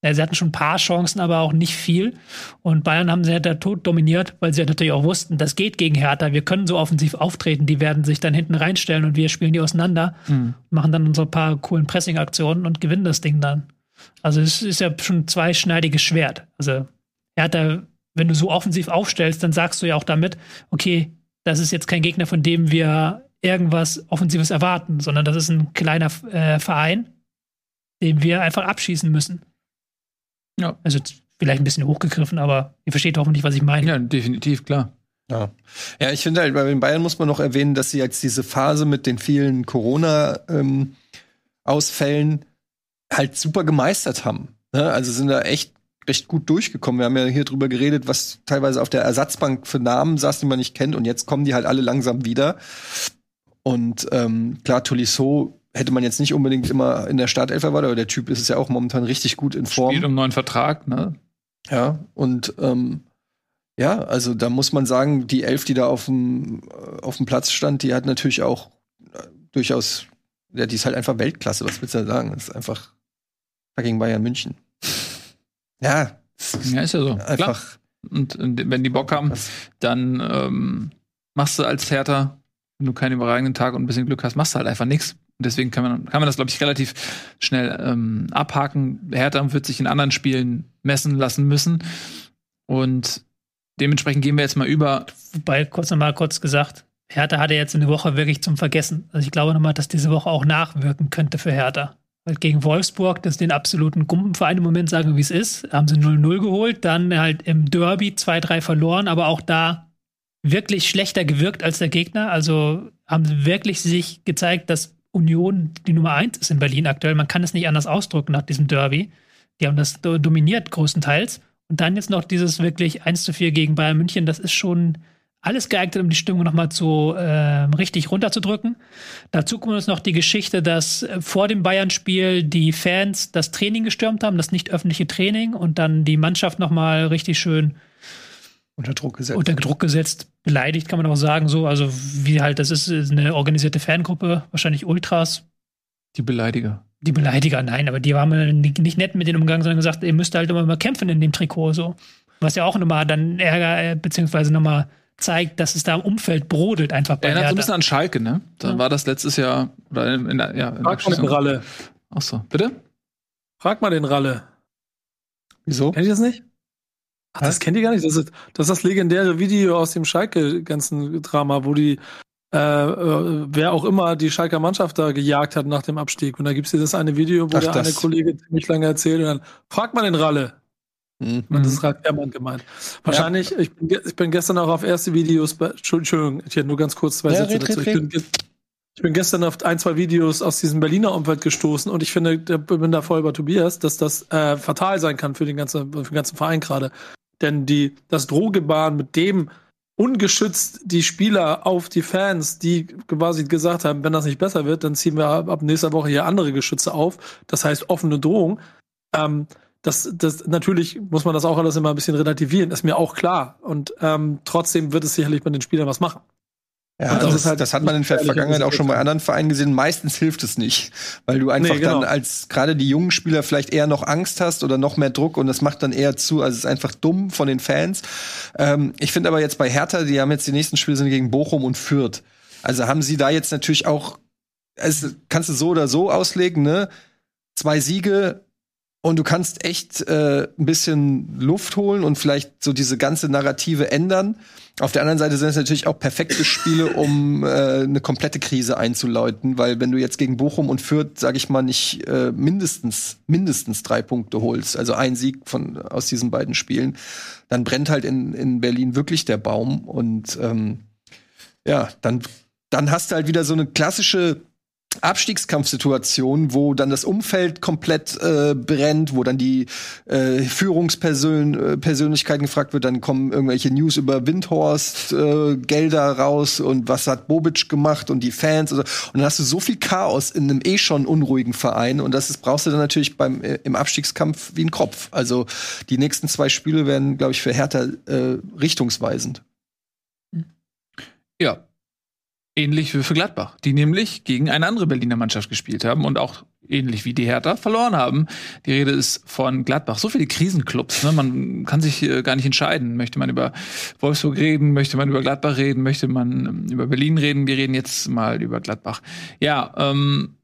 sie hatten schon ein paar Chancen, aber auch nicht viel. Und Bayern haben sie ja tot dominiert, weil sie ja natürlich auch wussten, das geht gegen Hertha. Wir können so offensiv auftreten. Die werden sich dann hinten reinstellen und wir spielen die auseinander, mhm. machen dann unsere paar coolen Pressing-Aktionen und gewinnen das Ding dann. Also es ist ja schon ein zweischneidiges Schwert. Also Hertha, wenn du so offensiv aufstellst, dann sagst du ja auch damit, okay, das ist jetzt kein Gegner, von dem wir irgendwas Offensives erwarten, sondern das ist ein kleiner äh, Verein, den wir einfach abschießen müssen. Ja. Also vielleicht ein bisschen hochgegriffen, aber ihr versteht hoffentlich, was ich meine. Ja, definitiv, klar. Ja. ja, ich finde halt, bei den Bayern muss man noch erwähnen, dass sie jetzt diese Phase mit den vielen Corona-Ausfällen ähm, halt super gemeistert haben. Ne? Also sind da echt recht gut durchgekommen. Wir haben ja hier drüber geredet, was teilweise auf der Ersatzbank für Namen saß, die man nicht kennt. Und jetzt kommen die halt alle langsam wieder. Und ähm, klar, Tolisso hätte man jetzt nicht unbedingt immer in der Startelf erwartet, aber der Typ ist es ja auch momentan richtig gut in Form. Spielt um neuen Vertrag, ne? Ja, und ähm, ja, also da muss man sagen, die Elf, die da auf dem, äh, auf dem Platz stand, die hat natürlich auch äh, durchaus, ja, die ist halt einfach Weltklasse, was willst du da sagen? Das ist einfach fucking Bayern München. ja. Ja, ist ja so. Einfach. Und, und, wenn die Bock haben, dann ähm, machst du als Hertha, wenn du keinen überragenden Tag und ein bisschen Glück hast, machst du halt einfach nichts. Und deswegen kann man, kann man das, glaube ich, relativ schnell ähm, abhaken. Hertha wird sich in anderen Spielen messen lassen müssen. Und dementsprechend gehen wir jetzt mal über. Wobei, kurz nochmal kurz gesagt, Hertha hatte jetzt eine Woche wirklich zum Vergessen. Also ich glaube nochmal, dass diese Woche auch nachwirken könnte für Hertha. Weil gegen Wolfsburg, das ist den absoluten Gumpenverein im Moment, sagen wie es ist, haben sie 0-0 geholt, dann halt im Derby 2-3 verloren, aber auch da wirklich schlechter gewirkt als der Gegner. Also haben sie wirklich sich gezeigt, dass Union die Nummer eins ist in Berlin aktuell. Man kann es nicht anders ausdrücken nach diesem Derby. Die haben das dominiert größtenteils. Und dann jetzt noch dieses wirklich 1 zu 4 gegen Bayern München. Das ist schon alles geeignet, um die Stimmung nochmal zu äh, richtig runterzudrücken. Dazu kommt jetzt noch die Geschichte, dass äh, vor dem Bayern-Spiel die Fans das Training gestürmt haben, das nicht öffentliche Training und dann die Mannschaft nochmal richtig schön unter Druck gesetzt. Unter Druck gesetzt, beleidigt, kann man auch sagen, so. Also, wie halt, das ist eine organisierte Fangruppe, wahrscheinlich Ultras. Die Beleidiger. Die Beleidiger, nein, aber die waren nicht nett mit denen umgegangen, sondern gesagt, ihr müsst halt immer mal kämpfen in dem Trikot, so. Was ja auch nochmal dann Ärger, äh, beziehungsweise nochmal zeigt, dass es da im Umfeld brodelt einfach bei Erinnert so ein bisschen an Schalke, ne? Da ja. war das letztes Jahr, oder in, in der, ja. In Frag mal den Ralle. Ach so, bitte? Frag mal den Ralle. Wieso? Kennt ihr das nicht? Ach, das kennt ihr gar nicht. Das ist, das ist das legendäre Video aus dem Schalke-ganzen Drama, wo die, äh, äh, wer auch immer die Schalker Mannschaft da gejagt hat nach dem Abstieg. Und da gibt es dieses eine Video, wo Ach, der eine Kollege ziemlich lange erzählt und dann fragt man den Ralle. Mhm. Und das ist Ralf Herrmann gemeint. Wahrscheinlich, ja. ich, bin, ich bin gestern auch auf erste Videos, bei, Entschuldigung, ich hätte nur ganz kurz zwei ja, Sätze red, dazu. Red, ich, bin, ich bin gestern auf ein, zwei Videos aus diesem Berliner Umfeld gestoßen und ich finde, ich bin da voll über Tobias, dass das äh, fatal sein kann für den ganzen, für den ganzen Verein gerade. Denn die, das Drohgebaren, mit dem ungeschützt die Spieler auf die Fans, die quasi gesagt haben, wenn das nicht besser wird, dann ziehen wir ab, nächster Woche hier andere Geschütze auf. Das heißt offene Drohung. Ähm, das, das natürlich muss man das auch alles immer ein bisschen relativieren, ist mir auch klar. Und ähm, trotzdem wird es sicherlich bei den Spielern was machen. Ja, das, ist halt, das hat man in der Vergangenheit auch schon bei anderen Vereinen gesehen. Meistens hilft es nicht, weil du einfach nee, genau. dann als gerade die jungen Spieler vielleicht eher noch Angst hast oder noch mehr Druck und das macht dann eher zu. Also es ist einfach dumm von den Fans. Ähm, ich finde aber jetzt bei Hertha, die haben jetzt die nächsten Spiele sind gegen Bochum und Fürth. Also haben sie da jetzt natürlich auch, also kannst du so oder so auslegen, ne? Zwei Siege, und du kannst echt äh, ein bisschen Luft holen und vielleicht so diese ganze Narrative ändern. Auf der anderen Seite sind es natürlich auch perfekte Spiele, um äh, eine komplette Krise einzuläuten, weil wenn du jetzt gegen Bochum und Fürth, sag ich mal, nicht äh, mindestens mindestens drei Punkte holst, also ein Sieg von aus diesen beiden Spielen, dann brennt halt in, in Berlin wirklich der Baum und ähm, ja, dann dann hast du halt wieder so eine klassische Abstiegskampfsituation, wo dann das Umfeld komplett äh, brennt, wo dann die äh, Führungspersönlichkeiten äh, gefragt wird, dann kommen irgendwelche News über Windhorst äh, Gelder raus und was hat Bobic gemacht und die Fans und, und dann hast du so viel Chaos in einem eh schon unruhigen Verein und das ist, brauchst du dann natürlich beim äh, im Abstiegskampf wie ein Kropf. Also die nächsten zwei Spiele werden, glaube ich, für Hertha äh, richtungsweisend. Ja, ähnlich wie für Gladbach, die nämlich gegen eine andere Berliner Mannschaft gespielt haben und auch ähnlich wie die Hertha verloren haben. Die Rede ist von Gladbach. So viele Krisenclubs, ne? man kann sich äh, gar nicht entscheiden. Möchte man über Wolfsburg reden, möchte man über Gladbach reden, möchte man ähm, über Berlin reden. Wir reden jetzt mal über Gladbach. Ja, ähm,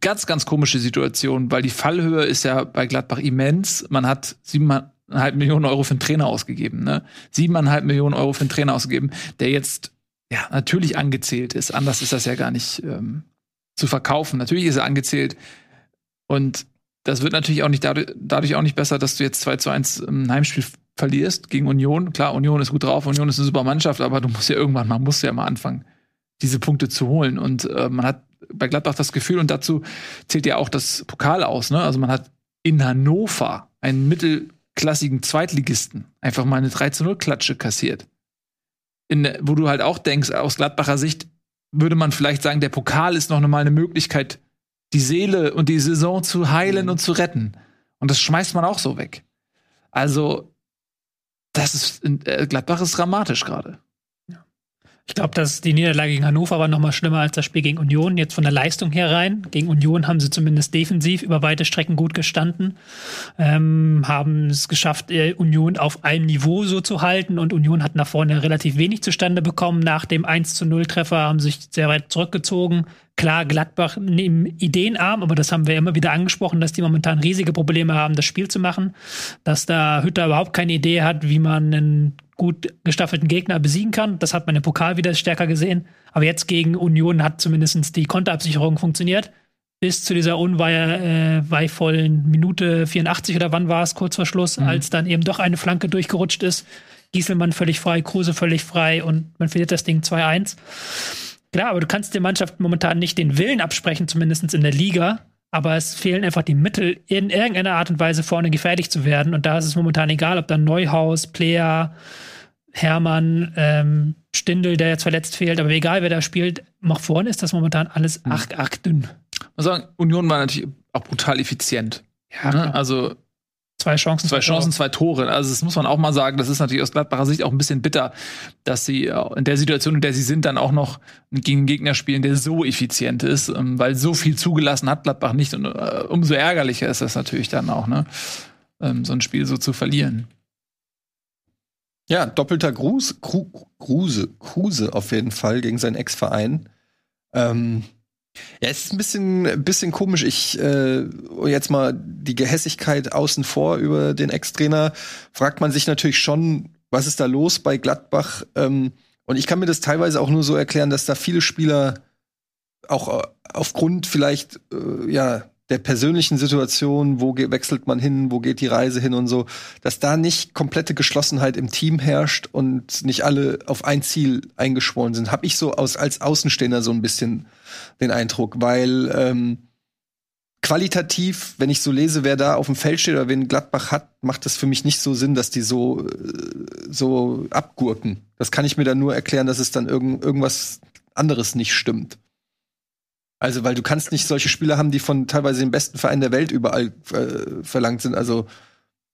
ganz, ganz komische Situation, weil die Fallhöhe ist ja bei Gladbach immens. Man hat siebeneinhalb Millionen Euro für einen Trainer ausgegeben, ne? Siebeneinhalb Millionen Euro für einen Trainer ausgegeben, der jetzt ja natürlich angezählt ist. Anders ist das ja gar nicht ähm, zu verkaufen. Natürlich ist er angezählt. Und das wird natürlich auch nicht dadurch, dadurch auch nicht besser, dass du jetzt 2 zu 1 ein Heimspiel verlierst gegen Union. Klar, Union ist gut drauf, Union ist eine super Mannschaft, aber du musst ja irgendwann, man muss ja mal anfangen, diese Punkte zu holen. Und äh, man hat bei Gladbach das Gefühl, und dazu zählt ja auch das Pokal aus, ne? Also man hat in Hannover einen mittelklassigen Zweitligisten einfach mal eine 3 zu 0 Klatsche kassiert. In, wo du halt auch denkst, aus Gladbacher Sicht würde man vielleicht sagen, der Pokal ist noch mal eine Möglichkeit, die Seele und die Saison zu heilen mhm. und zu retten. Und das schmeißt man auch so weg. Also, das ist, äh, Gladbach ist dramatisch gerade. Ich glaube, dass die Niederlage gegen Hannover war noch mal schlimmer als das Spiel gegen Union. Jetzt von der Leistung her rein. Gegen Union haben sie zumindest defensiv über weite Strecken gut gestanden, ähm, haben es geschafft, äh, Union auf einem Niveau so zu halten und Union hat nach vorne relativ wenig zustande bekommen. Nach dem 1 zu 0 Treffer haben sich sehr weit zurückgezogen. Klar, Gladbach nehmen ideenarm, aber das haben wir immer wieder angesprochen, dass die momentan riesige Probleme haben, das Spiel zu machen. Dass da Hütter überhaupt keine Idee hat, wie man einen gut gestaffelten Gegner besiegen kann. Das hat man im Pokal wieder stärker gesehen. Aber jetzt gegen Union hat zumindest die Konterabsicherung funktioniert. Bis zu dieser unweihevollen äh, Minute 84 oder wann war es, kurz vor Schluss, mhm. als dann eben doch eine Flanke durchgerutscht ist. Gieselmann völlig frei, Kruse völlig frei und man verliert das Ding 2-1. Klar, aber du kannst der Mannschaft momentan nicht den Willen absprechen, zumindest in der Liga. Aber es fehlen einfach die Mittel, in irgendeiner Art und Weise vorne gefährlich zu werden. Und da ist es momentan egal, ob dann Neuhaus, Player, Hermann, ähm, Stindel, der jetzt verletzt fehlt, aber egal wer da spielt, nach vorne ist das momentan alles mhm. arg, arg dünn. Man sagen, Union war natürlich auch brutal effizient. Ja, ne? also zwei Chancen, zwei Chancen, zwei Tore. Also das muss man auch mal sagen. Das ist natürlich aus Gladbacher Sicht auch ein bisschen bitter, dass sie in der Situation, in der sie sind, dann auch noch gegen einen Gegner spielen, der so effizient ist, ähm, weil so viel zugelassen hat Gladbach nicht. Und äh, umso ärgerlicher ist das natürlich dann auch, ne, ähm, so ein Spiel so zu verlieren. Ja, doppelter Gruß, Gru, Gruse, Kruse auf jeden Fall gegen seinen Ex-Verein. Ähm, ja, es ist ein bisschen, bisschen komisch. Ich äh, jetzt mal die Gehässigkeit außen vor über den Ex-Trainer. Fragt man sich natürlich schon, was ist da los bei Gladbach? Ähm, und ich kann mir das teilweise auch nur so erklären, dass da viele Spieler auch äh, aufgrund vielleicht äh, ja der persönlichen Situation, wo wechselt man hin, wo geht die Reise hin und so, dass da nicht komplette Geschlossenheit im Team herrscht und nicht alle auf ein Ziel eingeschworen sind, habe ich so aus, als Außenstehender so ein bisschen den Eindruck, weil ähm, qualitativ, wenn ich so lese, wer da auf dem Feld steht oder wen Gladbach hat, macht das für mich nicht so Sinn, dass die so, äh, so abgurken. Das kann ich mir dann nur erklären, dass es dann irgend, irgendwas anderes nicht stimmt. Also, weil du kannst nicht solche Spieler haben, die von teilweise den besten Vereinen der Welt überall äh, verlangt sind. Also,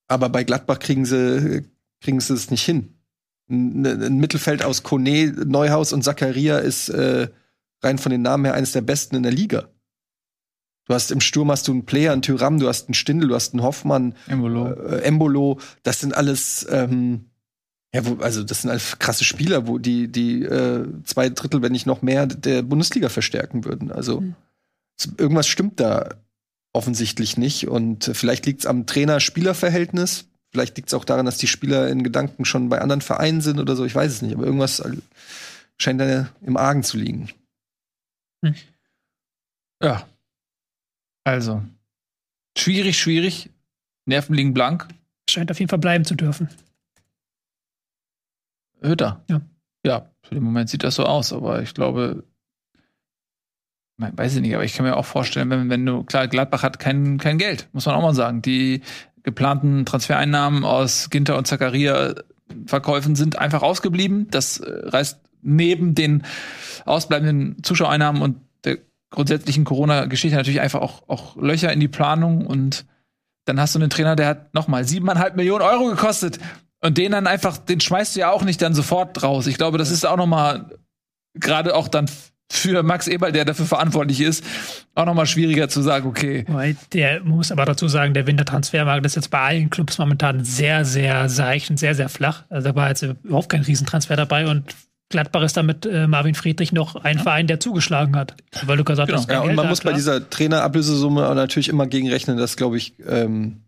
aber bei Gladbach kriegen sie, kriegen sie es nicht hin. Ein, ein Mittelfeld aus Kone, Neuhaus und Zakaria ist äh, rein von den Namen her eines der besten in der Liga. Du hast im Sturm hast du einen Player, einen Tyram, du hast einen Stindel, du hast einen Hoffmann, Embolo. Äh, Embolo. Das sind alles ähm, ja, wo, also das sind halt krasse Spieler, wo die, die äh, zwei Drittel, wenn nicht noch mehr, der Bundesliga verstärken würden. Also mhm. irgendwas stimmt da offensichtlich nicht. Und vielleicht liegt es am Trainer-Spieler-Verhältnis. Vielleicht liegt es auch daran, dass die Spieler in Gedanken schon bei anderen Vereinen sind oder so. Ich weiß es nicht. Aber irgendwas scheint da im Argen zu liegen. Hm. Ja. Also. Schwierig, schwierig. Nerven liegen blank. Scheint auf jeden Fall bleiben zu dürfen. Hütter. Ja. Ja, für den Moment sieht das so aus, aber ich glaube, weiß ich nicht, aber ich kann mir auch vorstellen, wenn, wenn du, klar, Gladbach hat kein, kein Geld, muss man auch mal sagen. Die geplanten Transfereinnahmen aus Ginter und Zakaria Verkäufen sind einfach ausgeblieben. Das äh, reißt neben den ausbleibenden Zuschauereinnahmen und der grundsätzlichen Corona-Geschichte natürlich einfach auch, auch Löcher in die Planung und dann hast du einen Trainer, der hat nochmal siebeneinhalb Millionen Euro gekostet und den dann einfach, den schmeißt du ja auch nicht dann sofort raus. Ich glaube, das ist auch nochmal gerade auch dann für Max Eberl, der dafür verantwortlich ist, auch nochmal schwieriger zu sagen, okay. Der muss aber dazu sagen, der Wintertransfermarkt ist jetzt bei allen Clubs momentan sehr, sehr seicht und sehr, sehr flach. Also da war jetzt überhaupt kein Riesentransfer dabei und Gladbach ist damit äh, Marvin Friedrich noch ein ja. Verein, der zugeschlagen hat. Weil du gesagt genau. hast, ja, und man muss klar. bei dieser Trainerablösesumme natürlich immer gegenrechnen, dass, glaube ich, ähm,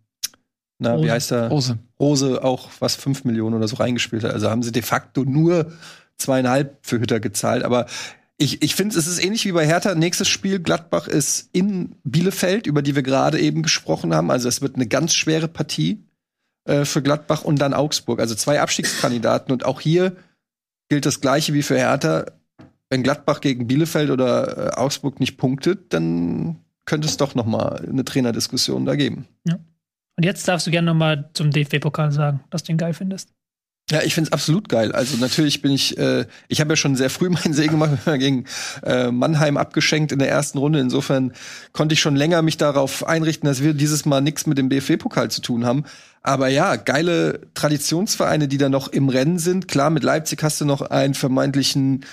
na, Rose. wie heißt er? Rose. Rose auch was fünf Millionen oder so reingespielt hat. Also haben sie de facto nur zweieinhalb für Hütter gezahlt. Aber ich, ich finde, es ist ähnlich wie bei Hertha. Nächstes Spiel, Gladbach ist in Bielefeld, über die wir gerade eben gesprochen haben. Also es wird eine ganz schwere Partie äh, für Gladbach und dann Augsburg. Also zwei Abstiegskandidaten. Und auch hier gilt das Gleiche wie für Hertha. Wenn Gladbach gegen Bielefeld oder äh, Augsburg nicht punktet, dann könnte es doch noch mal eine Trainerdiskussion da geben. Ja. Und jetzt darfst du gerne noch mal zum DFB-Pokal sagen, dass du ihn geil findest. Ja, ich find's absolut geil. Also natürlich bin ich, äh, ich habe ja schon sehr früh meinen Segen gemacht, gegen äh, Mannheim abgeschenkt in der ersten Runde. Insofern konnte ich schon länger mich darauf einrichten, dass wir dieses Mal nichts mit dem DFB-Pokal zu tun haben. Aber ja, geile Traditionsvereine, die da noch im Rennen sind. Klar, mit Leipzig hast du noch einen vermeintlichen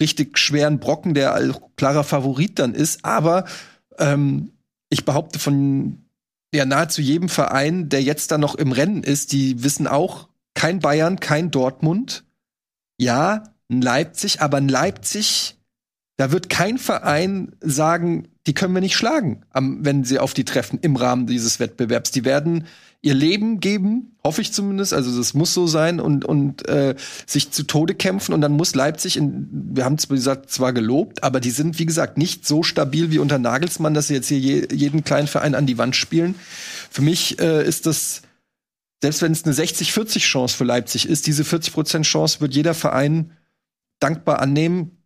richtig schweren Brocken, der klarer Favorit dann ist. Aber ähm, ich behaupte von ja nahezu jedem Verein, der jetzt da noch im Rennen ist, die wissen auch, kein Bayern, kein Dortmund. Ja, ein Leipzig, aber ein Leipzig, da wird kein Verein sagen, die können wir nicht schlagen, wenn sie auf die treffen im Rahmen dieses Wettbewerbs. Die werden ihr Leben geben, hoffe ich zumindest. Also das muss so sein und und äh, sich zu Tode kämpfen und dann muss Leipzig, in, wir haben es gesagt zwar gelobt, aber die sind wie gesagt nicht so stabil wie unter Nagelsmann, dass sie jetzt hier je, jeden kleinen Verein an die Wand spielen. Für mich äh, ist das selbst wenn es eine 60-40 Chance für Leipzig ist, diese 40% Chance wird jeder Verein dankbar annehmen.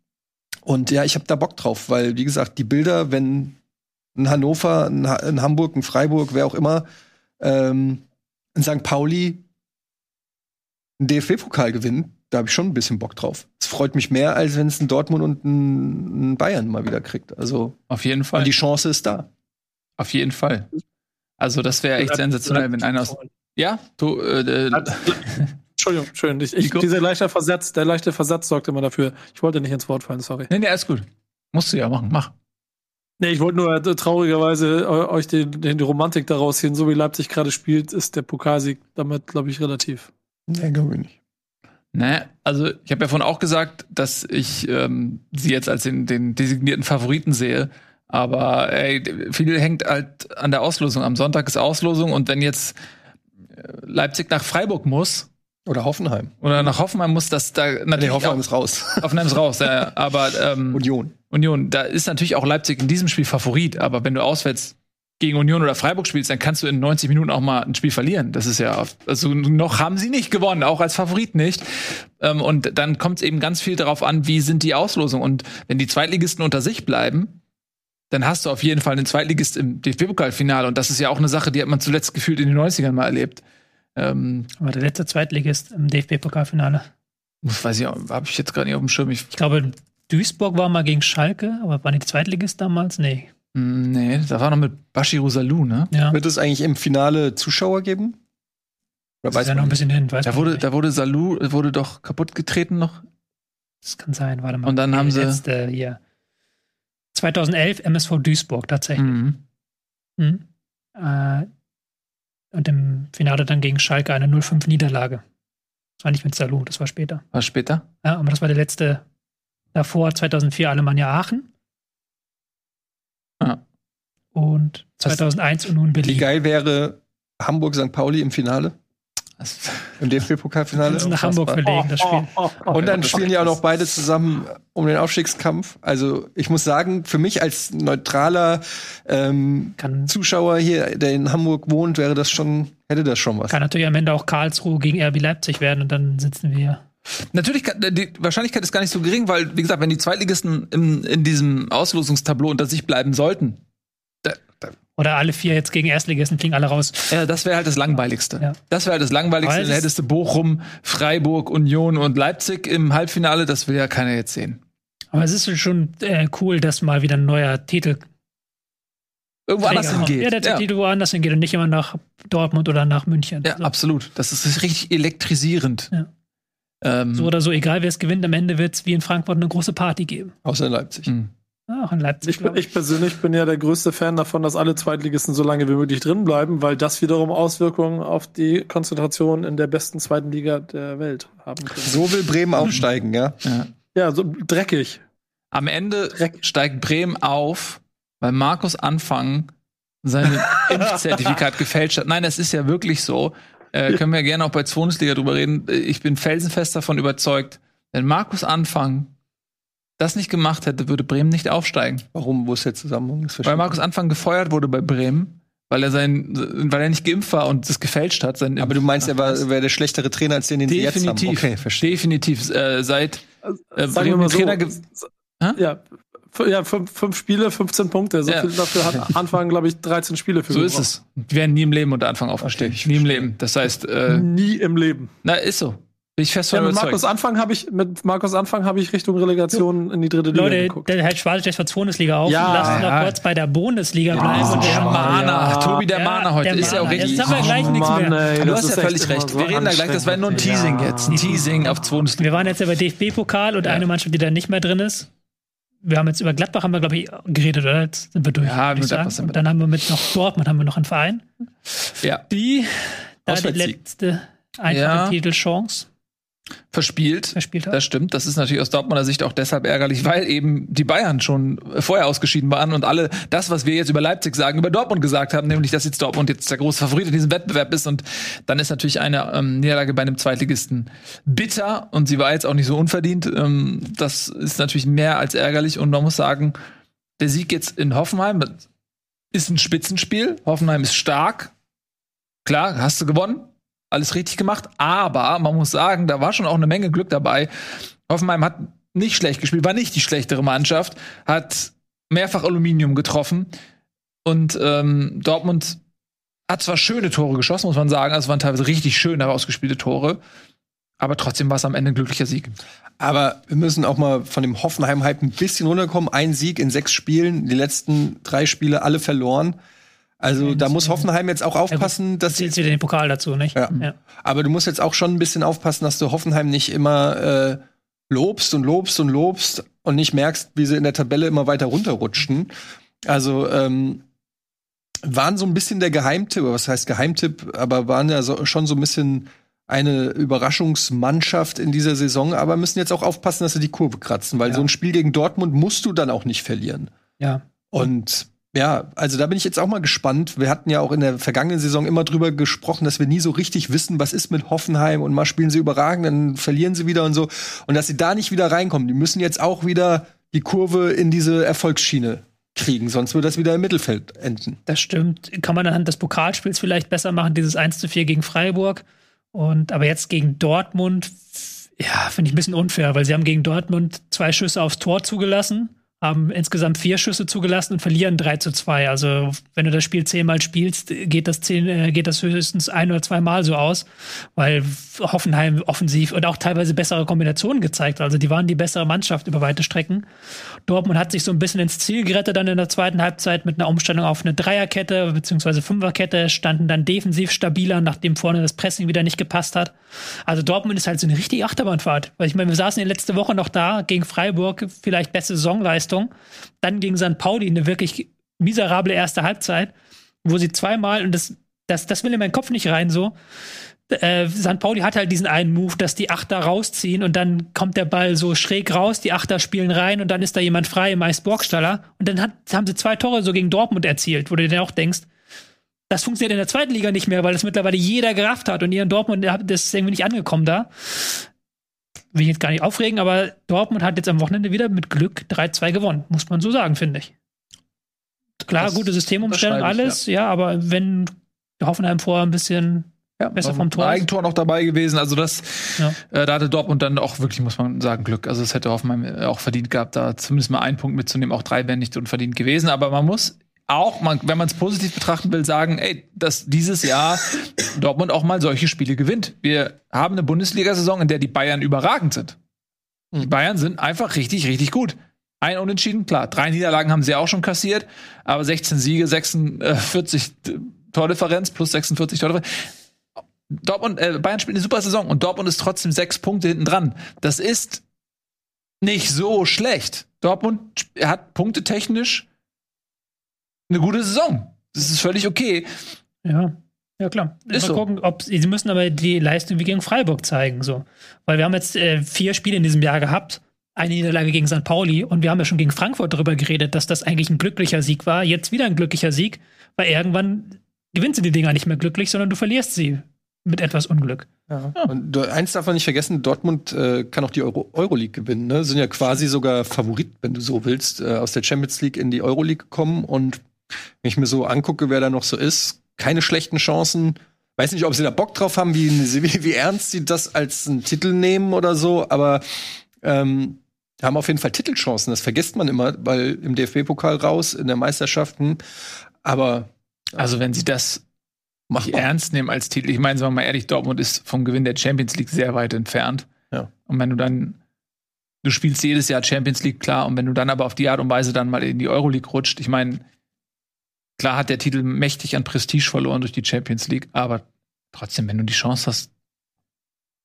Und ja, ich habe da Bock drauf, weil wie gesagt, die Bilder, wenn ein Hannover, ein, ha ein Hamburg, ein Freiburg, wer auch immer, ähm, in St. Pauli einen DFB-Pokal gewinnt, da habe ich schon ein bisschen Bock drauf. Es freut mich mehr, als wenn es ein Dortmund und ein, ein Bayern mal wieder kriegt. Also auf jeden Fall. Und die Chance ist da. Auf jeden Fall. Also das wäre echt sensationell, wenn einer aus ja, du. Äh, äh Entschuldigung, schön. Ich, ich, dieser leichte Versatz, der leichte Versatz sorgt immer dafür. Ich wollte nicht ins Wort fallen, sorry. Nee, nee, alles gut. Musst du ja machen, mach. Nee, ich wollte nur äh, traurigerweise äh, euch den, den, die Romantik daraus ziehen. So wie Leipzig gerade spielt, ist der Pokalsieg damit, glaube ich, relativ. Nee, glaube ich nicht. Nee, also ich habe ja vorhin auch gesagt, dass ich ähm, sie jetzt als den, den designierten Favoriten sehe. Aber ey, viel hängt halt an der Auslosung. Am Sonntag ist Auslosung und wenn jetzt Leipzig nach Freiburg muss. Oder Hoffenheim. Oder nach Hoffenheim muss, das da natürlich. Nee, Hoffenheim ist raus. Hoffenheim ist raus, ja. Aber ähm, Union. Union, da ist natürlich auch Leipzig in diesem Spiel Favorit, aber wenn du auswärts gegen Union oder Freiburg spielst, dann kannst du in 90 Minuten auch mal ein Spiel verlieren. Das ist ja, also noch haben sie nicht gewonnen, auch als Favorit nicht. Ähm, und dann kommt es eben ganz viel darauf an, wie sind die Auslosungen. Und wenn die Zweitligisten unter sich bleiben, dann hast du auf jeden Fall einen Zweitligist im DFB-Pokalfinale. Und das ist ja auch eine Sache, die hat man zuletzt gefühlt in den 90ern mal erlebt. Ähm, war der letzte Zweitligist im DFB-Pokalfinale. Weiß ich, habe ich jetzt gerade nicht auf dem Schirm. Ich, ich, glaube, Duisburg war mal gegen Schalke, aber war nicht Zweitligist damals? Nee. Mm, nee, da war noch mit Bashiru Salou, ne? Ja. Wird es eigentlich im Finale Zuschauer geben? Oder das weiß ist ja noch ein bisschen hin. Weiß da, wurde, da wurde Salou wurde doch kaputt getreten noch. Das kann sein, warte mal. Und dann haben sie. Letzte, hier. 2011 MSV Duisburg tatsächlich. Mhm. Mhm. Äh, und im Finale dann gegen Schalke eine 0-5-Niederlage. Das war nicht mit Salou, das war später. War später? Ja, aber das war der letzte davor, 2004 Alemannia Aachen. Ah. Und 2001 und nun Berlin. Wie geil wäre Hamburg-St. Pauli im Finale? Im DFB-Pokalfinale. Nach Hamburg verlegen, das Spiel. Und dann spielen ja auch noch beide zusammen um den Aufstiegskampf. Also ich muss sagen, für mich als neutraler ähm, Zuschauer hier, der in Hamburg wohnt, wäre das schon, hätte das schon was. Kann natürlich am Ende auch Karlsruhe gegen RB Leipzig werden und dann sitzen wir Natürlich, kann- die Wahrscheinlichkeit ist gar nicht so gering, weil, wie gesagt, wenn die Zweitligisten im, in diesem Auslosungstableau unter sich bleiben sollten, Oder alle vier jetzt gegen Erstligisten fliegen alle raus. Ja, das wäre halt das Langweiligste. Ja. Das wäre halt das Langweiligste. Dann es- hättest du Bochum, Freiburg, Union und Leipzig im Halbfinale. Das will ja keiner jetzt sehen. Aber es ist schon äh, cool, dass mal wieder ein neuer Titel Irgendwo anders hingeht. Ja, der Titel woanders hingeht und nicht immer nach Dortmund oder nach München. Ja, so, absolut. Das ist richtig elektrisierend. Ja. Ähm, so oder so, egal wer es gewinnt, am Ende wird es wie in Frankfurt eine große Party geben. Außer in Leipzig. mh. Ja, Auch in Leipzig. Ich, bin, glaub ich persönlich bin ja der größte Fan davon, dass alle Zweitligisten so lange wie möglich drin bleiben, weil das wiederum Auswirkungen auf die Konzentration in der besten zweiten Liga der Welt haben könnte. So will Bremen aufsteigen, ja. ja. Ja, so dreckig. Am Ende Dreck. steigt Bremen auf, weil Markus Anfang sein Impfzertifikat gefälscht hat. Nein, das ist ja wirklich so. Äh, können wir gerne auch bei Bundesliga drüber reden. Ich bin felsenfest davon überzeugt, wenn Markus Anfang das nicht gemacht hätte, würde Bremen nicht aufsteigen. Warum? Wo ist der Zusammenhang? Das Weil Markus Anfang gefeuert wurde bei Bremen, weil er sein, weil er nicht geimpft war und das gefälscht hat. Sein. Aber du meinst, er war- wäre der schlechtere Trainer als den, den sie jetzt haben. definitiv, Okay, verstehe. definitiv. Äh, seit äh, Sagen wir mal so. Trainer? Ja, ja fünf, fünf Spiele, 15 Punkte. So Ja. viel dafür hat Anfang, glaube ich, 13 Spiele für so ist gebraucht. es. Die werden nie im Leben unter Anfang aufgestellt. ich nie im. Leben. Das heißt, äh, Nie im Leben. na ist so. Bin ich fest Ja, von mit. Markus Anfang habe ich mit Markus Anfang habe ich Richtung Relegation in die dritte Liga Leute, geguckt. der hält Schwalz jetzt für Bundesliga auf. Ja, Lasst uns ja. noch kurz bei der Bundesliga bleiben. und der Mahner, Ja. Tobi der Ja, Mahner heute der ist ja auch richtig. Jetzt haben wir gleich nichts mehr. ey, du hast ja völlig recht. so Wir reden da gleich, das war nur ein Teasing Ja. jetzt. Ein Teasing auf Bundesliga. Wir waren jetzt über DFB-Pokal und Ja. eine Mannschaft, die da nicht mehr drin ist. Wir haben jetzt über Gladbach, haben wir, glaube ich, geredet, oder? Jetzt sind wir durch. Ja, mit sagen. sind wir Und dann haben wir mit noch Dortmund haben wir noch einen Verein, Ja. die da die letzte einfache Ja. Titelchance Verspielt. verspielt hat. Das stimmt. Das ist natürlich aus Dortmunder Sicht auch deshalb ärgerlich, weil eben die Bayern schon vorher ausgeschieden waren und alle das, was wir jetzt über Leipzig sagen, über Dortmund gesagt haben, nämlich, dass jetzt Dortmund jetzt der große Favorit in diesem Wettbewerb ist. Und dann ist natürlich eine ähm, Niederlage bei einem Zweitligisten bitter und sie war jetzt auch nicht so unverdient. Ähm, das ist natürlich mehr als ärgerlich und man muss sagen, der Sieg jetzt in Hoffenheim ist ein Spitzenspiel. Hoffenheim ist stark. Klar, hast du gewonnen. Alles richtig gemacht. Aber man muss sagen, da war schon auch eine Menge Glück dabei. Hoffenheim hat nicht schlecht gespielt, war nicht die schlechtere Mannschaft, hat mehrfach Aluminium getroffen. Und ähm, Dortmund hat zwar schöne Tore geschossen, muss man sagen. Also waren teilweise richtig schön herausgespielte Tore. Aber trotzdem war es am Ende ein glücklicher Sieg. Aber wir müssen auch mal von dem Hoffenheim-Hype ein bisschen runterkommen. Ein Sieg in sechs Spielen, die letzten drei Spiele alle verloren. Also da muss Hoffenheim jetzt auch aufpassen, dass Zählt wieder den Pokal dazu, nicht? Ja. Aber du musst jetzt auch schon ein bisschen aufpassen, dass du Hoffenheim nicht immer äh, lobst und lobst und lobst und nicht merkst, wie sie in der Tabelle immer weiter runterrutschten. Also ähm, waren so ein bisschen der Geheimtipp, was heißt Geheimtipp, aber waren ja so, schon so ein bisschen eine Überraschungsmannschaft in dieser Saison, aber müssen jetzt auch aufpassen, dass sie die Kurve kratzen, weil Ja. so ein Spiel gegen Dortmund musst du dann auch nicht verlieren. ja. Und ja, also da bin ich jetzt auch mal gespannt. Wir hatten ja auch in der vergangenen Saison immer drüber gesprochen, dass wir nie so richtig wissen, was ist mit Hoffenheim und mal spielen sie überragend, dann verlieren sie wieder und so. Und dass sie da nicht wieder reinkommen. Die müssen jetzt auch wieder die Kurve in diese Erfolgsschiene kriegen, sonst wird das wieder im Mittelfeld enden. Das stimmt. Kann man anhand des Pokalspiels vielleicht besser machen, dieses 1 zu 4 gegen Freiburg. Und aber jetzt gegen Dortmund, ja, finde ich ein bisschen unfair, weil sie haben gegen Dortmund zwei Schüsse aufs Tor zugelassen, haben insgesamt vier Schüsse zugelassen und verlieren 3 zu 2. Also wenn du das Spiel zehnmal spielst, geht das, zehn, äh, geht das höchstens ein oder zweimal so aus, weil Hoffenheim offensiv und auch teilweise bessere Kombinationen gezeigt. Also die waren die bessere Mannschaft über weite Strecken. Dortmund hat sich so ein bisschen ins Ziel gerettet dann in der zweiten Halbzeit mit einer Umstellung auf eine Dreierkette bzw. Fünferkette, standen dann defensiv stabiler, nachdem vorne das Pressing wieder nicht gepasst hat. Also Dortmund ist halt so eine richtige Achterbahnfahrt. Weil ich meine, wir saßen ja letzte Woche noch da gegen Freiburg, vielleicht beste Saisonleistung. Dann gegen St. Pauli eine wirklich miserable erste Halbzeit, wo sie zweimal, und das, das, das will in meinen Kopf nicht rein so, äh, St. Pauli hat halt diesen einen Move, dass die Achter rausziehen und dann kommt der Ball so schräg raus, die Achter spielen rein und dann ist da jemand frei, meist Borgstaller. Und dann hat, haben sie zwei Tore so gegen Dortmund erzielt, wo du dir auch denkst, das funktioniert in der zweiten Liga nicht mehr, weil das mittlerweile jeder gerafft hat und ihr in Dortmund, das ist irgendwie nicht angekommen da. Will ich jetzt gar nicht aufregen, aber Dortmund hat jetzt am Wochenende wieder mit Glück 3-2 gewonnen, muss man so sagen, finde ich. Klar, Das gute Systemumstellung, unterschreibe ich, alles, ja. aber wenn Hoffenheim vorher ein bisschen Ja, Besser vom Tor. Eigentor noch dabei gewesen. Also das, Ja. äh, da hatte Dortmund dann auch wirklich, muss man sagen, Glück. Also es hätte Hoffenheim äh, auch verdient gehabt, da zumindest mal einen Punkt mitzunehmen. Auch drei wären nicht unverdient gewesen. Aber man muss auch, man, wenn man es positiv betrachten will, sagen, ey, dass dieses Jahr Dortmund auch mal solche Spiele gewinnt. Wir haben eine Bundesliga-Saison, in der die Bayern überragend sind. Die Bayern sind einfach richtig, richtig gut. Ein Unentschieden, klar. Drei Niederlagen haben sie auch schon kassiert, aber 16 Siege, 46 Tordifferenz plus 46 Tordifferenz. Dortmund, äh, Bayern spielt eine super Saison und Dortmund ist trotzdem sechs Punkte hinten dran. Das ist nicht so schlecht. Dortmund hat punktetechnisch eine gute Saison. Das ist völlig okay. Ja, ja klar. Ist Mal so. gucken, ob sie sie müssen aber die Leistung wie gegen Freiburg zeigen, so, weil wir haben jetzt äh, vier Spiele in diesem Jahr gehabt, eine Niederlage gegen St. Pauli und wir haben ja schon gegen Frankfurt darüber geredet, dass das eigentlich ein glücklicher Sieg war. Jetzt wieder ein glücklicher Sieg, weil irgendwann gewinnst du die Dinger nicht mehr glücklich, sondern du verlierst sie mit etwas Unglück. Und du- eins darf man nicht vergessen, Dortmund äh, kann auch die Euro Euroleague gewinnen. Ne? Sind ja quasi sogar Favorit, wenn du so willst, äh, aus der Champions League in die Euroleague gekommen. Und wenn ich mir so angucke, wer da noch so ist, keine schlechten Chancen. Weiß nicht, ob sie da Bock drauf haben, wie, wie, wie ernst sie das als einen Titel nehmen oder so, aber ähm, haben auf jeden Fall Titelchancen. Das vergisst man immer, weil im DFB-Pokal raus, in der Meisterschaften. Aber Also wenn sie das ernst nehmen als Titel. Ich meine, sagen wir mal ehrlich, Dortmund ist vom Gewinn der Champions League sehr weit entfernt. Ja. Und wenn du dann, du spielst jedes Jahr Champions League, klar, und wenn du dann aber auf die Art und Weise dann mal in die Euroleague rutscht, ich meine, klar hat der Titel mächtig an Prestige verloren durch die Champions League, aber trotzdem, wenn du die Chance hast,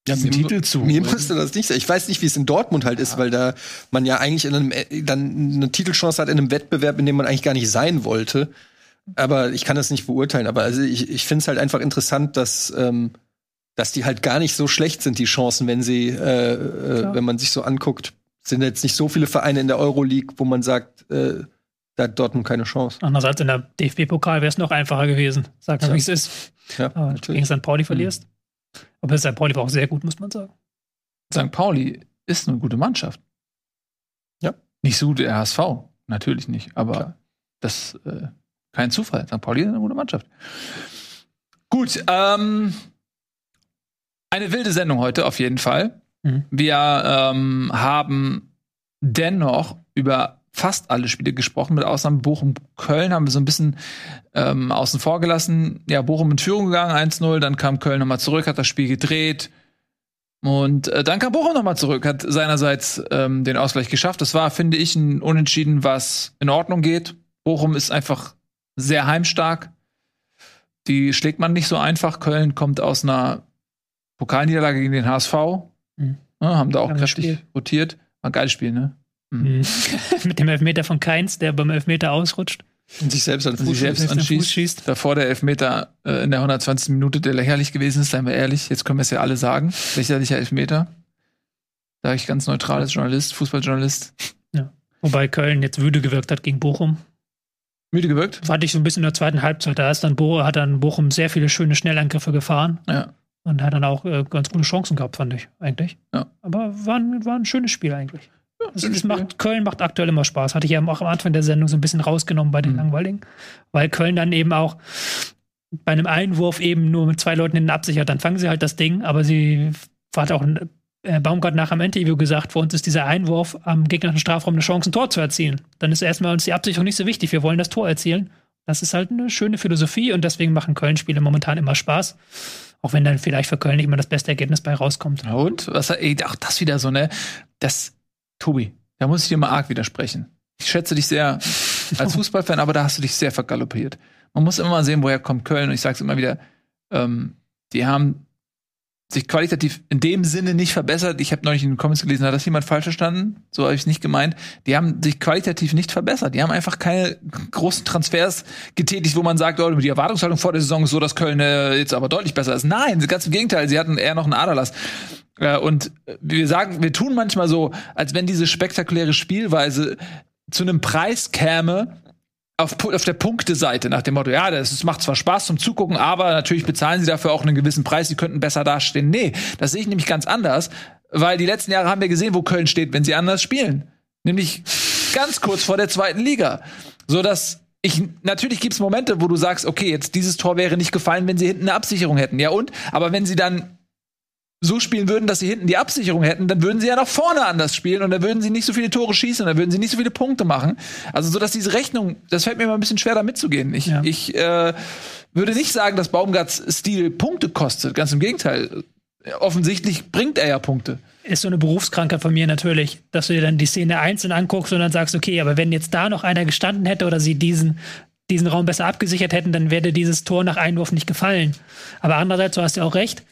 diesen mir- Titel zu Mir musste das nicht sein. Ich weiß nicht, wie es in Dortmund halt ist, weil da man ja eigentlich in einem, äh, dann eine Titelchance hat in einem Wettbewerb, in dem man eigentlich gar nicht sein wollte. Aber ich kann das nicht beurteilen. Aber also ich, ich finde es halt einfach interessant, dass, ähm, dass die halt gar nicht so schlecht sind, die Chancen, wenn sie, äh, äh, wenn man sich so anguckt. Sind jetzt nicht so viele Vereine in der Euroleague, wo man sagt, äh, da hat Dortmund keine Chance. Andererseits in der DFB-Pokal wäre es noch einfacher gewesen. Sag mal, wie es ist. Ja, Aber gegen St. Pauli verlierst. Aber St. Pauli war auch sehr gut, muss man sagen. St. Pauli ist eine gute Mannschaft. Ja. Nicht so der HSV, natürlich nicht, aber Klar. das äh, kein Zufall. St. Pauli ist eine gute Mannschaft. Gut, ähm, eine wilde Sendung heute auf jeden Fall. Mhm. Wir ähm, haben dennoch über fast alle Spiele gesprochen, mit Ausnahme Bochum-Köln haben wir so ein bisschen ähm, außen vor gelassen. Ja, Bochum in Führung gegangen, 1-0, dann kam Köln nochmal zurück, hat das Spiel gedreht. Und äh, dann kam Bochum nochmal zurück, hat seinerseits ähm, den Ausgleich geschafft. Das war, finde ich, ein Unentschieden, was in Ordnung geht. Bochum ist einfach sehr heimstark. Die schlägt man nicht so einfach. Köln kommt aus einer Pokalniederlage gegen den HSV. Mhm. Ja, haben da auch kräftig rotiert. War ein geiles Spiel, ne? Mhm. Mit dem Elfmeter von Keins, der beim Elfmeter ausrutscht. Und sich selbst an Fuß sich selbst schießt. an den Fuß schießt. Davor der Elfmeter äh, in der 120. Minute, der lächerlich gewesen ist, seien wir ehrlich. Jetzt können wir es ja alle sagen. Lächerlicher Elfmeter. Sage ich ganz neutral als Journalist, Fußballjournalist. Wobei Köln jetzt wüde gewirkt hat gegen Bochum. Müde gewirkt? Fand ich so ein bisschen in der zweiten Halbzeit. Da ist dann Bo hat dann Bochum sehr viele schöne Schnellangriffe gefahren Ja. und hat dann auch äh, ganz gute Chancen gehabt, fand ich eigentlich. Ja. Aber war ein, war ein schönes Spiel eigentlich. Also das macht, Köln macht aktuell immer Spaß. Hatte ich ja auch am Anfang der Sendung so ein bisschen rausgenommen bei den Mhm. langweiligen. Weil Köln dann eben auch bei einem Einwurf eben nur mit zwei Leuten hinten absichert. Dann fangen sie halt das Ding, aber sie hat auch äh, Baumgart nach am Interview gesagt, für uns ist dieser Einwurf am gegnerischen Strafraum eine Chance, ein Tor zu erzielen. Dann ist erstmal uns die Absicherung nicht so wichtig. Wir wollen das Tor erzielen. Das ist halt eine schöne Philosophie und deswegen machen Köln-Spiele momentan immer Spaß. Auch wenn dann vielleicht für Köln nicht immer das beste Ergebnis bei rauskommt. Und? Was, ey, auch das wieder so, ne? Das, Tobi, da muss ich dir mal arg widersprechen. Ich schätze dich sehr als Fußballfan, aber da hast du dich sehr vergaloppiert. Man muss immer mal sehen, woher kommt Köln. Und ich sag's immer wieder, ähm, die haben sich qualitativ in dem Sinne nicht verbessert. Ich habe neulich in den Comments gelesen, hat das jemand falsch verstanden? So habe ich es nicht gemeint. Die haben sich qualitativ nicht verbessert. Die haben einfach keine großen Transfers getätigt, wo man sagt, oh, die Erwartungshaltung vor der Saison ist so, dass Köln äh, jetzt aber deutlich besser ist. Nein, ganz im Gegenteil. Sie hatten eher noch einen Aderlass. Äh, und wir sagen, wir tun manchmal so, als wenn diese spektakuläre Spielweise zu einem Preis käme, auf, auf der Punkteseite nach dem Motto, ja, das, macht zwar Spaß zum Zugucken, aber natürlich bezahlen sie dafür auch einen gewissen Preis, sie könnten besser dastehen. Nee, das sehe ich nämlich ganz anders, weil die letzten Jahre haben wir gesehen, wo Köln steht, wenn sie anders spielen. Nämlich ganz kurz vor der zweiten Liga. So dass ich, natürlich gibt's Momente, wo du sagst, okay, jetzt dieses Tor wäre nicht gefallen, wenn sie hinten eine Absicherung hätten. Ja, und? Aber wenn sie dann so spielen würden, dass sie hinten die Absicherung hätten, dann würden sie ja nach vorne anders spielen und dann würden sie nicht so viele Tore schießen, dann würden sie nicht so viele Punkte machen. Also so, dass diese Rechnung, das fällt mir immer ein bisschen schwer, da mitzugehen. Ich, Ja. ich äh, würde nicht sagen, dass Baumgarts Stil Punkte kostet. Ganz im Gegenteil. Offensichtlich bringt er ja Punkte. ist so eine Berufskrankheit von mir natürlich, dass du dir dann die Szene einzeln anguckst und dann sagst, okay, aber wenn jetzt da noch einer gestanden hätte oder sie diesen, diesen Raum besser abgesichert hätten, dann wäre dieses Tor nach Einwurf nicht gefallen. Aber andererseits, du hast ja auch recht,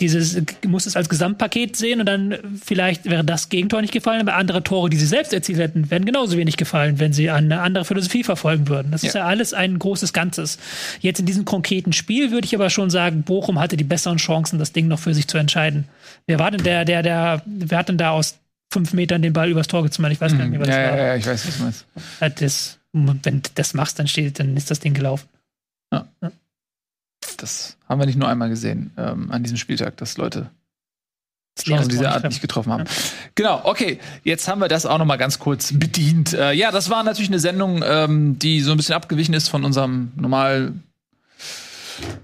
dieses, du musst es als Gesamtpaket sehen und dann vielleicht wäre das Gegentor nicht gefallen, aber andere Tore, die sie selbst erzielt hätten, wären genauso wenig gefallen, wenn sie eine andere Philosophie verfolgen würden. Das ist Ja. ja alles ein großes Ganzes. Jetzt in diesem konkreten Spiel würde ich aber schon sagen, Bochum hatte die besseren Chancen, das Ding noch für sich zu entscheiden. Wer war denn der, der, der, wer hat denn da aus fünf Metern den Ball übers Tor gezogen? Ich weiß gar nicht mehr, wer das Ja, war. ja, ja, ich weiß, was du meinst. Das, wenn du das machst, dann steht, dann ist das Ding gelaufen. Das haben wir nicht nur einmal gesehen ähm, an diesem Spieltag, dass Leute Das Chancen dieser Art nicht getroffen haben. Genau, okay. Jetzt haben wir das auch noch mal ganz kurz bedient. Äh, ja, das war natürlich eine Sendung, ähm, die so ein bisschen abgewichen ist von unserem normal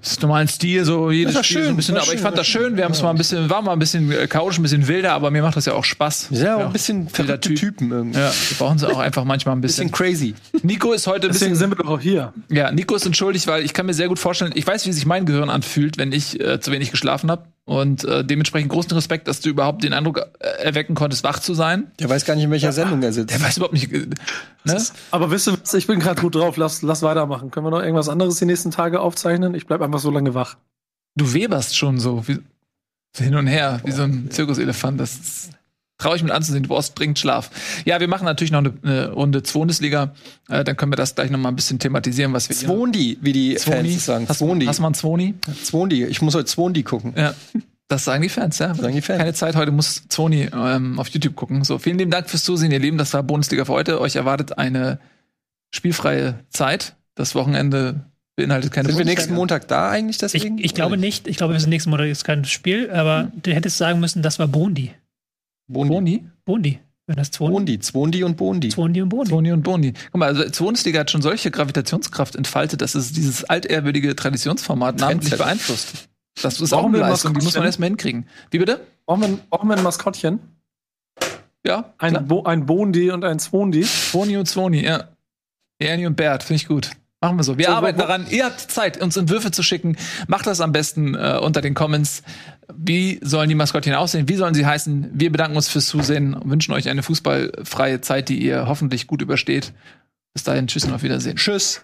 des normalen Stil, so jedes Das war Spiel so schön, ein bisschen, aber ich schön, fand war das schön. Wir haben es mal ein bisschen, war mal ein bisschen äh, chaotisch, ein bisschen wilder, aber mir macht das ja auch Spaß. Ja, auch ein bisschen wilder verrückte Typ. Typen irgendwie. Ja, wir brauchen sie auch einfach manchmal ein Bisschen bisschen. crazy. Nico ist heute ein Deswegen bisschen sind wir doch auch hier. Ja, Nico ist entschuldigt, weil ich kann mir sehr gut vorstellen, ich weiß, wie sich mein Gehirn anfühlt, wenn ich äh, zu wenig geschlafen habe. Und äh, dementsprechend großen Respekt, dass du überhaupt den Eindruck äh, erwecken konntest, wach zu sein. Der weiß gar nicht, in welcher Sendung er sitzt. Der weiß überhaupt nicht. Äh, ne? Aber wisst ihr was? Ich bin gerade gut drauf. Lass, lass weitermachen. Können wir noch irgendwas anderes die nächsten Tage aufzeichnen? Ich bleib einfach so lange wach. Du weberst schon so, wie, so hin und her, wie so ein Zirkuselefant. Das ist traurig mit anzusehen. Du brauchst dringend Schlaf. Ja, wir machen natürlich noch eine, eine Runde Bundesliga. Äh, dann können wir das gleich noch mal ein bisschen thematisieren, was wir hier- Zwondi, wie die Zwoni. Fans sagen. Hast, Zwondi. hast du mal einen Zwoni? Zwondi. Ich muss heute Zwondi gucken. Ja. Das sagen die Fans, ja. sagen die Fans. Keine Zeit, heute muss Sony ähm, auf YouTube gucken. So, vielen lieben Dank fürs Zusehen, ihr Lieben. Das war Bundesliga für heute. Euch erwartet eine spielfreie Zeit. Das Wochenende beinhaltet keine Sind wir nächsten Montag da eigentlich Ich, deswegen? ich glaube nicht. Ich glaube, wir sind nächsten Monat ist kein Spiel, aber du hättest sagen müssen, das war Bondi. Bondi. Boni? Bondi. Wenn das Zwondi. Bondi. Zwondi und Bondi. Zwondi und Bondi. Sony und Boni. Guck mal, also Bundesliga hat schon solche Gravitationskraft entfaltet, dass es dieses altehrwürdige Traditionsformat namentlich beeinflusst. Das ist auch eine Leistung, die muss man erstmal hinkriegen. Wie bitte? Brauchen wir, brauchen wir ein Maskottchen? Ja, Ein. Bo ein Bondi und ein Zwondi? Boni und Zwoni, ja. Ernie und Bert, finde ich gut. Machen wir so. Wir So, wo- arbeiten wo- daran. Ihr habt Zeit, uns Entwürfe zu schicken. Macht das am besten äh, unter den Comments. Wie sollen die Maskottchen aussehen? Wie sollen sie heißen? Wir bedanken uns fürs Zusehen und wünschen euch eine fußballfreie Zeit, die ihr hoffentlich gut übersteht. Bis dahin, tschüss und auf Wiedersehen. Tschüss.